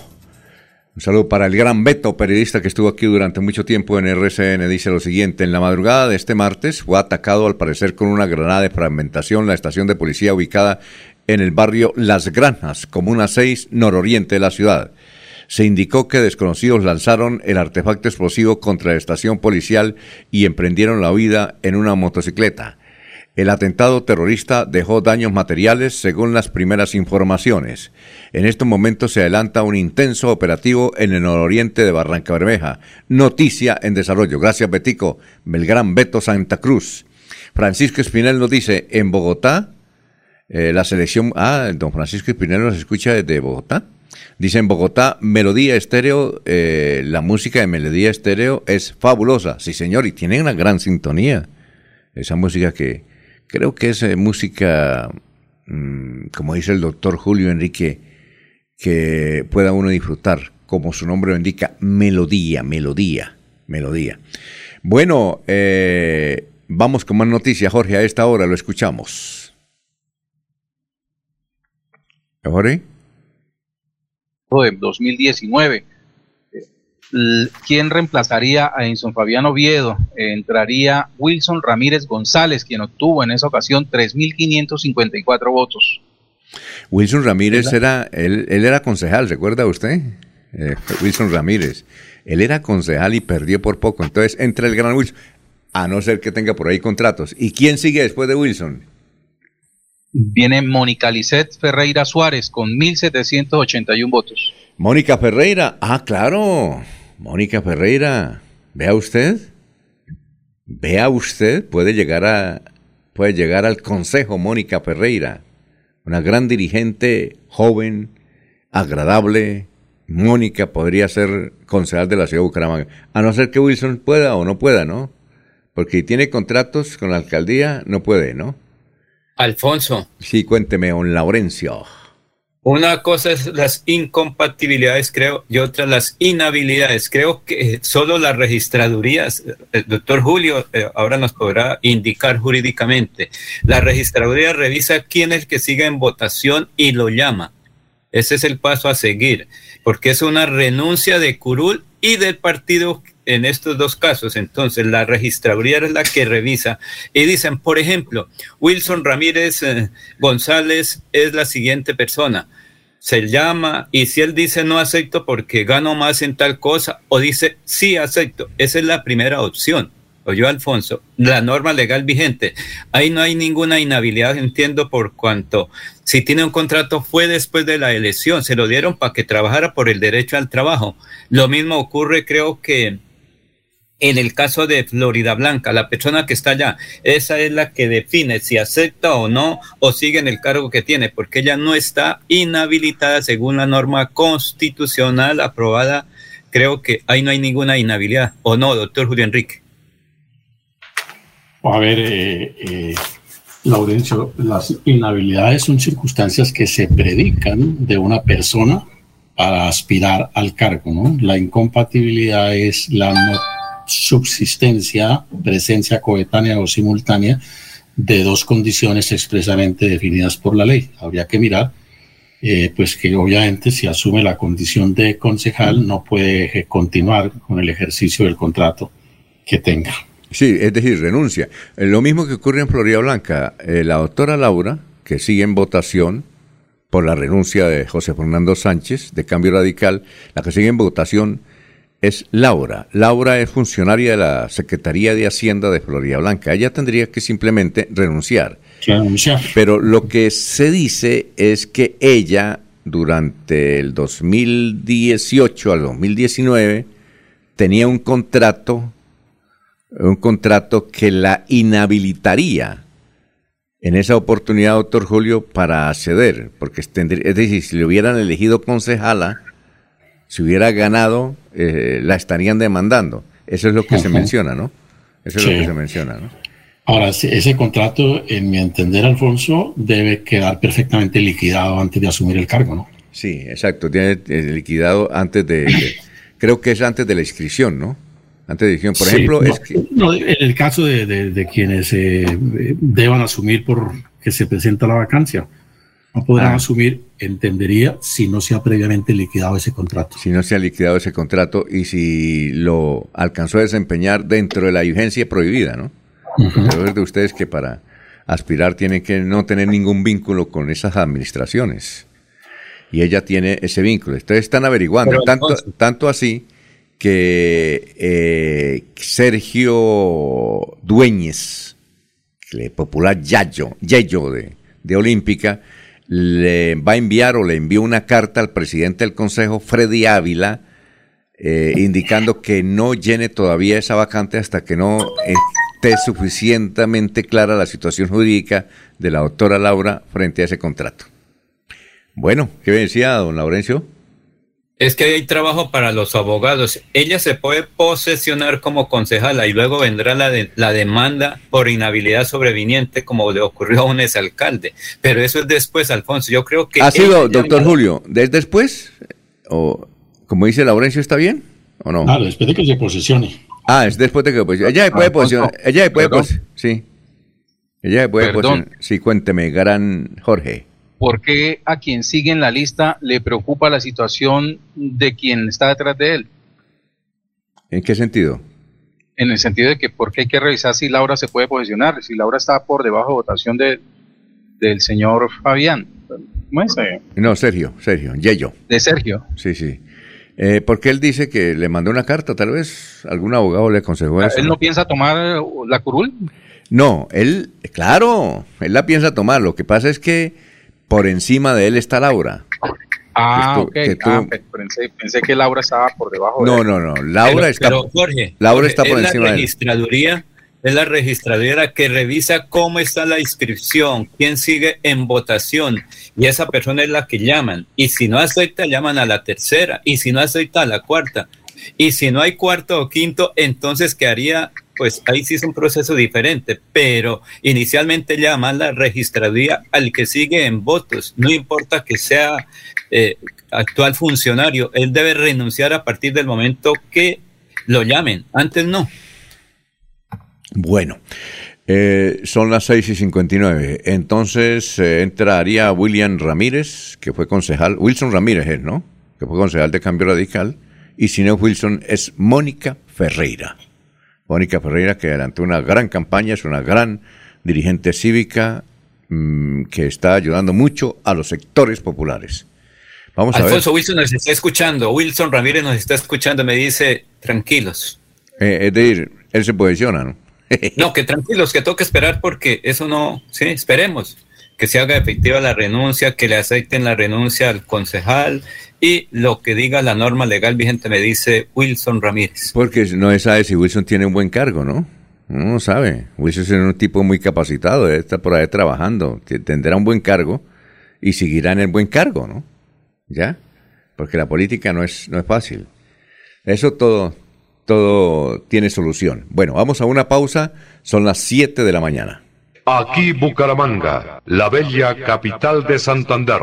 Un saludo para el gran Beto, periodista que estuvo aquí durante mucho tiempo en RCN. Dice lo siguiente, en la madrugada de este martes fue atacado al parecer con una granada de fragmentación la estación de policía ubicada en el barrio Las Granjas, comuna 6, nororiente de la ciudad. Se indicó que desconocidos lanzaron el artefacto explosivo contra la estación policial y emprendieron la huida en una motocicleta. El atentado terrorista dejó daños materiales según las primeras informaciones. En estos momentos se adelanta un intenso operativo en el nororiente de Barranca Bermeja. Noticia en desarrollo. Gracias, Betico. Belgrán Beto Santa Cruz. Francisco Espinel nos dice, en Bogotá, eh, la selección... Ah, don Francisco Espinel nos escucha desde Bogotá. Dice en Bogotá, Melodía Estéreo, eh, la música de Melodía Estéreo es fabulosa. Sí, señor, y tiene una gran sintonía. Esa música que Creo que es eh, música, mm, como dice el doctor Julio Enrique, que pueda uno disfrutar, como su nombre lo indica, melodía, melodía, melodía. Bueno, eh, vamos con más noticias, Jorge, a esta hora lo escuchamos. Jorge. De 2019 ¿Quién reemplazaría a Enson Fabián Oviedo? Entraría Wilson Ramírez González, quien obtuvo en esa ocasión 3.554 votos. Wilson Ramírez era, él, era concejal, ¿recuerda usted? Eh, <laughs> Wilson Ramírez. Él era concejal y perdió por poco. Entonces entra el gran Wilson, a no ser que tenga por ahí contratos. ¿Y quién sigue después de Wilson? Viene Mónica Lisset Ferreira Suárez con 1.781 votos. Mónica Ferreira, ah, claro. Mónica Ferreira, vea usted, vea usted, puede llegar a puede llegar al Consejo Mónica Ferreira, una gran dirigente, joven, agradable. Mónica podría ser concejal de la ciudad de Bucaramanga, a no ser que Wilson pueda o no pueda, ¿no? Porque tiene contratos con la alcaldía, no puede, ¿no? Alfonso. Sí, cuénteme, don Laurencio. Una cosa es las incompatibilidades, creo, y otra las inhabilidades. Creo que solo las registradurías, el doctor Julio eh, ahora nos podrá indicar jurídicamente, la registraduría revisa quién es el que sigue en votación y lo llama. Ese es el paso a seguir, porque es una renuncia de curul y del partido en estos dos casos. Entonces, la registraduría es la que revisa y dicen, por ejemplo, Wilson Ramírez eh, González es la siguiente persona. Se llama y si él dice no acepto porque gano más en tal cosa o dice sí acepto, esa es la primera opción. Oye, Alfonso, la norma legal vigente. Ahí no hay ninguna inhabilidad, entiendo, por cuanto si tiene un contrato fue después de la elección, se lo dieron para que trabajara por el derecho al trabajo. Lo mismo ocurre, creo que en el caso de Florida Blanca, la persona que está allá, esa es la que define si acepta o no o sigue en el cargo que tiene, porque ella no está inhabilitada según la norma constitucional aprobada. Creo que ahí no hay ninguna inhabilidad, ¿o no, doctor Julio Enrique? A ver, eh, eh, Laurencio, las inhabilidades son circunstancias que se predican de una persona para aspirar al cargo, ¿no? La incompatibilidad es la no subsistencia, presencia coetánea o simultánea de dos condiciones expresamente definidas por la ley. Habría que mirar, eh, pues que obviamente si asume la condición de concejal no puede continuar con el ejercicio del contrato que tenga. Sí, es decir, renuncia. Eh, lo mismo que ocurre en Florida Blanca. Eh, la doctora Laura, que sigue en votación por la renuncia de José Fernando Sánchez, de Cambio Radical, la que sigue en votación es Laura. Laura es funcionaria de la Secretaría de Hacienda de Florida Blanca. Ella tendría que simplemente renunciar. Renunciar. Pero lo que se dice es que ella, durante el 2018 al 2019, tenía un contrato, un contrato que la inhabilitaría en esa oportunidad, doctor Julio, para acceder, porque es decir, si le hubieran elegido concejala, si hubiera ganado, eh, la estarían demandando. Eso es lo que se menciona, ¿no? Eso es lo que se menciona, ¿no? Ahora, ese contrato, en mi entender, Alfonso, debe quedar perfectamente liquidado antes de asumir el cargo, ¿no? Sí, exacto, tiene eh, liquidado antes de, creo que es antes de la inscripción, ¿no? Antes de la inscripción. Por Sí, ejemplo, no, es que... no, en el caso de, de- de quienes eh, deban asumir por que se presenta la vacancia, no podrán Ah. asumir, entendería, si no se ha previamente liquidado ese contrato. si no se ha liquidado ese contrato y si lo alcanzó a desempeñar dentro de la vigencia prohibida, ¿no? Pero es de ustedes que para aspirar tienen que no tener ningún vínculo con esas administraciones. Y ella tiene ese vínculo. Entonces están averiguando. Tanto, tanto así que eh, Sergio Dueñez, el popular Yayo, Yayo de, de Olímpica, le va a enviar o le envió una carta al presidente del Consejo, Freddy Ávila, eh, indicando que no llene todavía esa vacante hasta que no esté suficientemente clara la situación jurídica de la doctora Laura frente a ese contrato. Bueno, ¿qué decía don Laurencio? Es que hay trabajo para los abogados. Ella se puede posesionar como concejala y luego vendrá la, de- la demanda por inhabilidad sobreviniente como le ocurrió a un exalcalde. Pero eso es después, Alfonso. Yo creo que... ¿Ha sido, ella doctor Julio, desde después? ¿O como dice Laurencio, está bien? ¿O no? Claro, después de que se posesione. Ah, es después de que pues, ella se puede posicionar. Ella se puede posi- Sí. Ella se puede Perdón. posicionar. Sí, cuénteme, gran Jorge. ¿Por qué a quien sigue en la lista le preocupa la situación de quien está detrás de él? ¿En qué sentido? En el sentido de que por qué hay que revisar si Laura se puede posicionar, si Laura está por debajo de votación de, del señor Fabián. ¿Cómo es? No, Sergio, Sergio, Yeyo. De Sergio. Sí, sí. Eh, porque él dice que le mandó una carta, tal vez algún abogado le aconsejó eso. ¿Él no piensa tomar eh, la curul? No, él, claro, él la piensa tomar. Lo que pasa es que por encima de él está Laura. Ah, tú- ok. que tú- Ah, pe- pensé, pensé que Laura estaba por debajo de No, él. no, no. Laura Pero- está, pero, Jorge, Laura está por es encima la de él. registraduría, es la registraduría que revisa cómo está la inscripción, quién sigue en votación y esa persona es la que llaman. Y si no acepta, llaman a la tercera y si no acepta, a la cuarta. Y si no hay cuarto o quinto, entonces quedaría, pues ahí sí es un proceso diferente, pero inicialmente llama la registraduría al que sigue en votos, no importa que sea eh, actual funcionario, él debe renunciar a partir del momento que lo llamen, antes no. Bueno, eh, son las 6 y 59. Entonces eh, entraría William Ramírez, que fue concejal. Wilson Ramírez es, ¿no? Que fue concejal de Cambio Radical. Y si no Wilson, es Mónica Ferreira. Mónica Ferreira, que adelantó una gran campaña, es una gran dirigente cívica mm, que está ayudando mucho a los sectores populares. Vamos a ver. Alfonso Wilson nos está escuchando, Wilson Ramírez nos está escuchando, me dice, tranquilos. Eh, es decir, él se posiciona, ¿no? <laughs> No, que tranquilos, que toca esperar porque eso no, sí, esperemos que se haga efectiva la renuncia, que le acepten la renuncia al concejal y lo que diga la norma legal vigente, me dice Wilson Ramírez. Porque no se sabe si Wilson tiene un buen cargo, ¿no? Uno no sabe. Wilson es un tipo muy capacitado, estar por ahí trabajando, te- tendrá un buen cargo y seguirá en el buen cargo, ¿no? ¿Ya? Porque la política no es, no es fácil. Eso todo, todo tiene solución. Bueno, vamos a una pausa, son las 7 de la mañana. Aquí Bucaramanga, la bella capital de Santander.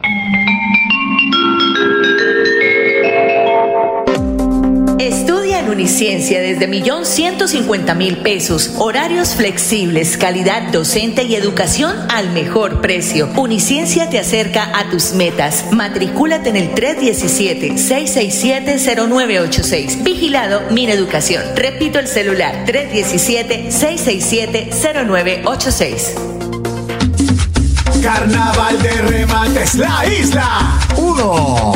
Uniciencia desde millón ciento cincuenta mil pesos. Horarios flexibles, calidad docente y educación al mejor precio. Uniciencia te acerca a tus metas. Matricúlate en el 317-667-0986. Vigilado Mineducación. Repito el celular 317-667-0986. Carnaval de remates la isla. 1,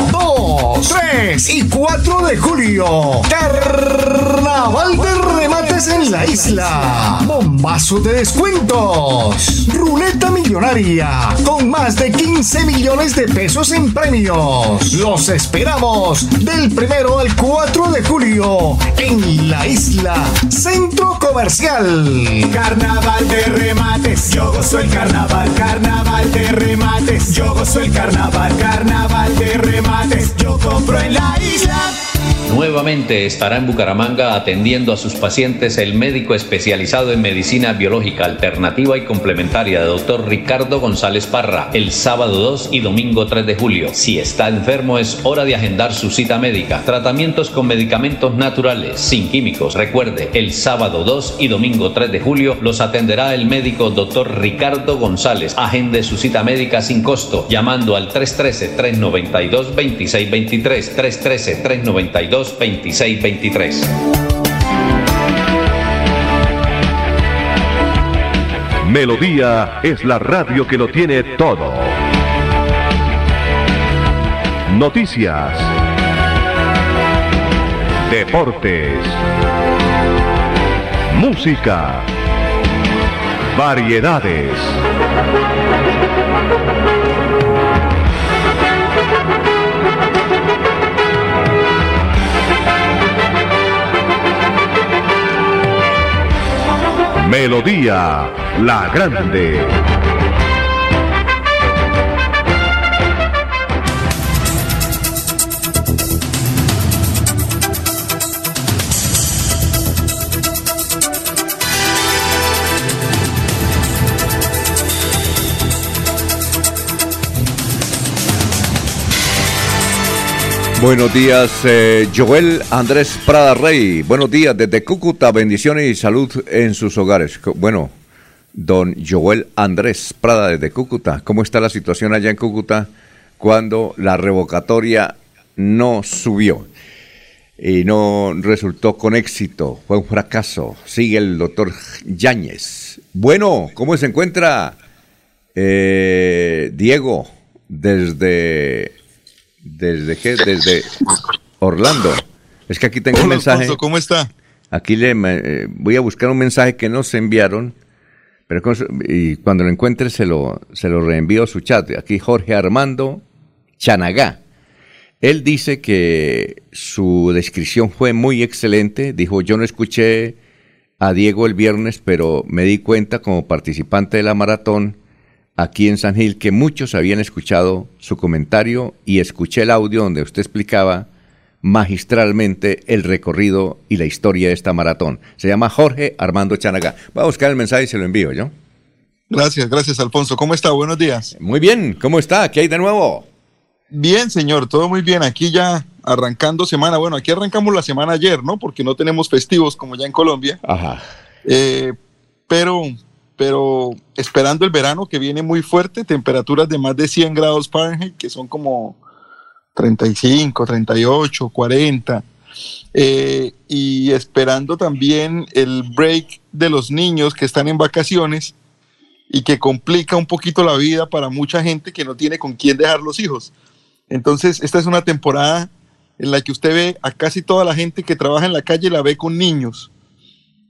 2, 3 y 4 de julio. Carnaval de remates en la isla. Bombazo de descuentos. Ruleta millonaria con más de 15 millones de pesos en premios. Los esperamos del primero al 4 de julio en la isla Centro Comercial. Carnaval de remates, yo gozo el carnaval, carnaval de remates, yo gozo el carnaval, carnaval de remates, yo compro en la isla. Nuevamente estará en Bucaramanga atendiendo a sus pacientes el médico especializado en medicina biológica alternativa y complementaria, doctor Ricardo González Parra, el sábado 2 y domingo 3 de julio. Si está enfermo es hora de agendar su cita médica. Tratamientos con medicamentos naturales, sin químicos. Recuerde, el sábado 2 y domingo 3 de julio los atenderá el médico doctor Ricardo González. Agende su cita médica sin costo llamando al 313-392-2623. 313-392. 2623. Melodía es la radio que lo tiene todo. Noticias. Deportes. Música. Variedades. Melodía La Grande. Buenos días, eh, Joel Andrés Prada Rey. Buenos días desde Cúcuta. Bendiciones y salud en sus hogares. Bueno, don Joel Andrés Prada desde Cúcuta. ¿Cómo está la situación allá en Cúcuta cuando la revocatoria no subió y no resultó con éxito? Fue un fracaso. Sigue el doctor Yáñez. Bueno, ¿cómo se encuentra eh, Diego desde ¿Desde qué? Desde Orlando. Es que aquí tengo un mensaje. Alfonso, ¿cómo está? Aquí le eh, voy a buscar un mensaje que nos enviaron, pero con y cuando lo encuentre se lo, se lo reenvío a su chat. Aquí Jorge Armando Chanagá. Él dice que su descripción fue muy excelente. Dijo, yo no escuché a Diego el viernes, pero me di cuenta como participante de la maratón aquí en San Gil que muchos habían escuchado su comentario y escuché el audio donde usted explicaba magistralmente el recorrido y la historia de esta maratón. Se llama Jorge Armando Chanagá. Voy a buscar el mensaje y se lo envío, ¿yo? Gracias, gracias, Alfonso. ¿Cómo está? Buenos días. Muy bien, ¿cómo está? ¿Qué hay de nuevo? Bien, señor, todo muy bien. Aquí ya arrancando semana. Bueno, aquí arrancamos la semana ayer, ¿no? Porque no tenemos festivos como ya en Colombia. Ajá. Eh, pero, pero esperando el verano que viene muy fuerte, temperaturas de más de 100 grados Fahrenheit, que son como 35, 38, 40. Eh, y esperando también el break de los niños que están en vacaciones y que complica un poquito la vida para mucha gente que no tiene con quién dejar los hijos. Entonces, esta es una temporada en la que usted ve a casi toda la gente que trabaja en la calle la ve con niños,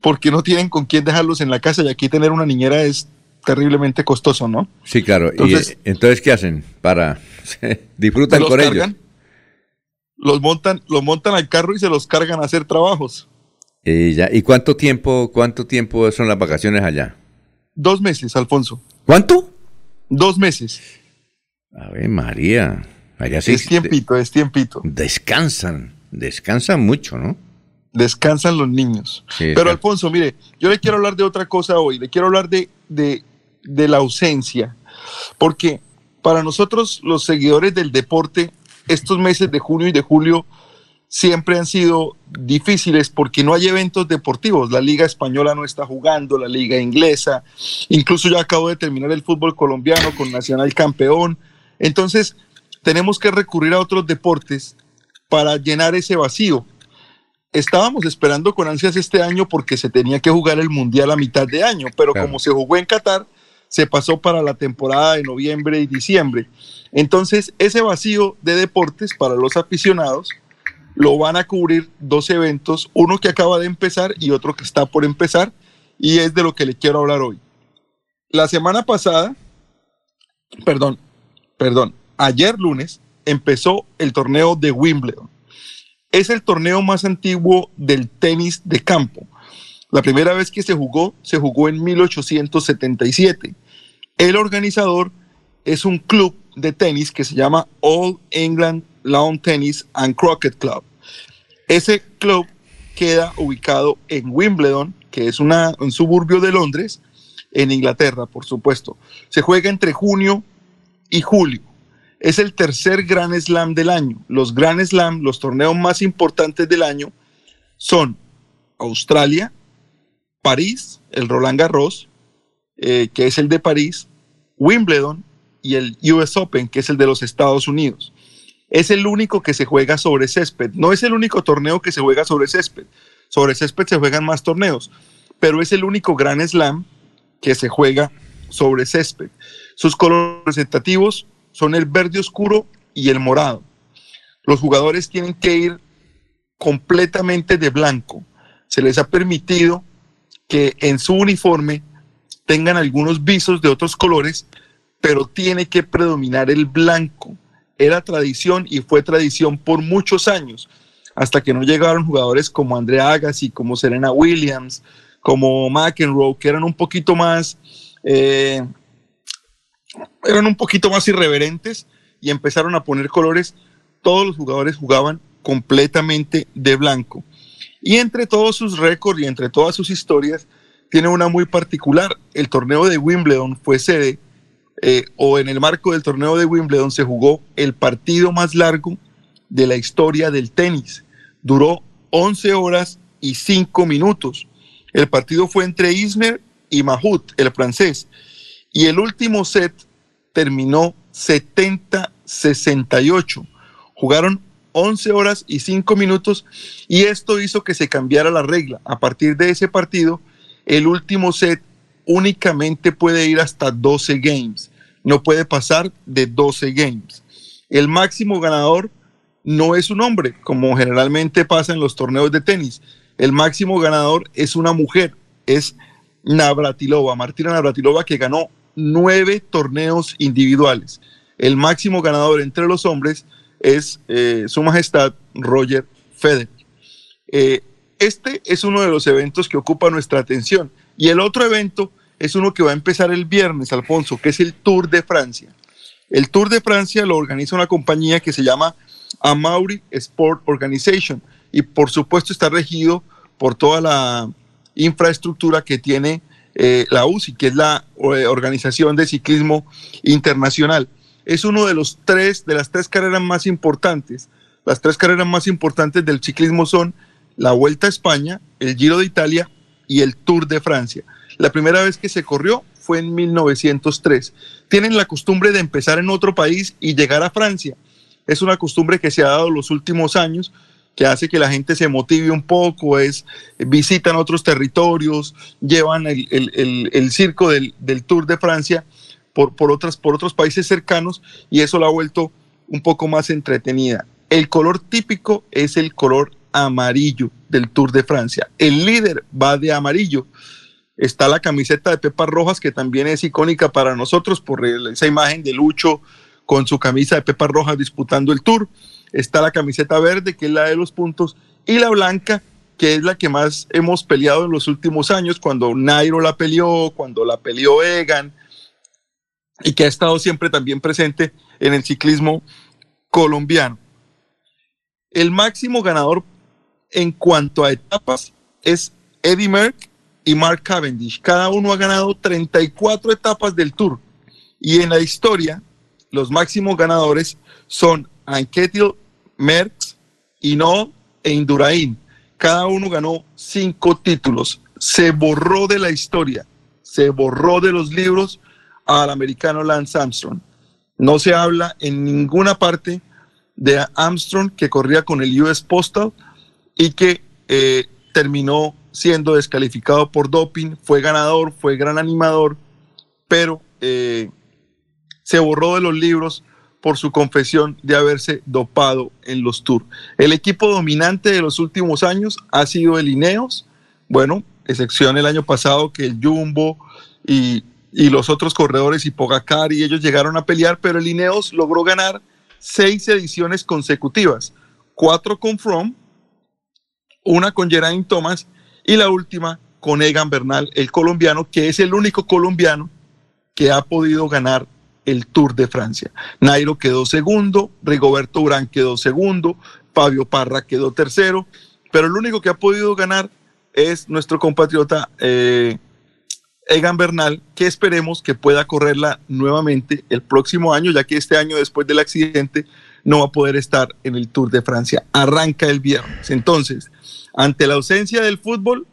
porque no tienen con quién dejarlos en la casa y aquí tener una niñera es terriblemente costoso, ¿no? Sí, claro. Entonces- y entonces, ¿qué hacen? Para <laughs> disfrutan con ellos. cargan, los montan, los montan al carro y se los cargan a hacer trabajos. Y, ya, ¿Y cuánto tiempo, cuánto tiempo son las vacaciones allá? Dos meses, Alfonso. ¿Cuánto? Dos meses. A ver, María. Allá sí es tiempito, es tiempito. Descansan, descansan mucho, ¿no? Descansan los niños. Sí, Pero sí. Alfonso, mire, yo le quiero hablar de otra cosa hoy, le quiero hablar de, de, de la ausencia, porque para nosotros los seguidores del deporte, estos meses de junio y de julio siempre han sido difíciles porque no hay eventos deportivos. La liga española no está jugando, la liga inglesa, incluso ya acabo de terminar el fútbol colombiano con Nacional campeón. Entonces, tenemos que recurrir a otros deportes para llenar ese vacío. Estábamos esperando con ansias este año porque se tenía que jugar el Mundial a mitad de año, pero Claro. como se jugó en Qatar, se pasó para la temporada de noviembre y diciembre. Entonces, ese vacío de deportes para los aficionados lo van a cubrir dos eventos, uno que acaba de empezar y otro que está por empezar, y es de lo que le quiero hablar hoy. La semana pasada, perdón, perdón, ayer lunes empezó el torneo de Wimbledon. Es el torneo más antiguo del tenis de campo. La primera vez que se jugó, se jugó en 1877. El organizador es un club de tenis que se llama All England Lawn Tennis and Croquet Club. Ese club queda ubicado en Wimbledon, que es una, un suburbio de Londres, en Inglaterra, por supuesto. Se juega entre junio y julio. Es el tercer Grand Slam del año. Los Grand Slam, los torneos más importantes del año, son Australia, París, el Roland Garros, eh, que es el de París, Wimbledon y el US Open, que es el de los Estados Unidos. Es el único que se juega sobre césped. No es el único torneo que se juega sobre césped. Sobre césped se juegan más torneos, pero es el único Grand Slam que se juega sobre césped. Sus colores representativos son el verde oscuro y el morado. Los jugadores tienen que ir completamente de blanco. Se les ha permitido que en su uniforme tengan algunos visos de otros colores, pero tiene que predominar el blanco. Era tradición y fue tradición por muchos años, hasta que no llegaron jugadores como Andrea Agassi, como Serena Williams, como McEnroe, que eran un poquito más, eh, eran un poquito más irreverentes y empezaron a poner colores. Todos los jugadores jugaban completamente de blanco. Y entre todos sus récords y entre todas sus historias, tiene una muy particular. El torneo de Wimbledon fue sede, eh, o en el marco del torneo de Wimbledon se jugó el partido más largo de la historia del tenis. Duró 11 horas y 5 minutos. El partido fue entre Isner y Mahut, el francés. Y el último set terminó 70-68. Jugaron 11 horas y 5 minutos y esto hizo que se cambiara la regla. A partir de ese partido, el último set únicamente puede ir hasta 12 games, no puede pasar de 12 games. El máximo ganador no es un hombre, como generalmente pasa en los torneos de tenis. El máximo ganador es una mujer, es Navratilova, Martina Navratilova, que ganó nueve torneos individuales. El máximo ganador entre los hombres es eh, Su Majestad Roger Federer. Eh, este es uno de los eventos que ocupa nuestra atención. Y el otro evento es uno que va a empezar el viernes, Alfonso, que es el Tour de Francia. El Tour de Francia lo organiza una compañía que se llama Amauri Sport Organization y por supuesto está regido por toda la infraestructura que tiene eh, la UCI, que es la eh, Organización de Ciclismo Internacional. Es uno de los tres, de las tres carreras más importantes. Las tres carreras más importantes del ciclismo son la Vuelta a España, el Giro de Italia y el Tour de Francia. La primera vez que se corrió fue en 1903. Tienen la costumbre de empezar en otro país y llegar a Francia. Es una costumbre que se ha dado los últimos años, que hace que la gente se motive un poco, es visitan otros territorios, llevan el, circo del, Tour de Francia por, por, otras, por otros países cercanos y eso la ha vuelto un poco más entretenida. El color típico es el color amarillo del Tour de Francia. El líder va de amarillo. Está la camiseta de Pepa Rojas, que también es icónica para nosotros por esa imagen de Lucho con su camisa de Pepa Rojas disputando el Tour. Está la camiseta verde, que es la de los puntos, y la blanca, que es la que más hemos peleado en los últimos años, cuando Nairo la peleó, cuando la peleó Egan, y que ha estado siempre también presente en el ciclismo colombiano. El máximo ganador en cuanto a etapas es Eddie Merck y Mark Cavendish. Cada uno ha ganado 34 etapas del Tour. Y en la historia, los máximos ganadores son Anquetil, Merckx, Hinault e Indurain. Cada uno ganó cinco títulos. Se borró de la historia, se borró de los libros al americano Lance Armstrong. No se habla en ninguna parte de Armstrong que corría con el US Postal y que eh, terminó siendo descalificado por doping, fue ganador, fue gran animador, pero eh, se borró de los libros por su confesión de haberse dopado en los Tours. El equipo dominante de los últimos años ha sido el Ineos, bueno, excepción el año pasado que el Jumbo y, los otros corredores y Pogacar y ellos llegaron a pelear, pero el Ineos logró ganar seis ediciones consecutivas, cuatro con From, una con Geraint Thomas y la última con Egan Bernal, el colombiano, que es el único colombiano que ha podido ganar el Tour de Francia. Nairo quedó segundo, Rigoberto Urán quedó segundo, Fabio Parra quedó tercero, pero el único que ha podido ganar es nuestro compatriota eh, Egan Bernal, que esperemos que pueda correrla nuevamente el próximo año, ya que este año después del accidente no va a poder estar en el Tour de Francia. Arranca el viernes. Entonces, ante la ausencia del fútbol,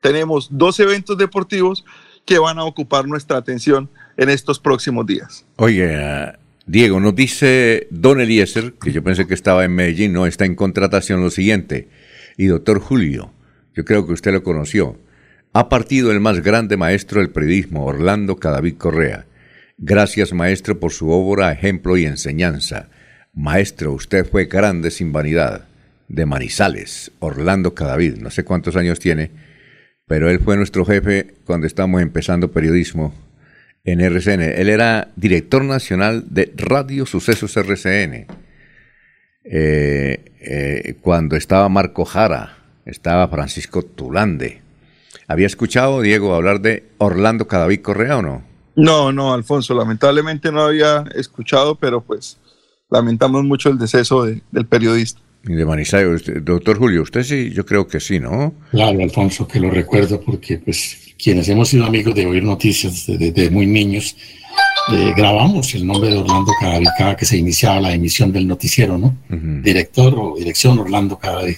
tenemos dos eventos deportivos que van a ocupar nuestra atención en estos próximos días. Oye, Diego, nos dice Don Eliezer, que yo pensé que estaba en Medellín, no está en contratación, lo siguiente. Y doctor Julio, yo creo que usted lo conoció. Ha partido el más grande maestro del periodismo, Orlando Cadavid Correa. Gracias, maestro, por su obra, ejemplo y enseñanza. Maestro, usted fue grande sin vanidad. De Manizales, Orlando Cadavid, no sé cuántos años tiene, pero él fue nuestro jefe cuando estábamos empezando periodismo en RCN. Él era director nacional de Radio Sucesos RCN. Eh, eh, cuando estaba Marco Jara, estaba Francisco Tulande. ¿Había escuchado, Diego, hablar de Orlando Cadavid Correa o no? No, no, Alfonso, lamentablemente no había escuchado, pero pues lamentamos mucho el deceso del periodista. Y de Manizales, doctor Julio, usted sí, yo creo que sí, ¿no? Claro, Alfonso, que lo recuerdo porque pues quienes hemos sido amigos de oír noticias desde, muy niños, eh, grabamos el nombre de Orlando Cadavid cada que se iniciaba la emisión del noticiero, ¿no? Director o dirección Orlando Cadavid.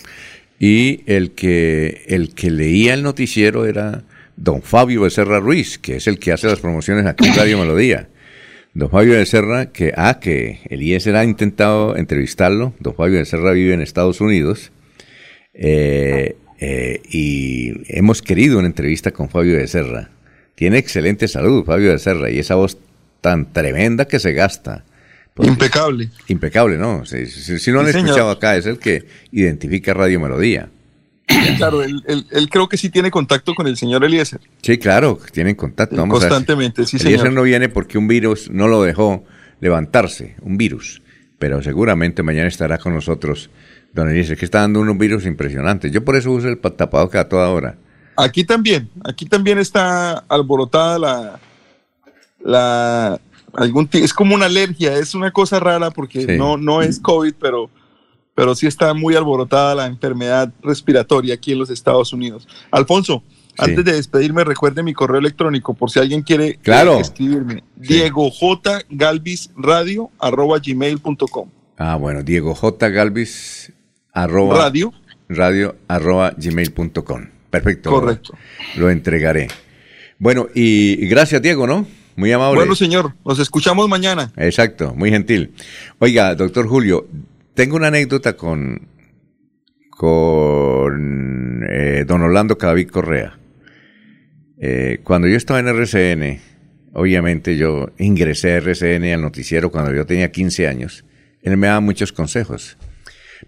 Y el que, el que leía el noticiero era don Fabio Becerra Ruiz, que es el que hace las promociones aquí en Radio Melodía. Don Fabio de Serra, que, ah, que Eliezer ha intentado entrevistarlo. Don Fabio de Serra vive en Estados Unidos. Eh, eh, y hemos querido una entrevista con Fabio de Serra. Tiene excelente salud, Fabio de Serra, y esa voz tan tremenda que se gasta. impecable. Impecable, ¿no? Si, no lo han escuchado acá, es el que identifica Radio Melodía. <clears throat> Claro, él, creo que sí tiene contacto con el señor Eliezer. Sí, claro, tienen contacto. Constantemente, sí, señor. Eliezer no viene porque un virus no lo dejó levantarse, un virus. Pero seguramente mañana estará con nosotros don Eliezer, que está dando unos virus impresionantes. Yo por eso uso el tapabocas a toda hora. Aquí también, aquí también está alborotada la, la algún es como una alergia, es una cosa rara porque no, no es COVID, pero pero sí está muy alborotada la enfermedad respiratoria aquí en los Estados Unidos. Alfonso, antes de despedirme, recuerde mi correo electrónico por si alguien quiere claro. escribirme. Diego J. Galvis Radio arroba gmail.com. Ah, bueno, Diego J. Galvis arroba radio, radio arroba gmail.com. Perfecto. Correcto. Lo entregaré. Bueno, y gracias, Diego, ¿no? Muy amable. Bueno, señor, nos escuchamos mañana. Exacto, muy gentil. Oiga, doctor Julio, tengo una anécdota con, con eh, don Orlando Cadavid Correa. Eh, cuando yo estaba en RCN, obviamente yo ingresé a RCN al noticiero cuando yo tenía 15 años. Él me daba muchos consejos.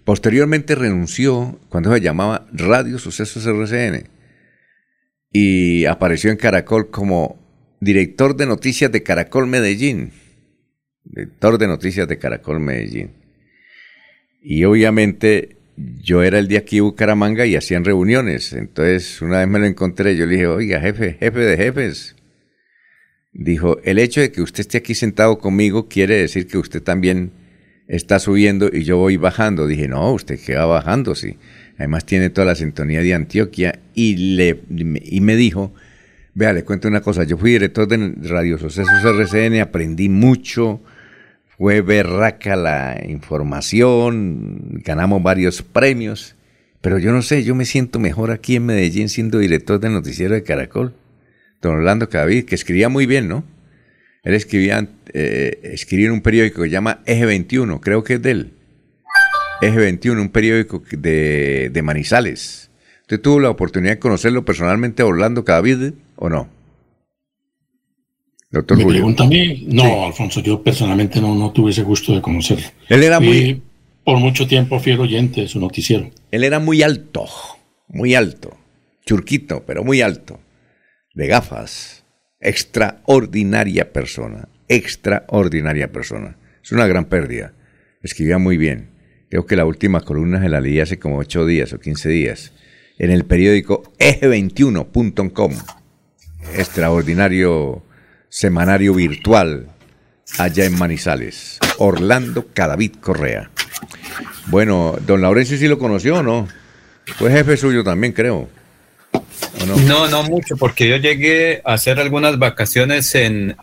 Posteriormente renunció cuando se llamaba Radio Sucesos RCN y apareció en Caracol como director de noticias de Caracol Medellín. Director de noticias de Caracol Medellín. Y obviamente yo era el de aquí Bucaramanga y hacían reuniones. Entonces una vez me lo encontré, yo le dije, oiga, jefe, jefe de jefes. Dijo, el hecho de que usted esté aquí sentado conmigo quiere decir que usted también está subiendo y yo voy bajando. Dije, no, usted que va bajando, sí. Además tiene toda la sintonía de Antioquia y, le, y me dijo, vea, le cuento una cosa, yo fui director de Radio Sucesos RCN, aprendí mucho, fue berraca la información, ganamos varios premios, pero yo no sé, yo me siento mejor aquí en Medellín siendo director del noticiero de Caracol. Don Orlando Cadavid, que escribía muy bien, ¿no? Él escribía, eh, escribía en un periódico que se llama Eje 21, creo que es de él. Eje 21, un periódico de, de Manizales. ¿Usted tuvo la oportunidad de conocerlo personalmente a Orlando Cadavid o no? Doctor Me Julio. pregunta a mí. No, Alfonso, yo personalmente no, no tuve ese gusto de conocerlo. Él era muy- Y por mucho tiempo fiel oyente de su noticiero. Él era muy alto, muy alto, churquito, pero muy alto, de gafas. Extraordinaria persona, extraordinaria persona. Es una gran pérdida. Escribía muy bien. Creo que la última columna se la leí hace como 8 días o 15 días en el periódico eje21.com. Extraordinario semanario virtual allá en Manizales. Orlando Cadavid Correa. Bueno, don Laurencio sí lo conoció o no? Fue jefe suyo también, creo. No, no mucho, porque yo llegué a hacer algunas vacaciones en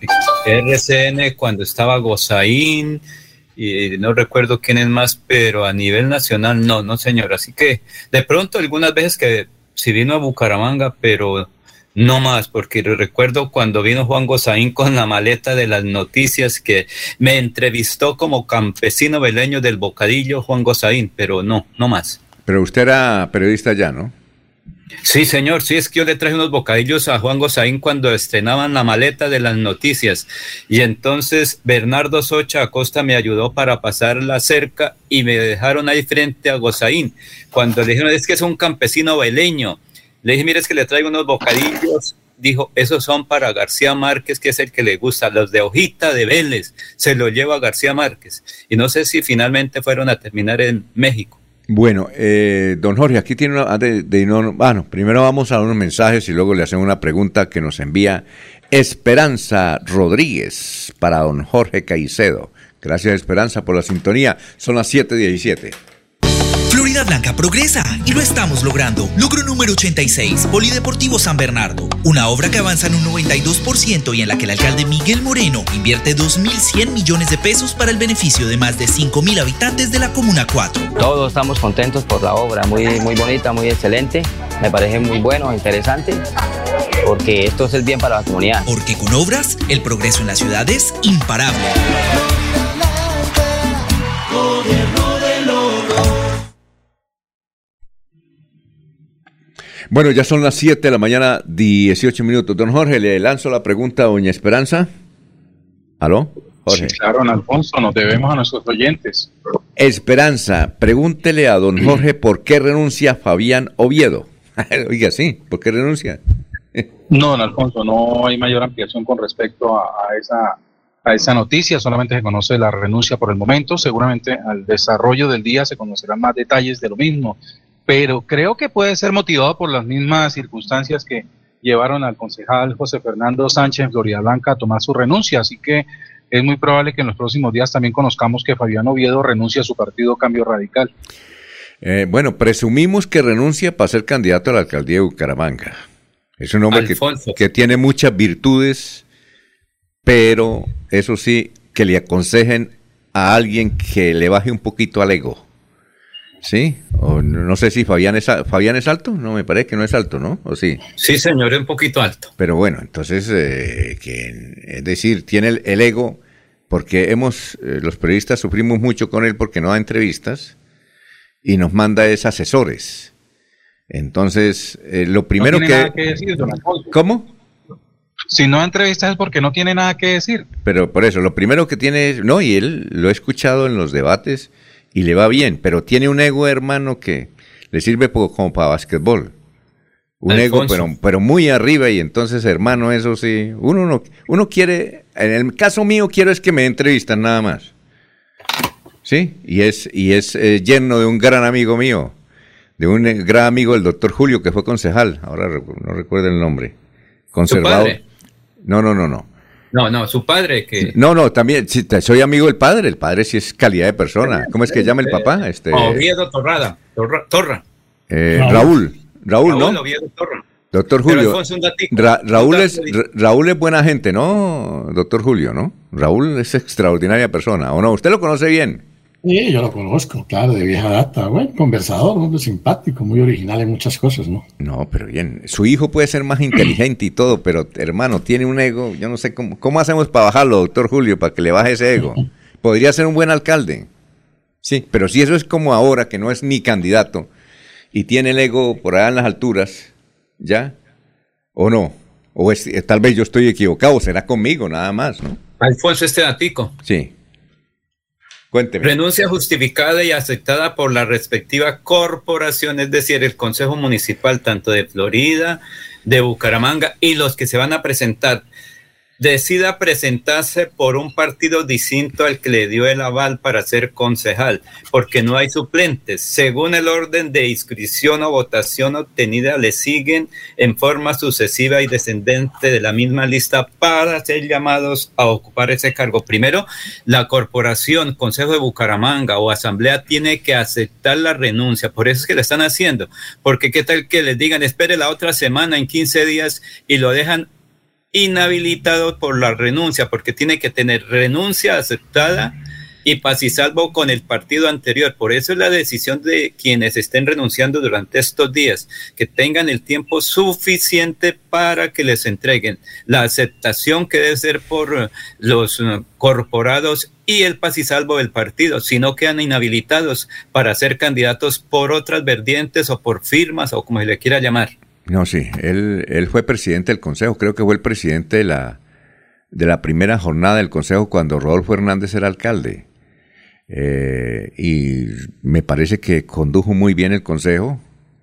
RCN cuando estaba Gozaín y no recuerdo quién es más, pero a nivel nacional no, no señor. Así que de pronto algunas veces que si vino a Bucaramanga, pero no más, porque recuerdo cuando vino Juan Gozaín con la maleta de las noticias que me entrevistó como campesino beleño del Bocadillo Juan Gozaín, pero no, no más. Pero usted era periodista ya, ¿no? Sí, señor, sí, es que yo le traje unos bocadillos a Juan Gozaín cuando estrenaban la maleta de las noticias. Y entonces Bernardo Socha Acosta me ayudó para pasar la cerca y me dejaron ahí frente a Gozaín. Cuando le dijeron, es que es un campesino beleño. Le dije, mire, es que le traigo unos bocadillos. Dijo, esos son para García Márquez, que es el que le gusta, los de hojita de Vélez. Se los lleva a García Márquez. Y no sé si finalmente fueron a terminar en México. Bueno, eh, don Jorge, aquí tiene una... de irnos- bueno, primero vamos a unos mensajes y luego le hacemos una pregunta que nos envía Esperanza Rodríguez para don Jorge Caicedo. Gracias, Esperanza, por la sintonía. Son las 7.17. Florida Blanca progresa y lo estamos logrando. Logro número 86, Polideportivo San Bernardo. Una obra que avanza en un 92% y en la que el alcalde Miguel Moreno invierte 2.100 millones de pesos para el beneficio de más de 5.000 habitantes de la Comuna 4. Todos estamos contentos por la obra, muy, muy bonita, muy excelente. Me parece muy bueno, interesante, porque esto es el bien para la comunidad. Porque con obras, el progreso en la ciudad es imparable. Bueno, ya son las 7 de la mañana, 18 minutos. Don Jorge, le lanzo la pregunta a doña Esperanza. ¿Aló? Jorge. Sí, claro, don Alfonso, nos debemos a nuestros oyentes. Esperanza, pregúntele a don Jorge <clears throat> por qué renuncia Fabián Oviedo. <laughs> Oiga, sí, ¿por qué renuncia? <laughs> No, don Alfonso, no hay mayor ampliación con respecto a, a esa, a esa noticia, solamente se conoce la renuncia por el momento, seguramente al desarrollo del día se conocerán más detalles de lo mismo, pero creo que puede ser motivado por las mismas circunstancias que llevaron al concejal José Fernando Sánchez en Florida Blanca a tomar su renuncia, así que es muy probable que en los próximos días también conozcamos que Fabián Oviedo renuncia a su partido Cambio Radical. Eh, bueno, presumimos que renuncia para ser candidato a la alcaldía de Bucaramanga. Es un hombre que, que tiene muchas virtudes, pero eso sí, que le aconsejen a alguien que le baje un poquito al ego. ¿Sí? O no sé si Fabián es, Fabián es alto, no me parece que no es alto, ¿no? ¿O sí? Sí, señor, es un poquito alto. Pero bueno, entonces, eh, que, es decir, tiene el, el ego, porque hemos, eh, los periodistas sufrimos mucho con él porque no da entrevistas y nos manda es asesores. Entonces, eh, lo primero no que... tiene nada que decir, don. ¿Cómo? Si no entrevistas es porque no tiene nada que decir. Pero por eso, lo primero que tiene es, no, y él lo he escuchado en los debates y le va bien, pero tiene un ego, hermano, que le sirve como para básquetbol. Un ego, pero, pero muy arriba, y entonces, hermano, eso sí, uno no, uno quiere, en el caso mío, quiero es que me entrevistan nada más. Sí, y es, y es eh, yerno de un gran amigo mío, de un gran amigo del doctor Julio, que fue concejal, ahora no recuerdo el nombre. Conservador. No, no, no, no. No, no, su padre que... No, no, también sí, soy amigo del padre. El padre sí es calidad de persona. ¿Cómo es que llama el papá? Este, Oviedo Torrada, Torra, Torra. eh, Raúl. Raúl, Raúl ¿no? Oviedo Torra. Doctor Julio. Ra- Raúl, es, Ra- Raúl es buena gente, ¿no? Doctor Julio, ¿no? Raúl es extraordinaria persona, ¿o no? ¿Usted lo conoce bien? Sí, yo lo conozco, claro, de vieja data. Buen conversador, un hombre simpático, muy original en muchas cosas, ¿no? No, pero bien. Su hijo puede ser más inteligente y todo, pero hermano, tiene un ego. Yo no sé cómo, cómo hacemos para bajarlo, doctor Julio, para que le baje ese ego. <laughs> Podría ser un buen alcalde. Sí, pero si eso es como ahora, que no es ni candidato y tiene el ego por allá en las alturas, ¿ya? ¿O no? O es- eh, tal vez yo estoy equivocado, será conmigo nada más, ¿no? Alfonso este datico. Sí. Renuncia justificada y aceptada por la respectiva corporación, es decir, el Consejo Municipal tanto de Florida, de Bucaramanga y los que se van a presentar. Decida presentarse por un partido distinto al que le dio el aval para ser concejal, porque no hay suplentes. Según el orden de inscripción o votación obtenida, le siguen en forma sucesiva y descendente de la misma lista para ser llamados a ocupar ese cargo. Primero, la corporación, Consejo de Bucaramanga o Asamblea tiene que aceptar la renuncia. Por eso es que la están haciendo. Porque qué tal que les digan, espere la otra semana, en 15 días, y lo dejan inhabilitado por la renuncia, porque tiene que tener renuncia aceptada y paz y salvo con el partido anterior. Por eso es la decisión de quienes estén renunciando durante estos días, que tengan el tiempo suficiente para que les entreguen la aceptación que debe ser por eh, los eh, corporados y el paz y salvo del partido, si no quedan inhabilitados para ser candidatos por otras vertientes o por firmas o como se le quiera llamar. No, sí, él, él fue presidente del Consejo, creo que fue el presidente de la, de la primera jornada del Consejo cuando Rodolfo Hernández era alcalde. Eh, y me parece que condujo muy bien el Consejo,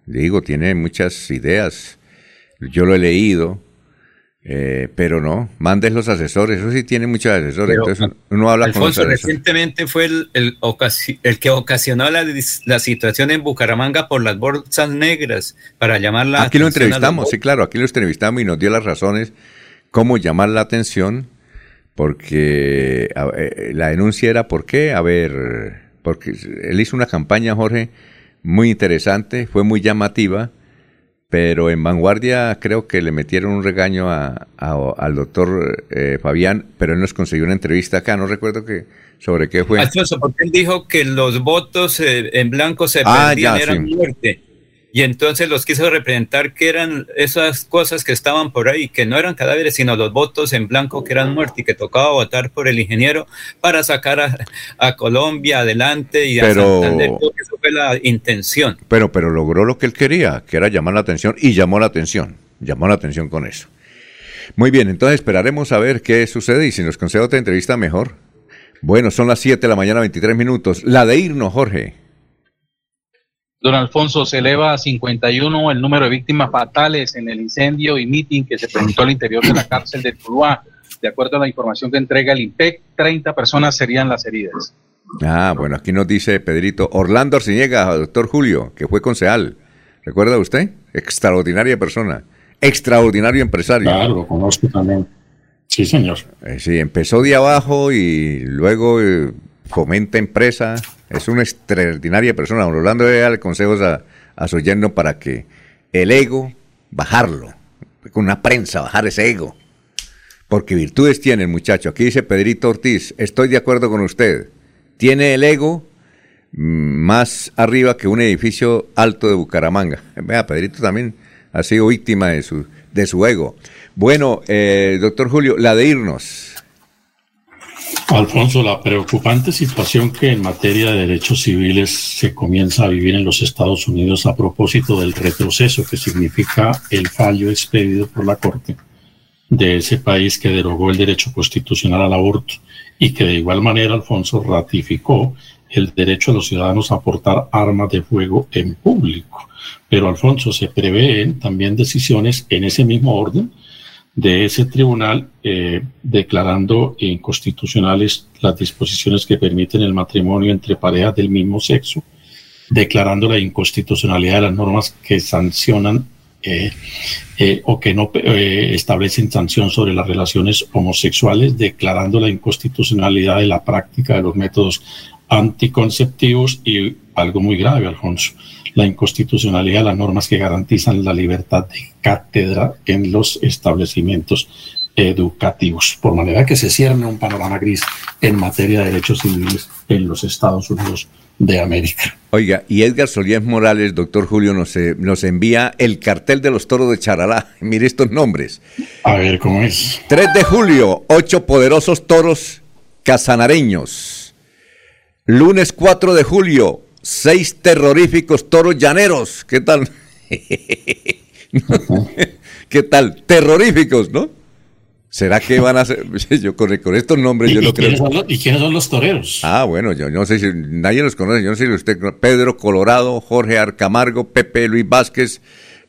digo, tiene muchas ideas, yo lo he leído, eh, pero no, mandes los asesores, eso sí tiene muchos asesores, Pero, entonces uno habla con los Alfonso, recientemente fue el, el, que ocasionó la, la situación en Bucaramanga por las bolsas negras para llamar la Aquí lo los entrevistamos, sí, claro, aquí lo entrevistamos y nos dio las razones cómo llamar la atención, porque a- eh, la denuncia era por qué, a ver, porque él hizo una campaña, Jorge, muy interesante, fue muy llamativa, pero en Vanguardia creo que le metieron un regaño a- a- al doctor eh, Fabián, pero él nos consiguió una entrevista acá, no recuerdo que sobre qué fue. Alfonso, porque él dijo que los votos eh, en blanco se Ah, perdían, ya, eran sí. muerte. Y entonces los quiso representar que eran esas cosas que estaban por ahí, que no eran cadáveres, sino los votos en blanco que eran muerte y que tocaba votar por el ingeniero para sacar a, a Colombia adelante y a Pero- Santander. Eso fue la intención. Pero, pero logró lo que él quería, que era llamar la atención, y llamó la atención, llamó la atención con eso. Muy bien, entonces esperaremos a ver qué sucede y si nos concede otra entrevista mejor. Bueno, son las 7 de la mañana, 23 minutos. La de irnos, Jorge. Don Alfonso, se eleva a 51 el número de víctimas fatales en el incendio y meeting que se presentó al interior de la cárcel de Tuluá. De acuerdo a la información que entrega el IMPEC, 30 personas serían las heridas. Ah, bueno, aquí nos dice Pedrito Orlando Arciniega, doctor Julio, que fue concejal. ¿Recuerda usted? Extraordinaria persona, extraordinario empresario. Claro, lo conozco también. Sí, señor. Eh, sí, empezó de abajo y luego eh, fomenta empresa. Es una extraordinaria persona. Don debe darle consejos a, a su yerno para que el ego, bajarlo. Con una prensa, bajar ese ego. Porque virtudes tiene el muchacho. Aquí dice Pedrito Ortiz, estoy de acuerdo con usted. Tiene el ego mm, más arriba que un edificio alto de Bucaramanga. <laughs> Vea, Pedrito también ha sido víctima de su, de su ego. Bueno, eh, doctor Julio, la de irnos. Alfonso, la preocupante situación que en materia de derechos civiles se comienza a vivir en los Estados Unidos a propósito del retroceso que significa el fallo expedido por la Corte de ese país que derogó el derecho constitucional al aborto y que de igual manera, Alfonso, ratificó el derecho de los ciudadanos a portar armas de fuego en público. Pero, Alfonso, se prevén también decisiones en ese mismo orden de ese tribunal eh, declarando inconstitucionales las disposiciones que permiten el matrimonio entre parejas del mismo sexo, declarando la inconstitucionalidad de las normas que sancionan eh, eh, o que no establecen sanción sobre las relaciones homosexuales, declarando la inconstitucionalidad de la práctica de los métodos anticonceptivos y algo muy grave, Alfonso, la inconstitucionalidad de las normas que garantizan la libertad de cátedra en los establecimientos educativos. Por manera que se cierne un panorama gris en materia de derechos civiles en los Estados Unidos de América. Oiga, y Edgar Solías Morales, doctor Julio, nos, eh, nos envía el cartel de los toros de Charalá. <laughs> Mire estos nombres. A ver cómo es. 3 de julio, ocho poderosos toros casanareños. Lunes 4 de julio, seis terroríficos toros llaneros. ¿Qué tal? <laughs> ¿Qué tal? Terroríficos, ¿no? ¿Será que van a ser? <laughs> Yo con, con estos nombres ¿Y, yo no creo. quiénes son los, ¿Y quiénes son los toreros? Ah, bueno, yo no sé si nadie los conoce, yo no sé si usted Pedro Colorado, Jorge Arcamargo, Pepe Luis Vázquez,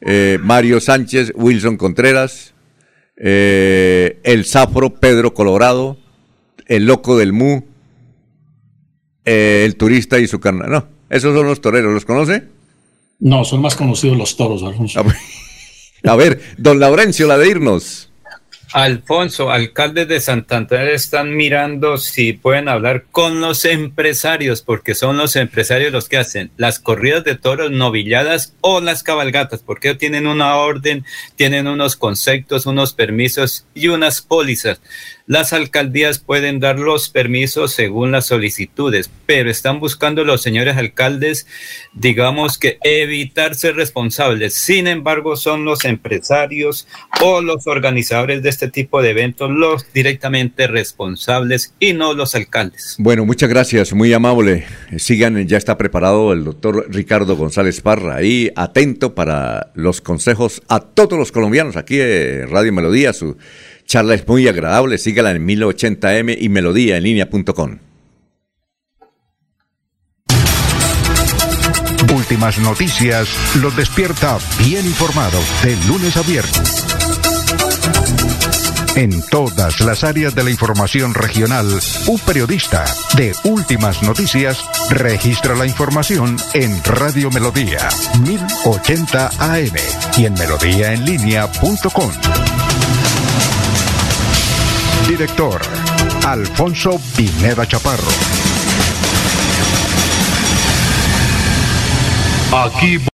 eh, Mario Sánchez, Wilson Contreras, eh, el Zafro Pedro Colorado, el Loco del Mu, eh, el Turista y su carnal. No, esos son los toreros, ¿los conoce? No, son más conocidos los toros, Alfonso. A ver, don Laurencio, la de irnos. Alfonso, alcaldes de Santander están mirando si pueden hablar con los empresarios, porque son los empresarios los que hacen las corridas de toros novilladas o las cabalgatas, porque tienen una orden, tienen unos conceptos, unos permisos y unas pólizas. Las alcaldías pueden dar los permisos según las solicitudes, pero están buscando los señores alcaldes, digamos que evitar ser responsables. Sin embargo, son los empresarios o los organizadores de este tipo de eventos los directamente responsables y no los alcaldes. Bueno, muchas gracias, muy amable. Sigan, ya está preparado el doctor Ricardo González Parra, ahí atento para los consejos a todos los colombianos aquí en Radio Melodía, su charla es muy agradable, sígala en 1080m y melodía. Últimas noticias los despierta bien informados de lunes a viernes. En todas las áreas de la información regional, un periodista de Últimas Noticias registra la información en Radio Melodía 1080 AM y en melodíaenlínea.com. Director Alfonso Pineda Chaparro. Aquí